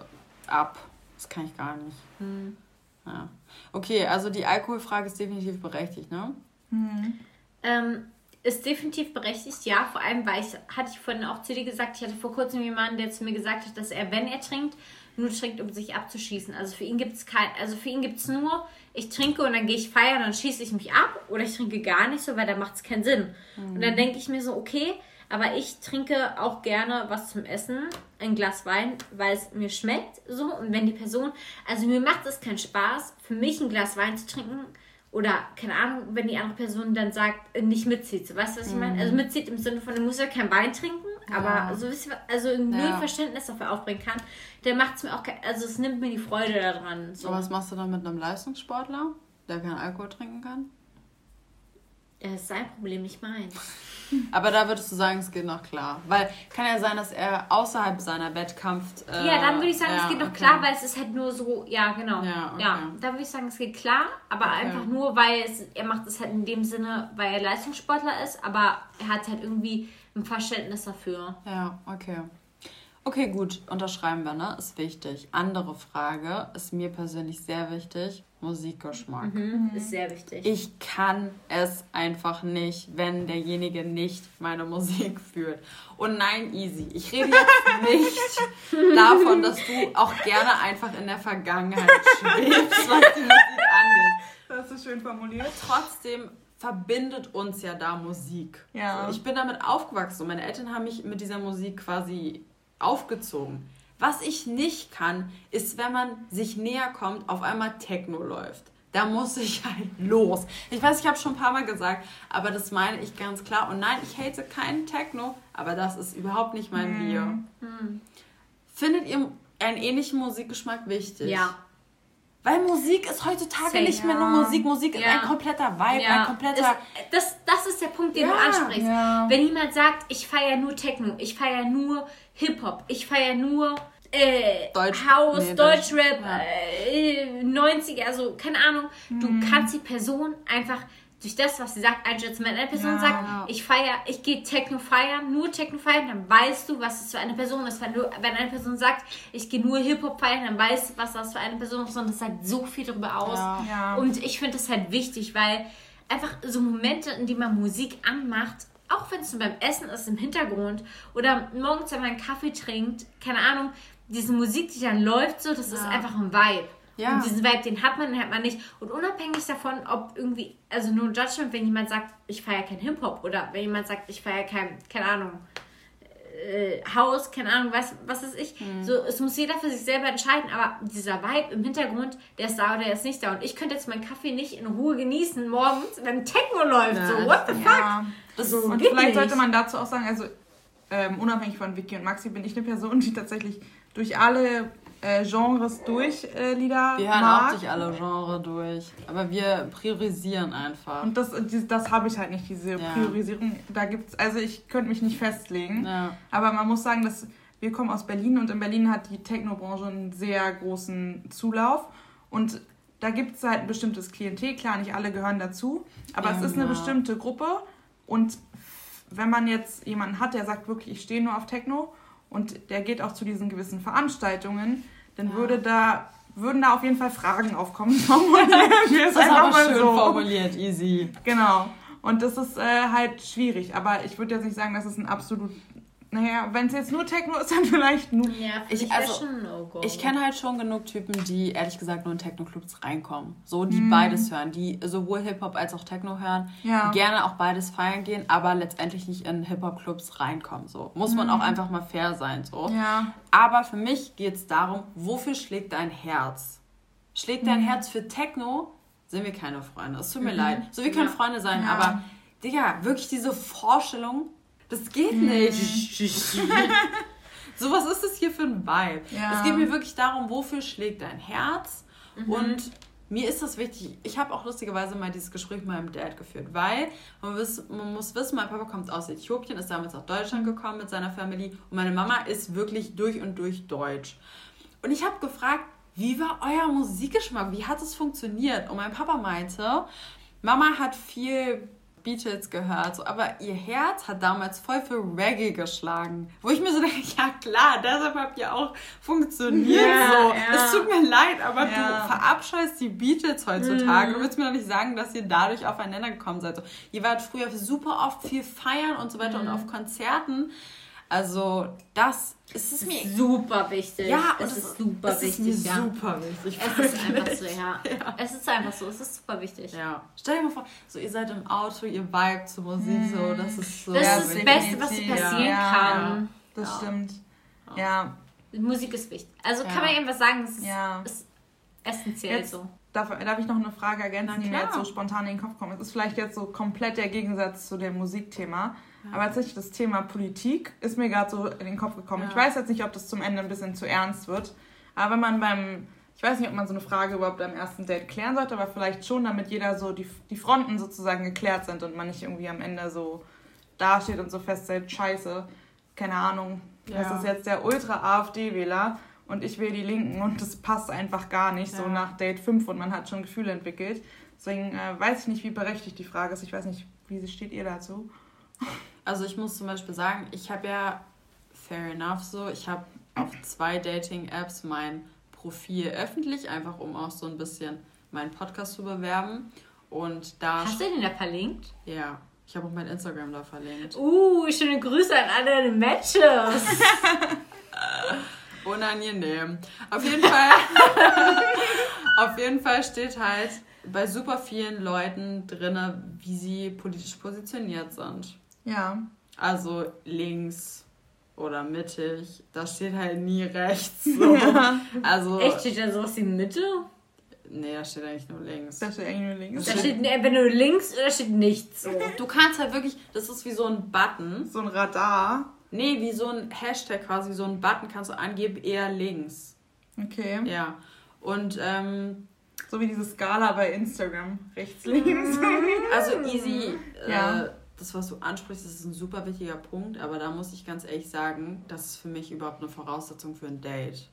ab. Das kann ich gar nicht. Hm. Ja. Okay, also die Alkoholfrage ist definitiv berechtigt, ne? Hm. Ähm, ist definitiv berechtigt, ja. Vor allem, weil ich, hatte ich vorhin auch zu dir gesagt, ich hatte vor kurzem jemanden, der zu mir gesagt hat, dass er, wenn er trinkt, nur trinkt, um sich abzuschießen. Also für ihn gibt es kein, also für ihn gibt es nur, ich trinke und dann gehe ich feiern, dann schieße ich mich ab oder ich trinke gar nicht so, weil da macht es keinen Sinn. Mhm. Und dann denke ich mir so, okay, Aber ich trinke auch gerne was zum Essen, ein Glas Wein, weil es mir schmeckt. So. Und wenn die Person, also mir macht es keinen Spaß, für mich ein Glas Wein zu trinken. Oder, keine Ahnung, wenn die andere Person dann sagt, äh, nicht mitzieht. So, weißt du, was ich meine? Also mhm. mitzieht im Sinne von, du musst ja kein Wein trinken, ja. aber so also null ja. Verständnis dafür aufbringen kann, der macht es mir auch, also es nimmt mir die Freude daran. So. Aber was machst du dann mit einem Leistungssportler, der keinen Alkohol trinken kann? Das ist sein Problem, nicht meins. Aber da würdest du sagen, es geht noch klar. Weil kann ja sein, dass er außerhalb seiner Wettkampf. Äh, ja, dann würde ich sagen, ja, es geht noch okay. klar, weil es ist halt nur so, ja, genau. Ja, okay. ja da würde ich sagen, es geht klar, aber okay. einfach nur, weil es, er macht es halt in dem Sinne, weil er Leistungssportler ist, aber er hat halt irgendwie ein Verständnis dafür. Ja, okay. Okay, gut, unterschreiben wir, ne? Ist wichtig. Andere Frage, ist mir persönlich sehr wichtig. Musikgeschmack. Mhm, ist sehr wichtig. Ich kann es einfach nicht, wenn derjenige nicht meine Musik fühlt. Und nein, easy. Ich rede jetzt nicht davon, dass du auch gerne einfach in der Vergangenheit schwebst, was die Musik angeht. Das ist schön formuliert. Trotzdem verbindet uns ja da Musik. Ja. So, ich bin damit aufgewachsen und meine Eltern haben mich mit dieser Musik quasi aufgezogen. Was ich nicht kann, ist, wenn man sich näher kommt, auf einmal Techno läuft. Da muss ich halt los. Ich weiß, ich habe schon ein paar Mal gesagt, aber das meine ich ganz klar. Und nein, ich hate keinen Techno, aber das ist überhaupt nicht mein hm. Bier. Hm. Findet ihr einen ähnlichen Musikgeschmack wichtig? Ja. Weil Musik ist heutzutage Same, nicht mehr nur Musik. Musik ja. ist ein kompletter Vibe, ja. ein kompletter. Das, das, das, ist der Punkt, den ja. du ansprichst. Wenn jemand sagt, ich feiere nur Techno, ich feiere nur Hip-Hop, ich feiere nur äh, Deutsch, House, nee, Deutschrap, Deutsch, äh, 90er, also keine Ahnung. Mhm. Du kannst die Person einfach durch das, was sie sagt, einschätzen. Wenn eine Person ja, sagt, ich feiere, ich gehe Techno feiern, nur Techno feiern, dann weißt du, was es für eine Person ist. Wenn, du, wenn eine Person sagt, ich gehe nur Hip-Hop feiern, dann weißt du, was das für eine Person ist. Und das sagt so viel darüber aus. Ja. Ja. Und ich finde das halt wichtig, weil einfach so Momente, in denen man Musik anmacht, auch wenn es nur beim Essen ist im Hintergrund oder morgens, wenn man einen Kaffee trinkt, keine Ahnung, diese Musik, die dann läuft, so, das ist einfach ein Vibe. Ja. Und diesen Vibe, den hat man, den hat man nicht. Und unabhängig davon, ob irgendwie, also nur Judgment, wenn jemand sagt, ich feiere kein Hip-Hop oder wenn jemand sagt, ich feiere kein, keine Ahnung, äh, Haus, keine Ahnung, was, was ist ich. Mhm. So, es muss jeder für sich selber entscheiden, aber dieser Vibe im Hintergrund, der ist da oder der ist nicht da. Und ich könnte jetzt meinen Kaffee nicht in Ruhe genießen morgens, wenn Techno läuft. Ja, so, what the fuck? Ja. Das so, und vielleicht nicht. sollte man dazu auch sagen, also ähm, unabhängig von Vicky und Maxi bin ich eine Person, die tatsächlich durch alle äh, Genres durch äh, Lieder Wir hören mag. auch durch alle Genres durch. Aber wir priorisieren einfach. Und das, das, das habe ich halt nicht, diese ja. Priorisierung. Da gibt's, also ich könnte mich nicht festlegen. Ja. Aber man muss sagen, dass wir kommen aus Berlin und in Berlin hat die Technobranche einen sehr großen Zulauf. Und da gibt es halt ein bestimmtes Klientel. Klar, nicht alle gehören dazu. Aber ja, es ist eine bestimmte Gruppe. Und wenn man jetzt jemanden hat, der sagt wirklich, ich stehe nur auf Techno und der geht auch zu diesen gewissen Veranstaltungen, dann ja. würde da würden da auf jeden Fall Fragen aufkommen. Das ist einfach mal schön so. formuliert, easy. Genau. Und das ist äh, halt schwierig. Aber ich würde jetzt nicht sagen, dass es ein absolut naja, wenn es jetzt nur Techno ist, dann vielleicht nur. Ja, ich, also, no ich kenne halt schon genug Typen, die ehrlich gesagt nur in Techno-Clubs reinkommen. So, die mm. beides hören, die sowohl Hip-Hop als auch Techno hören, ja. gerne auch beides feiern gehen, aber letztendlich nicht in Hip-Hop-Clubs reinkommen. So, muss man mm. auch einfach mal fair sein. So. Ja. Aber für mich geht es darum, wofür schlägt dein Herz? Schlägt dein mm. Herz für Techno? Sind wir keine Freunde. Es tut mir -hmm. leid. So, wir können ja. Freunde sein, aber Digga, wirklich diese Vorstellung, das geht nicht. so was ist das hier für ein Vibe? Ja. Es geht mir wirklich darum, wofür schlägt dein Herz? Mhm. Und mir ist das wichtig. Ich habe auch lustigerweise mal dieses Gespräch mit meinem Dad geführt, weil man, wiss, man muss wissen, mein Papa kommt aus Äthiopien, ist damals nach Deutschland gekommen mit seiner Family und meine Mama ist wirklich durch und durch deutsch. Und ich habe gefragt, wie war euer Musikgeschmack? Wie hat es funktioniert? Und mein Papa meinte, Mama hat viel Beatles gehört, so, aber ihr Herz hat damals voll für Reggae geschlagen. Wo ich mir so denke, ja klar, deshalb habt ihr auch funktioniert ja, so. Ja. Es tut mir leid, aber ja. du verabscheust die Beatles heutzutage. Mhm. Du willst mir doch nicht sagen, dass ihr dadurch aufeinander gekommen seid. So, ihr wart früher super oft viel feiern und so weiter mhm. und auf Konzerten. Also das ist es mir super wichtig. Ja, es ist super es wichtig. Ist ja. super wichtig. Es ist einfach so, ja. ja. Es ist einfach so, es ist super wichtig. Ja. Stell dir mal vor, so ihr seid im Auto, ihr vibe zur Musik, mhm. so das ist so. Das ist das Beste, was passieren ja. kann. Das stimmt. Ja. Musik ist wichtig. Also kann man irgendwas sagen, es ist, ist essentiell Jetzt, so. Darf, darf ich noch eine Frage ergänzen, die mir jetzt so spontan in den Kopf kommt? Es ist vielleicht jetzt so komplett der Gegensatz zu dem Musikthema. Aber tatsächlich das Thema Politik ist mir gerade so in den Kopf gekommen. Ja. Ich weiß jetzt nicht, ob das zum Ende ein bisschen zu ernst wird. Aber wenn man beim, ich weiß nicht, ob man so eine Frage überhaupt beim ersten Date klären sollte, aber vielleicht schon, damit jeder so die, die Fronten sozusagen geklärt sind und man nicht irgendwie am Ende so dasteht und so feststellt, scheiße, keine Ahnung, ja. das ist jetzt der Ultra-AfD-Wähler und ich will die Linken und das passt einfach gar nicht, ja. so nach Date 5 und man hat schon Gefühle entwickelt. Deswegen äh, weiß ich nicht, wie berechtigt die Frage ist. Ich weiß nicht, wie steht ihr dazu? Also ich muss zum Beispiel sagen, ich habe ja, fair enough so, ich habe auf zwei Dating-Apps mein Profil öffentlich, einfach um auch so ein bisschen meinen Podcast zu bewerben. Und da. Hast du den da verlinkt? Ja. Ich habe auch mein Instagram da verlinkt. Uh, schöne Grüße an alle Matches. Unangenehm. Auf jeden Fall. auf jeden Fall steht halt bei super vielen Leuten drin, wie sie politisch positioniert sind. Ja. Also links oder mittig. Da steht halt nie rechts. So. Ja. Also, Echt? Steht da sowas wie Mitte? Nee, da steht eigentlich nur links. Da steht eigentlich nur links. Da steht entweder nur links oder steht nichts. So. Du kannst halt wirklich, das ist wie so ein Button. So ein Radar. Nee, wie so ein Hashtag quasi, so ein Button kannst du angeben, eher links. Okay. Ja. Und, ähm, So wie diese Skala bei Instagram. Rechts, links. Also easy. ja. Äh, das, was du ansprichst, ist ein super wichtiger Punkt, aber da muss ich ganz ehrlich sagen, das ist für mich überhaupt eine Voraussetzung für ein Date.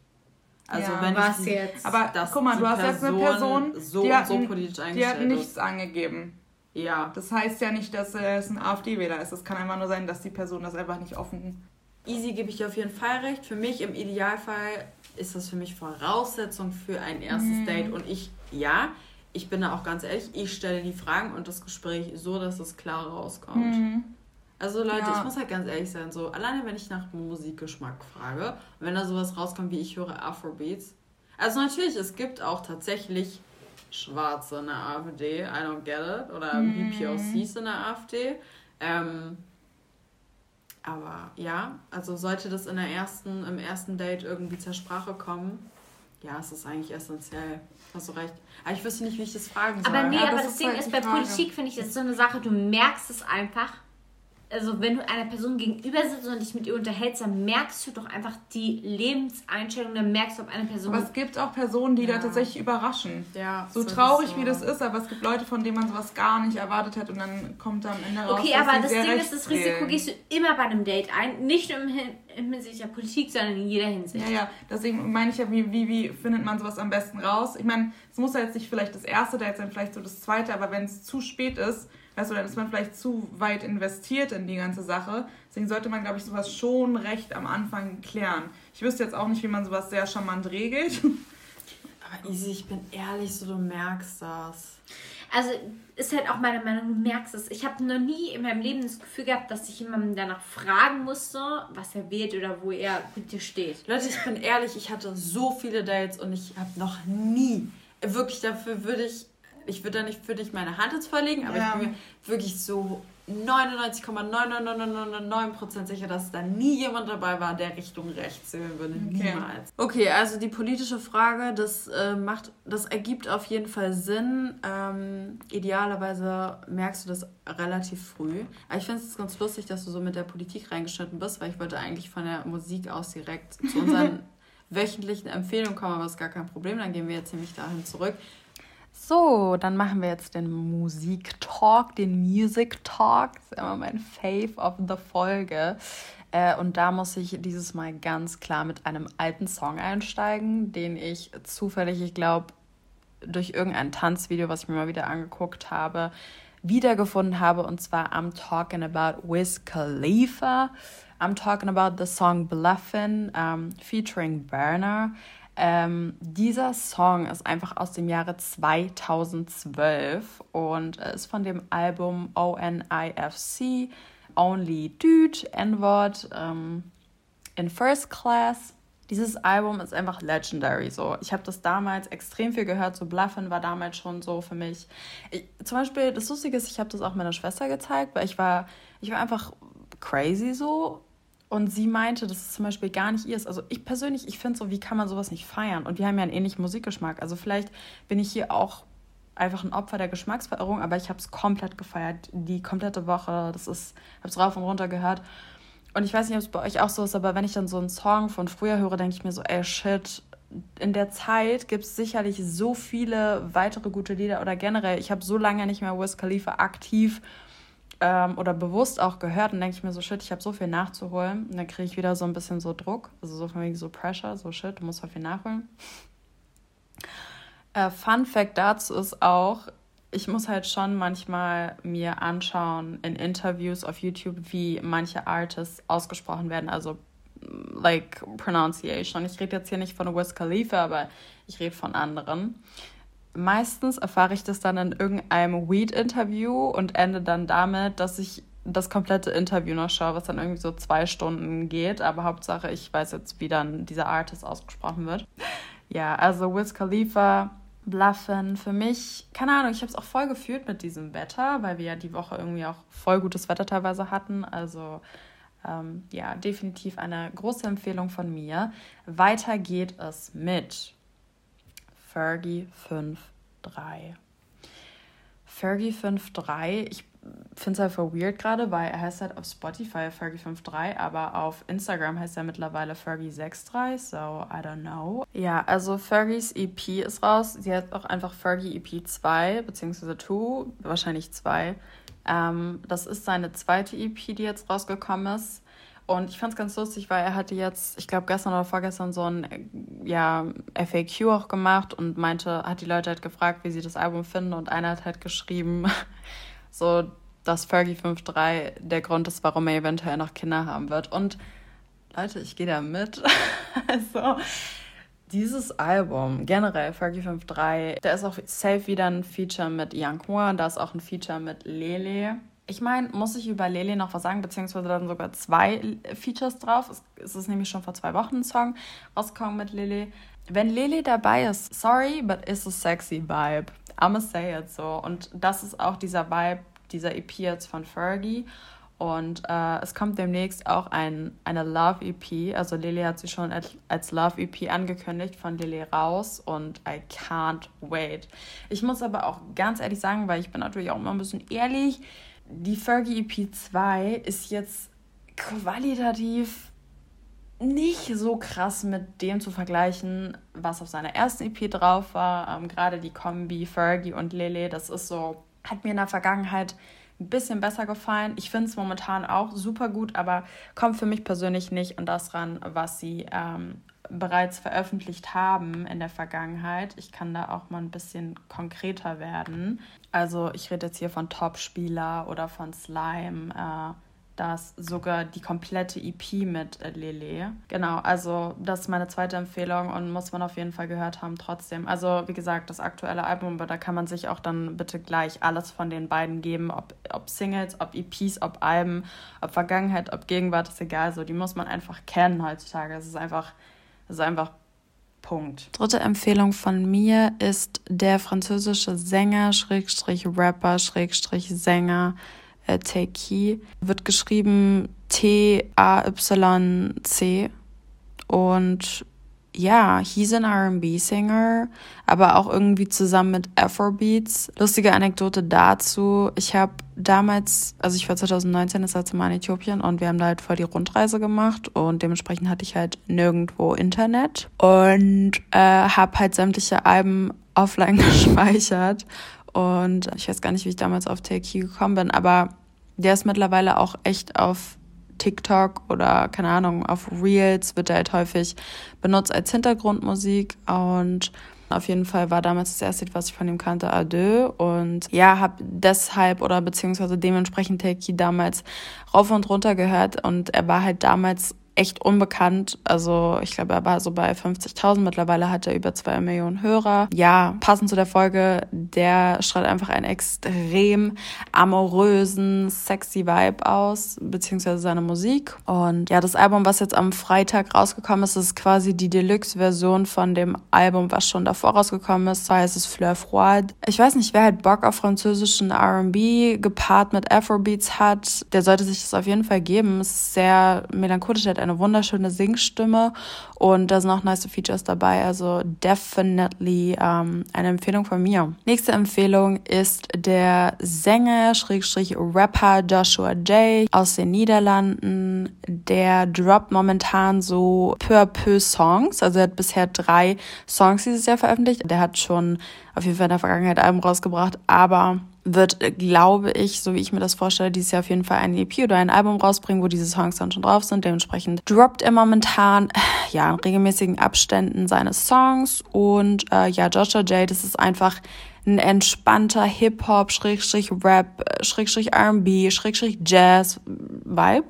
Also ja, wenn was ich jetzt? Aber guck mal, du hast jetzt eine Person, so die, hat, so die hat nichts ist. angegeben. Ja. Das heißt ja nicht, dass es ein AfD-Wähler ist. Es kann einfach nur sein, dass die Person das einfach nicht offen. Easy gebe ich dir auf jeden Fall recht. Für mich im Idealfall ist das für mich Voraussetzung für ein erstes mhm. Date. Und ich, ja, ich bin da auch ganz ehrlich, ich stelle die Fragen und das Gespräch so, dass es klar rauskommt. Mhm. Also Leute, ja. ich muss halt ganz ehrlich sein, so alleine wenn ich nach Musikgeschmack frage, wenn da sowas rauskommt wie ich höre Afrobeats. Also natürlich, es gibt auch tatsächlich Schwarze in der AfD, I don't get it, oder mhm. BPOCs in der AfD. Ähm, aber ja, also sollte das in der ersten, im ersten Date irgendwie zur Sprache kommen, ja, es ist eigentlich essentiell. Hast du recht. Aber ich wüsste nicht, wie ich das fragen soll. Aber nee, aber das, das Ding halt ist, bei Frage. Politik finde ich, das ist so eine Sache, du merkst es einfach also wenn du einer Person gegenüber sitzt und dich mit ihr unterhältst, dann merkst du doch einfach die Lebenseinstellung, dann merkst du, ob eine Person. Aber es gibt auch Personen, die ja. da tatsächlich überraschen. Ja. So traurig so. wie das ist, aber es gibt Leute, von denen man sowas gar nicht erwartet hat und dann kommt da am Ende raus. Okay, aber das Ding ist, das Risiko gehst du immer bei einem Date ein, nicht nur im Hinsicht der Politik, sondern in jeder Hinsicht. Ja, ja, deswegen meine ich ja, wie, wie, wie findet man sowas am besten raus? Ich meine, es muss ja jetzt nicht vielleicht das erste Date sein, vielleicht so das zweite, aber wenn es zu spät ist, weißt du, dann ist man vielleicht zu weit investiert in die ganze Sache. Deswegen sollte man, glaube ich, sowas schon recht am Anfang klären. Ich wüsste jetzt auch nicht, wie man sowas sehr charmant regelt. Aber Easy, ich bin ehrlich, so du merkst das. Also ist halt auch meine Meinung, du merkst es. Ich habe noch nie in meinem Leben das Gefühl gehabt, dass ich jemanden danach fragen musste, was er wählt oder wo er mit dir steht. Leute, ich bin ehrlich, ich hatte so viele Dates und ich habe noch nie, wirklich dafür würde ich ich würde da nicht für dich meine Hand ins Verlegen, aber ja. ich bin mir wirklich so 99,99999% sicher, dass da nie jemand dabei war, der Richtung rechts wählen würde. Okay. Niemals. Okay, also die politische Frage, das äh, macht, das ergibt auf jeden Fall Sinn. Ähm, idealerweise merkst du das relativ früh. Aber ich finde es ganz lustig, dass du so mit der Politik reingeschnitten bist, weil ich wollte eigentlich von der Musik aus direkt zu unseren wöchentlichen Empfehlungen kommen, aber das ist gar kein Problem. Dann gehen wir jetzt nämlich dahin zurück. So, dann machen wir jetzt den Musik-Talk, den Music-Talk. Das ist immer mein Fave of the Folge. Äh, und da muss ich dieses Mal ganz klar mit einem alten Song einsteigen, den ich zufällig, ich glaube, durch irgendein Tanzvideo, was ich mir mal wieder angeguckt habe, wiedergefunden habe. Und zwar I'm Talking About Wiz Khalifa. I'm talking about the song Bluffin' um, featuring Burner. Ähm, dieser Song ist einfach aus dem Jahre 2012 und ist von dem Album ONIFC, Only Dude, N-Wort, ähm, in First Class. Dieses Album ist einfach legendary. So, ich habe das damals extrem viel gehört. So Bluffin war damals schon so für mich. Ich, zum Beispiel das Lustige ist, ich habe das auch meiner Schwester gezeigt, weil ich war, ich war einfach crazy so. Und sie meinte, dass es zum Beispiel gar nicht ihr ist. Also ich persönlich, ich finde so, wie kann man sowas nicht feiern? Und wir haben ja einen ähnlichen Musikgeschmack. Also vielleicht bin ich hier auch einfach ein Opfer der Geschmacksverirrung, aber ich habe es komplett gefeiert. Die komplette Woche. Das ist, habe es rauf und runter gehört. Und ich weiß nicht, ob es bei euch auch so ist, aber wenn ich dann so einen Song von früher höre, denke ich mir so, ey, shit, in der Zeit gibt es sicherlich so viele weitere gute Lieder oder generell, ich habe so lange nicht mehr Wiz Khalifa aktiv ähm, oder bewusst auch gehört und denke ich mir so, shit, ich habe so viel nachzuholen. Und dann kriege ich wieder so ein bisschen so Druck, also so von wegen so Pressure, so shit, du musst so viel nachholen. Äh, Fun Fact dazu ist auch, ich muss halt schon manchmal mir anschauen in Interviews auf YouTube, wie manche Artists ausgesprochen werden, also like pronunciation. Ich rede jetzt hier nicht von Wiz Khalifa, aber ich rede von anderen. Meistens erfahre ich das dann in irgendeinem Weed-Interview und ende dann damit, dass ich das komplette Interview noch schaue, was dann irgendwie so zwei Stunden geht. Aber Hauptsache, ich weiß jetzt, wie dann dieser Artist ausgesprochen wird. Ja, also Wiz Khalifa Bluffen. Für mich, keine Ahnung, ich habe es auch voll gefühlt mit diesem Wetter, weil wir ja die Woche irgendwie auch voll gutes Wetter teilweise hatten. Also ähm, ja, definitiv eine große Empfehlung von mir. Weiter geht es mit Fergie 5.3. Fergie 5.3, ich finde es einfach weird gerade, weil er heißt halt auf Spotify Fergie53, aber auf Instagram heißt er mittlerweile Fergie63, so I don't know. Ja, also Fergies EP ist raus. Sie hat auch einfach Fergie EP 2, beziehungsweise 2, wahrscheinlich 2. Ähm, das ist seine zweite EP, die jetzt rausgekommen ist. Und ich fand es ganz lustig, weil er hatte jetzt, ich glaube gestern oder vorgestern so ein ja, FAQ auch gemacht und meinte, hat die Leute halt gefragt, wie sie das Album finden und einer hat halt geschrieben, so, dass Fergie 5.3 der Grund ist, warum er eventuell noch Kinder haben wird. Und Leute, ich gehe da mit. also, dieses Album, generell Fergie 5.3, da ist auch safe wieder ein Feature mit Young Hua, da ist auch ein Feature mit Lele. Ich meine, muss ich über Lele noch was sagen, beziehungsweise dann sogar zwei Features drauf. Es ist nämlich schon vor zwei Wochen ein Song rausgekommen mit Lele. Wenn Lele dabei ist, sorry, but it's a sexy vibe. I'ma say it so. Und das ist auch dieser Vibe dieser EP jetzt von Fergie. Und äh, es kommt demnächst auch ein, eine Love-EP. Also Lily hat sie schon als Love-EP angekündigt von Lily raus und I can't wait. Ich muss aber auch ganz ehrlich sagen, weil ich bin natürlich auch immer ein bisschen ehrlich, die Fergie EP 2 ist jetzt qualitativ nicht so krass mit dem zu vergleichen, was auf seiner ersten EP drauf war. Ähm, Gerade die Kombi Fergie und Lele, das ist so, hat mir in der Vergangenheit ein bisschen besser gefallen. Ich finde es momentan auch super gut, aber kommt für mich persönlich nicht an das ran, was sie ähm, bereits veröffentlicht haben in der Vergangenheit. Ich kann da auch mal ein bisschen konkreter werden. Also ich rede jetzt hier von Top-Spieler oder von Slime. Äh, das sogar die komplette EP mit äh, Lele. Genau, also das ist meine zweite Empfehlung und muss man auf jeden Fall gehört haben trotzdem. Also wie gesagt, das aktuelle Album, aber da kann man sich auch dann bitte gleich alles von den beiden geben, ob, ob Singles, ob EPs, ob Alben, ob Vergangenheit, ob Gegenwart, ist egal. So, die muss man einfach kennen heutzutage. Es ist einfach, es ist einfach Punkt. Dritte Empfehlung von mir ist der französische Sänger, Schrägstrich Rapper, Schrägstrich Sänger äh, Taiki. Wird geschrieben T-A-Y-C. Und ja, he's an RB-Singer, aber auch irgendwie zusammen mit Afrobeats. Lustige Anekdote dazu. Ich habe damals, also ich war 2019 das letzte Mal in Äthiopien und wir haben da halt voll die Rundreise gemacht und dementsprechend hatte ich halt nirgendwo Internet und äh, habe halt sämtliche Alben offline gespeichert und ich weiß gar nicht, wie ich damals auf Taiki gekommen bin, aber der ist mittlerweile auch echt auf TikTok oder keine Ahnung, auf Reels wird er halt häufig benutzt als Hintergrundmusik und auf jeden Fall war damals das erste, was ich von ihm kannte, Adieu. Und ja, habe deshalb oder beziehungsweise dementsprechend Taiki damals rauf und runter gehört. Und er war halt damals echt unbekannt. Also ich glaube, er war so bei 50.000. Mittlerweile hat er über zwei Millionen Hörer. Ja, passend zu der Folge, der strahlt einfach einen extrem amorösen, sexy Vibe aus, beziehungsweise seine Musik. Und ja, das Album, was jetzt am Freitag rausgekommen ist, ist quasi die Deluxe-Version von dem Album, was schon davor rausgekommen ist. Das heißt es Fleur Froide. Ich weiß nicht, wer halt Bock auf französischen R&B gepaart mit Afrobeats hat, der sollte sich das auf jeden Fall geben. Es ist sehr melancholisch, hat eine wunderschöne Singstimme und da sind auch nice Features dabei. Also definitely ähm, eine Empfehlung von mir. Nächste Empfehlung ist der Sänger, Schrägstrich Rapper Joshua J. aus den Niederlanden. Der droppt momentan so peu à peu Songs. Also er hat bisher drei Songs dieses Jahr veröffentlicht. Der hat schon auf jeden Fall in der Vergangenheit Alben rausgebracht, aber wird, glaube ich, so wie ich mir das vorstelle, dieses Jahr auf jeden Fall ein EP oder ein Album rausbringen, wo diese Songs dann schon drauf sind. Dementsprechend droppt er momentan ja in regelmäßigen Abständen seine Songs und äh, ja, Joshua J, das ist einfach ein entspannter Hip-Hop, Schrägstrich Rap, Schrägstrich R&B, Schrägstrich Jazz Vibe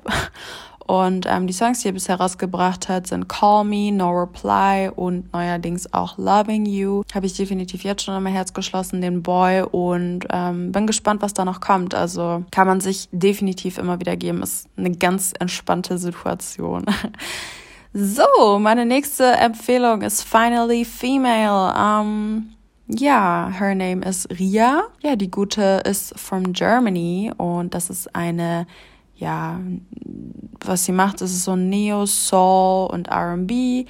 und ähm, die Songs, die er bisher rausgebracht hat, sind Call Me, No Reply und neuerdings auch Loving You. Habe ich definitiv jetzt schon in mein Herz geschlossen, den Boy. Und ähm, bin gespannt, was da noch kommt. Also kann man sich definitiv immer wieder geben. Ist eine ganz entspannte Situation. so, meine nächste Empfehlung ist Finally Female. Um, ja, her name is Ria. Ja, die gute ist from Germany und das ist eine ja, was sie macht, ist so Neo, Soul und RB.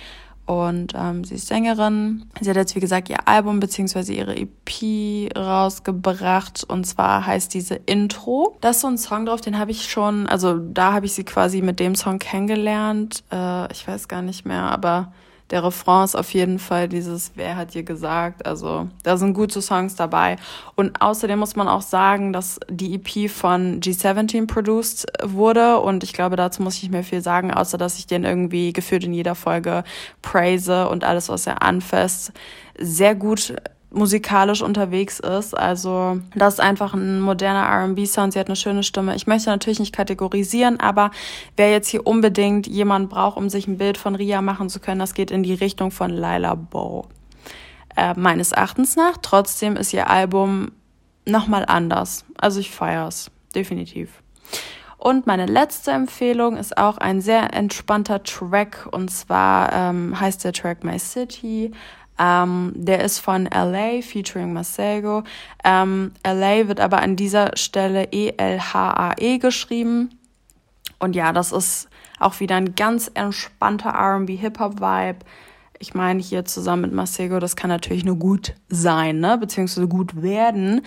Und ähm, sie ist Sängerin. Sie hat jetzt, wie gesagt, ihr Album bzw. ihre EP rausgebracht. Und zwar heißt diese Intro. Da ist so ein Song drauf, den habe ich schon, also da habe ich sie quasi mit dem Song kennengelernt. Äh, ich weiß gar nicht mehr, aber der Refrain ist auf jeden Fall dieses Wer hat dir gesagt? Also da sind gute Songs dabei. Und außerdem muss man auch sagen, dass die EP von G17 produced wurde. Und ich glaube, dazu muss ich nicht mehr viel sagen, außer dass ich den irgendwie gefühlt in jeder Folge praise und alles, was er anfasst, sehr gut musikalisch unterwegs ist. Also das ist einfach ein moderner RB-Sound. Sie hat eine schöne Stimme. Ich möchte natürlich nicht kategorisieren, aber wer jetzt hier unbedingt jemand braucht, um sich ein Bild von Ria machen zu können, das geht in die Richtung von Lila Bow. Äh, meines Erachtens nach. Trotzdem ist ihr Album nochmal anders. Also ich feiere es. Definitiv. Und meine letzte Empfehlung ist auch ein sehr entspannter Track und zwar ähm, heißt der Track My City ähm, der ist von LA featuring Masego. Ähm, LA wird aber an dieser Stelle E-L-H-A-E -E geschrieben. Und ja, das ist auch wieder ein ganz entspannter RB-Hip-Hop-Vibe. Ich meine, hier zusammen mit Masego, das kann natürlich nur gut sein, ne? Beziehungsweise gut werden.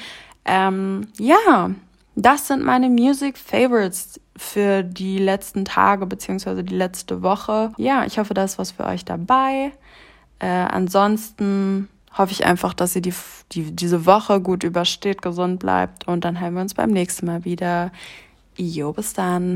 Ähm, ja, das sind meine Music Favorites für die letzten Tage beziehungsweise die letzte Woche. Ja, ich hoffe, da ist was für euch dabei. Äh, ansonsten hoffe ich einfach, dass ihr die, die, diese Woche gut übersteht, gesund bleibt und dann hören wir uns beim nächsten Mal wieder. Jo, bis dann.